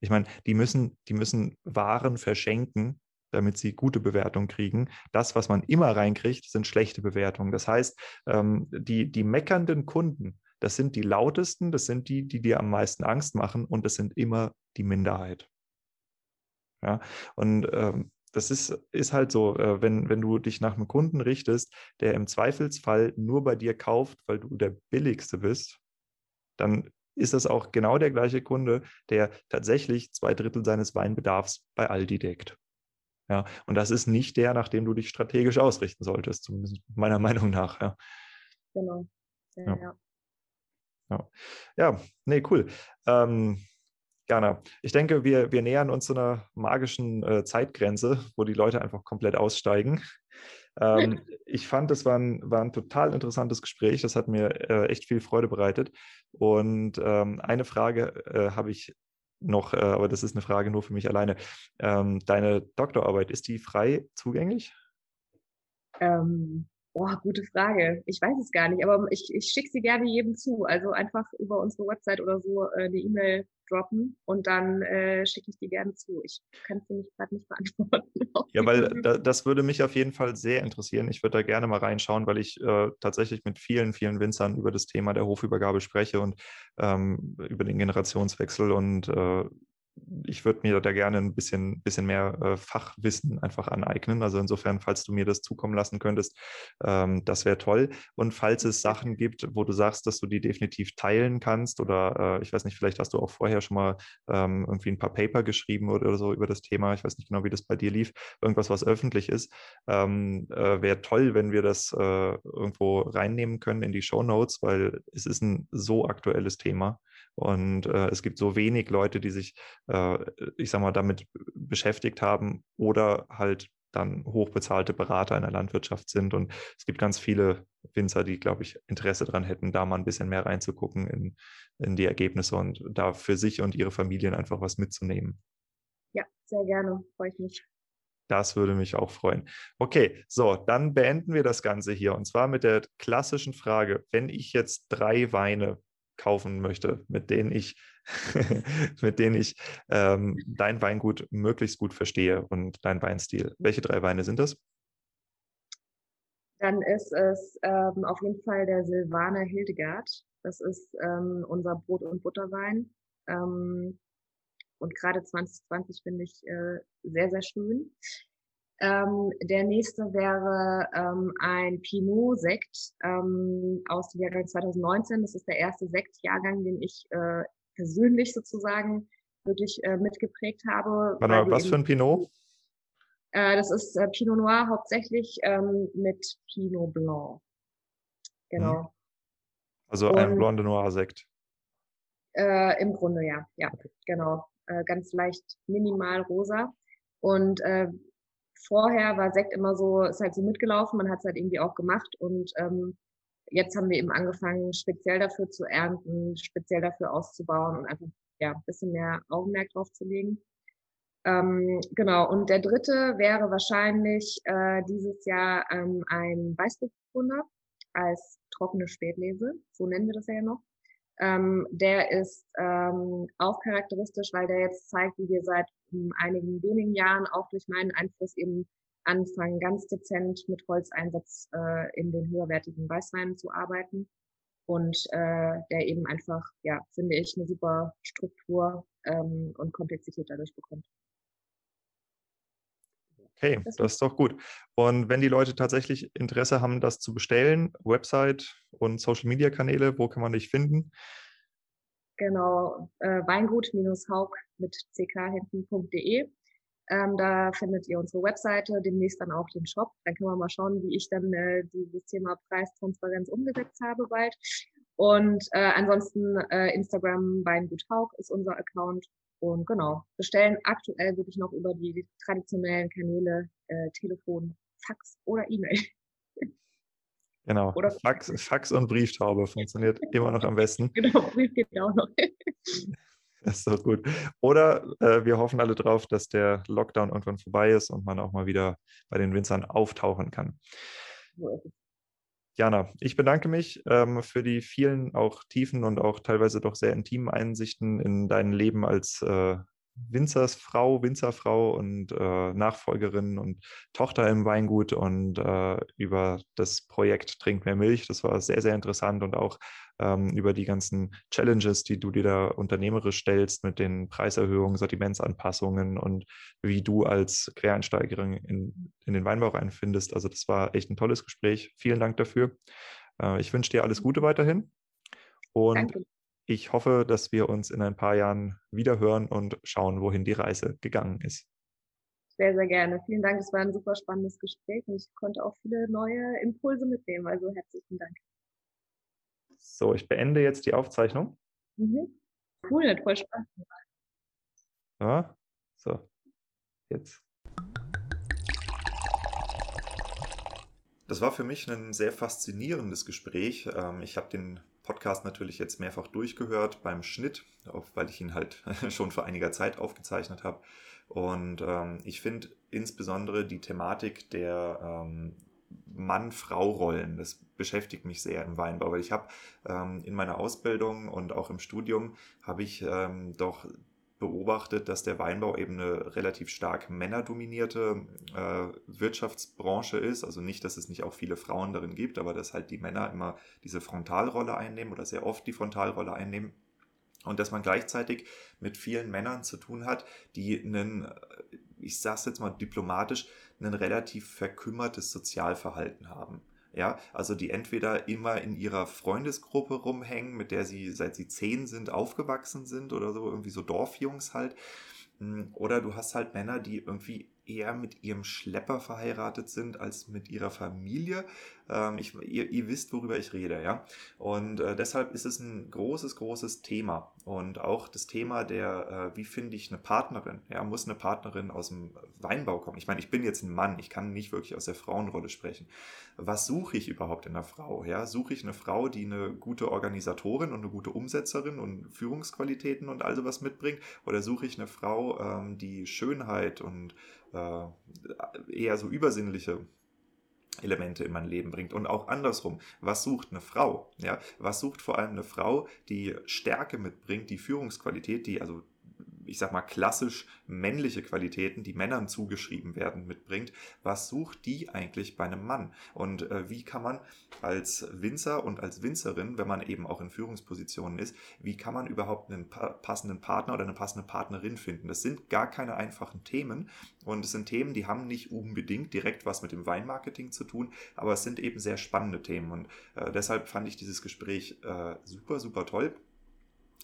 Ich meine, die müssen, die müssen Waren verschenken, damit sie gute Bewertungen kriegen. Das, was man immer reinkriegt, sind schlechte Bewertungen. Das heißt, ähm, die, die meckernden Kunden, das sind die lautesten, das sind die, die dir am meisten Angst machen und das sind immer die Minderheit. Ja, und ähm, das ist, ist halt so, äh, wenn, wenn du dich nach einem Kunden richtest, der im Zweifelsfall nur bei dir kauft, weil du der Billigste bist, dann ist das auch genau der gleiche Kunde, der tatsächlich zwei Drittel seines Weinbedarfs bei Aldi deckt. Ja, und das ist nicht der, nach dem du dich strategisch ausrichten solltest, zumindest meiner Meinung nach. Ja. Genau. Ja, ja. ja. ja. nee, cool. Ähm, Gerne. Ich denke, wir, wir nähern uns so einer magischen äh, Zeitgrenze, wo die Leute einfach komplett aussteigen. Ähm, ich fand, das war ein, war ein total interessantes Gespräch. Das hat mir äh, echt viel Freude bereitet. Und ähm, eine Frage äh, habe ich noch, äh, aber das ist eine Frage nur für mich alleine. Ähm, deine Doktorarbeit, ist die frei zugänglich? Ähm, boah, gute Frage. Ich weiß es gar nicht, aber ich, ich schicke sie gerne jedem zu. Also einfach über unsere Website oder so äh, eine E-Mail droppen und dann äh, schicke ich die gerne zu. Ich kann es dir nicht gerade nicht beantworten. Ja, weil da, das würde mich auf jeden Fall sehr interessieren. Ich würde da gerne mal reinschauen, weil ich äh, tatsächlich mit vielen, vielen Winzern über das Thema der Hofübergabe spreche und ähm, über den Generationswechsel und äh, ich würde mir da gerne ein bisschen, bisschen mehr äh, Fachwissen einfach aneignen. Also insofern, falls du mir das zukommen lassen könntest, ähm, das wäre toll. Und falls es Sachen gibt, wo du sagst, dass du die definitiv teilen kannst oder äh, ich weiß nicht, vielleicht hast du auch vorher schon mal ähm, irgendwie ein paar Paper geschrieben oder, oder, so über das Thema. Ich weiß nicht genau, wie das bei dir lief. Irgendwas, was öffentlich ist. Ähm, äh, wäre toll, wenn wir das äh, irgendwo reinnehmen können in die Show Notes, weil es ist ein so aktuelles Thema. Und äh, es gibt so wenig Leute, die sich, äh, ich sag mal, damit beschäftigt haben oder halt dann hochbezahlte Berater in der Landwirtschaft sind. Und es gibt ganz viele Winzer, die, glaube ich, Interesse daran hätten, da mal ein bisschen mehr reinzugucken in, in die Ergebnisse und da für sich und ihre Familien einfach was mitzunehmen. Ja, sehr gerne, freue ich mich. Das würde mich auch freuen. Okay, so, dann beenden wir das Ganze hier. Und zwar mit der klassischen Frage, wenn ich jetzt drei Weine kaufen möchte, mit denen ich, mit denen ich ähm, dein Weingut möglichst gut verstehe und dein Weinstil. Welche drei Weine sind das? Dann ist es ähm, auf jeden Fall der Silvaner Hildegard. Das ist ähm, unser Brot- und Butterwein. Ähm, und gerade 2020 finde ich äh, sehr, sehr schön. Ähm, der nächste wäre ähm, ein Pinot-Sekt ähm, aus dem Jahrgang 2019. Das ist der erste Sektjahrgang, den ich äh, persönlich sozusagen wirklich äh, mitgeprägt habe. Warte was für ein Pinot? Äh, das ist äh, Pinot Noir hauptsächlich ähm, mit Pinot Blanc. Genau. Hm. Also ein Blonde Noir-Sekt. Äh, Im Grunde ja, ja, genau. Äh, ganz leicht minimal rosa. Und äh, vorher war Sekt immer so, ist halt so mitgelaufen, man hat es halt irgendwie auch gemacht und ähm, jetzt haben wir eben angefangen, speziell dafür zu ernten, speziell dafür auszubauen und einfach ja, ein bisschen mehr Augenmerk drauf zu legen. Ähm, genau, und der dritte wäre wahrscheinlich äh, dieses Jahr ähm, ein Weißburgunder als trockene Spätlese, so nennen wir das ja noch. Ähm, der ist ähm, auch charakteristisch, weil der jetzt zeigt, wie wir seit einigen wenigen Jahren auch durch meinen Einfluss eben anfangen, ganz dezent mit Holzeinsatz äh, in den höherwertigen Weißweinen zu arbeiten. Und äh, der eben einfach, ja, finde ich, eine super Struktur ähm, und Komplexität dadurch bekommt. Okay, das, das ist doch gut. Und wenn die Leute tatsächlich Interesse haben, das zu bestellen, Website und Social Media Kanäle, wo kann man dich finden? Genau, äh, weingut-haug mit ck Ähm, da findet ihr unsere Webseite, demnächst dann auch den Shop. Dann können wir mal schauen, wie ich dann äh, dieses Thema Preistransparenz umgesetzt habe bald. Und äh, ansonsten äh, Instagram Weingut Haug ist unser Account und genau, bestellen aktuell wirklich noch über die traditionellen Kanäle äh, Telefon, Fax oder E-Mail. Genau, oder Fax, Fax und Brieftaube funktioniert immer noch am besten. Genau, Brief geht auch noch. Das ist doch gut. Oder äh, wir hoffen alle drauf, dass der Lockdown irgendwann vorbei ist und man auch mal wieder bei den Winzern auftauchen kann. Jana, ich bedanke mich ähm, für die vielen auch tiefen und auch teilweise doch sehr intimen Einsichten in dein Leben als äh, Winzersfrau, Winzerfrau und äh, Nachfolgerin und Tochter im Weingut und äh, über das Projekt Trink mehr Milch. Das war sehr, sehr interessant und auch ähm, über die ganzen Challenges, die du dir da unternehmerisch stellst mit den Preiserhöhungen, Sortimentsanpassungen und wie du als Quereinsteigerin in, in den Weinbau reinfindest. Also das war echt ein tolles Gespräch. Vielen Dank dafür. Äh, ich wünsche dir alles Gute weiterhin. Und Danke. Ich hoffe, dass wir uns in ein paar Jahren wieder hören und schauen, wohin die Reise gegangen ist. Sehr, sehr gerne. Vielen Dank. Es war ein super spannendes Gespräch und ich konnte auch viele neue Impulse mitnehmen. Also herzlichen Dank. So, ich beende jetzt die Aufzeichnung. Mhm. Cool, hat voll Spaß gemacht. Ja, so, jetzt. Das war für mich ein sehr faszinierendes Gespräch. Ähm, ich habe den Podcast natürlich jetzt mehrfach durchgehört beim Schnitt, weil ich ihn halt schon vor einiger Zeit aufgezeichnet habe. Und ähm, ich finde insbesondere die Thematik der ähm, Mann-Frau-Rollen. Das beschäftigt mich sehr im Weinbau, weil ich habe ähm, in meiner Ausbildung und auch im Studium habe ich ähm, doch beobachtet, dass der Weinbau eben eine relativ stark männerdominierte äh, Wirtschaftsbranche ist. Also nicht, dass es nicht auch viele Frauen darin gibt, aber dass halt die Männer immer diese Frontalrolle einnehmen oder sehr oft die Frontalrolle einnehmen. Und dass man gleichzeitig mit vielen Männern zu tun hat, die einen, ich sage es jetzt mal diplomatisch, ein relativ verkümmertes Sozialverhalten haben. Ja, also die entweder immer in ihrer Freundesgruppe rumhängen, mit der sie seit sie zehn sind aufgewachsen sind oder so, irgendwie so Dorfjungs halt. Hm, oder du hast halt Männer, die irgendwie eher mit ihrem Schlepper verheiratet sind als mit ihrer Familie. Ähm, ich, ihr, ihr, wisst, worüber ich rede, ja. Und äh, deshalb ist es ein großes, großes Thema. Und auch das Thema der, äh, wie finde ich eine Partnerin? Ja, muss eine Partnerin aus dem Weinbau kommen? Ich meine, ich bin jetzt ein Mann, ich kann nicht wirklich aus der Frauenrolle sprechen. Was suche ich überhaupt in einer Frau? Ja, suche ich eine Frau, die eine gute Organisatorin und eine gute Umsetzerin und Führungsqualitäten und all sowas mitbringt? Oder suche ich eine Frau, ähm, die Schönheit und eher so übersinnliche Elemente in mein Leben bringt und auch andersrum. Was sucht eine Frau? Ja, was sucht vor allem eine Frau, die Stärke mitbringt, die Führungsqualität, die also ich sag mal, klassisch männliche Qualitäten, die Männern zugeschrieben werden, mitbringt. Was sucht die eigentlich bei einem Mann? Und äh, wie kann man als Winzer und als Winzerin, wenn man eben auch in Führungspositionen ist, wie kann man überhaupt einen pa passenden Partner oder eine passende Partnerin finden? Das sind gar keine einfachen Themen und es sind Themen, die haben nicht unbedingt direkt was mit dem Weinmarketing zu tun, aber es sind eben sehr spannende Themen und äh, deshalb fand ich dieses Gespräch äh, super, super toll.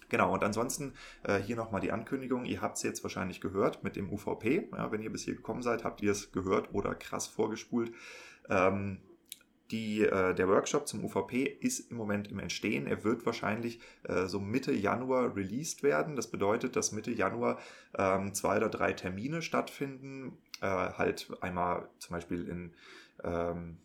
Genau, und ansonsten äh, hier nochmal die Ankündigung. Ihr habt es jetzt wahrscheinlich gehört mit dem UVP. Ja, wenn ihr bis hier gekommen seid, habt ihr es gehört oder krass vorgespult. Ähm, die, äh, der Workshop zum UVP ist im Moment im Entstehen. Er wird wahrscheinlich äh, so Mitte Januar released werden. Das bedeutet, dass Mitte Januar ähm, zwei oder drei Termine stattfinden. Äh, halt einmal zum Beispiel in ähm,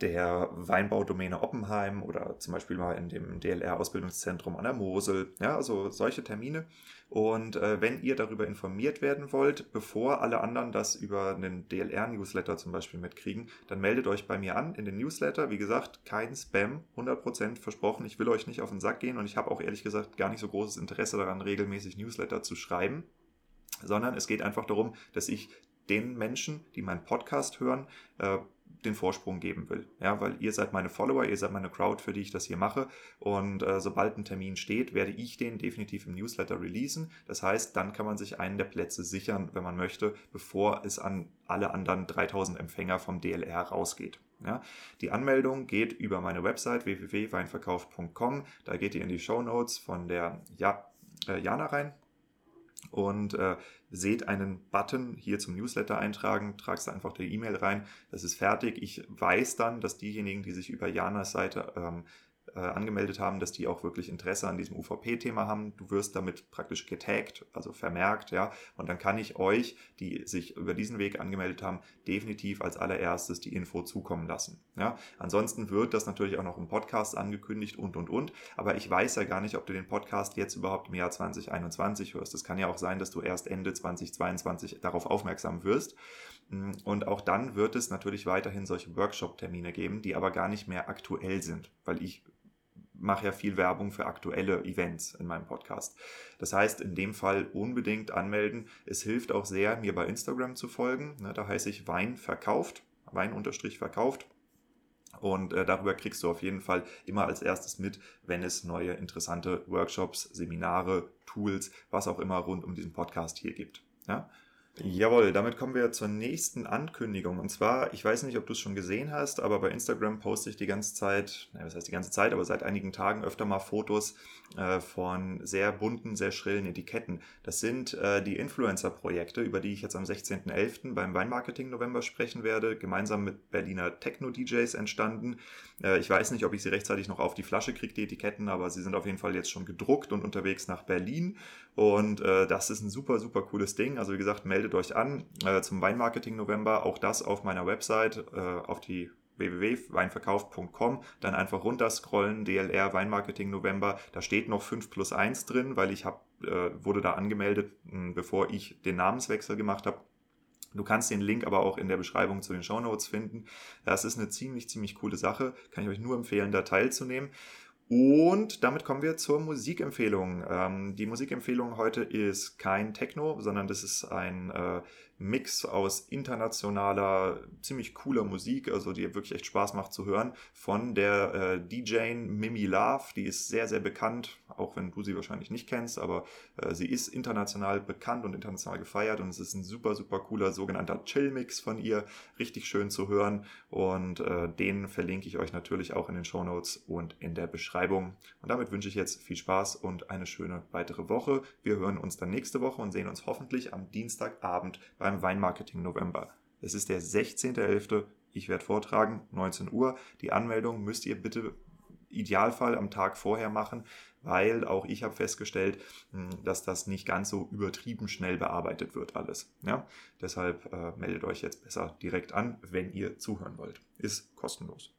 der Weinbaudomäne Oppenheim oder zum Beispiel mal in dem DLR-Ausbildungszentrum an der Mosel. Ja, also solche Termine. Und äh, wenn ihr darüber informiert werden wollt, bevor alle anderen das über einen DLR-Newsletter zum Beispiel mitkriegen, dann meldet euch bei mir an in den Newsletter. Wie gesagt, kein Spam, 100% versprochen. Ich will euch nicht auf den Sack gehen und ich habe auch ehrlich gesagt gar nicht so großes Interesse daran, regelmäßig Newsletter zu schreiben sondern es geht einfach darum, dass ich den Menschen, die meinen Podcast hören, äh, den Vorsprung geben will. Ja, weil ihr seid meine Follower, ihr seid meine Crowd, für die ich das hier mache. Und äh, sobald ein Termin steht, werde ich den definitiv im Newsletter releasen. Das heißt, dann kann man sich einen der Plätze sichern, wenn man möchte, bevor es an alle anderen 3000 Empfänger vom DLR rausgeht. Ja, die Anmeldung geht über meine Website www.weinverkauf.com. Da geht ihr in die Show Notes von der ja, äh, Jana rein und äh, seht einen Button hier zum Newsletter eintragen, tragst einfach die E-Mail rein, das ist fertig. Ich weiß dann, dass diejenigen, die sich über Janas Seite ähm, äh, angemeldet haben, dass die auch wirklich Interesse an diesem UVP-Thema haben. Du wirst damit praktisch getaggt, also vermerkt, ja. Und dann kann ich euch, die sich über diesen Weg angemeldet haben, definitiv als allererstes die Info zukommen lassen. Ja. Ansonsten wird das natürlich auch noch im Podcast angekündigt und und und. Aber ich weiß ja gar nicht, ob du den Podcast jetzt überhaupt im Jahr 2021 hörst. Es kann ja auch sein, dass du erst Ende 2022 darauf aufmerksam wirst. Und auch dann wird es natürlich weiterhin solche Workshop-Termine geben, die aber gar nicht mehr aktuell sind, weil ich mache ja viel Werbung für aktuelle Events in meinem Podcast. Das heißt, in dem Fall unbedingt anmelden. Es hilft auch sehr, mir bei Instagram zu folgen. Ne, da heiße ich Wein verkauft, Wein unterstrich verkauft. Und äh, darüber kriegst du auf jeden Fall immer als erstes mit, wenn es neue interessante Workshops, Seminare, Tools, was auch immer rund um diesen Podcast hier gibt. Ja? Jawohl, damit kommen wir zur nächsten Ankündigung. Und zwar, ich weiß nicht, ob du es schon gesehen hast, aber bei Instagram poste ich die ganze Zeit, was heißt die ganze Zeit, aber seit einigen Tagen öfter mal Fotos äh, von sehr bunten, sehr schrillen Etiketten. Das sind äh, die Influencer-Projekte, über die ich jetzt am 16.11. beim Weinmarketing November sprechen werde, gemeinsam mit Berliner Techno-DJs entstanden. Äh, ich weiß nicht, ob ich sie rechtzeitig noch auf die Flasche kriege, die Etiketten, aber sie sind auf jeden Fall jetzt schon gedruckt und unterwegs nach Berlin. Und äh, das ist ein super, super cooles Ding. Also wie gesagt, meldet euch an äh, zum Weinmarketing November. Auch das auf meiner Website, auf die www.weinverkauf.com, dann einfach runterscrollen, DLR Weinmarketing November, da steht noch 5 plus 1 drin, weil ich hab, äh, wurde da angemeldet, mh, bevor ich den Namenswechsel gemacht habe Du kannst den Link aber auch in der Beschreibung zu den Show Notes finden. Das ist eine ziemlich, ziemlich coole Sache. Kann ich euch nur empfehlen, da teilzunehmen. Und damit kommen wir zur Musikempfehlung. Ähm, die Musikempfehlung heute ist kein Techno, sondern das ist ein äh, Mix aus internationaler, ziemlich cooler Musik, also die wirklich echt Spaß macht zu hören, von der äh, DJ Mimi Love. Die ist sehr, sehr bekannt, auch wenn du sie wahrscheinlich nicht kennst, aber äh, sie ist international bekannt und international gefeiert und es ist ein super, super cooler sogenannter Chill-Mix von ihr. Richtig schön zu hören und äh, den verlinke ich euch natürlich auch in den Show Notes und in der Beschreibung. Und damit wünsche ich jetzt viel Spaß und eine schöne weitere Woche. Wir hören uns dann nächste Woche und sehen uns hoffentlich am Dienstagabend bei beim Weinmarketing November. Es ist der 16.11. Ich werde vortragen, 19 Uhr. Die Anmeldung müsst ihr bitte Idealfall am Tag vorher machen, weil auch ich habe festgestellt, hm, dass das nicht ganz so übertrieben schnell bearbeitet wird alles. Ja? Deshalb äh, meldet euch jetzt besser direkt an, wenn ihr zuhören wollt. Ist kostenlos.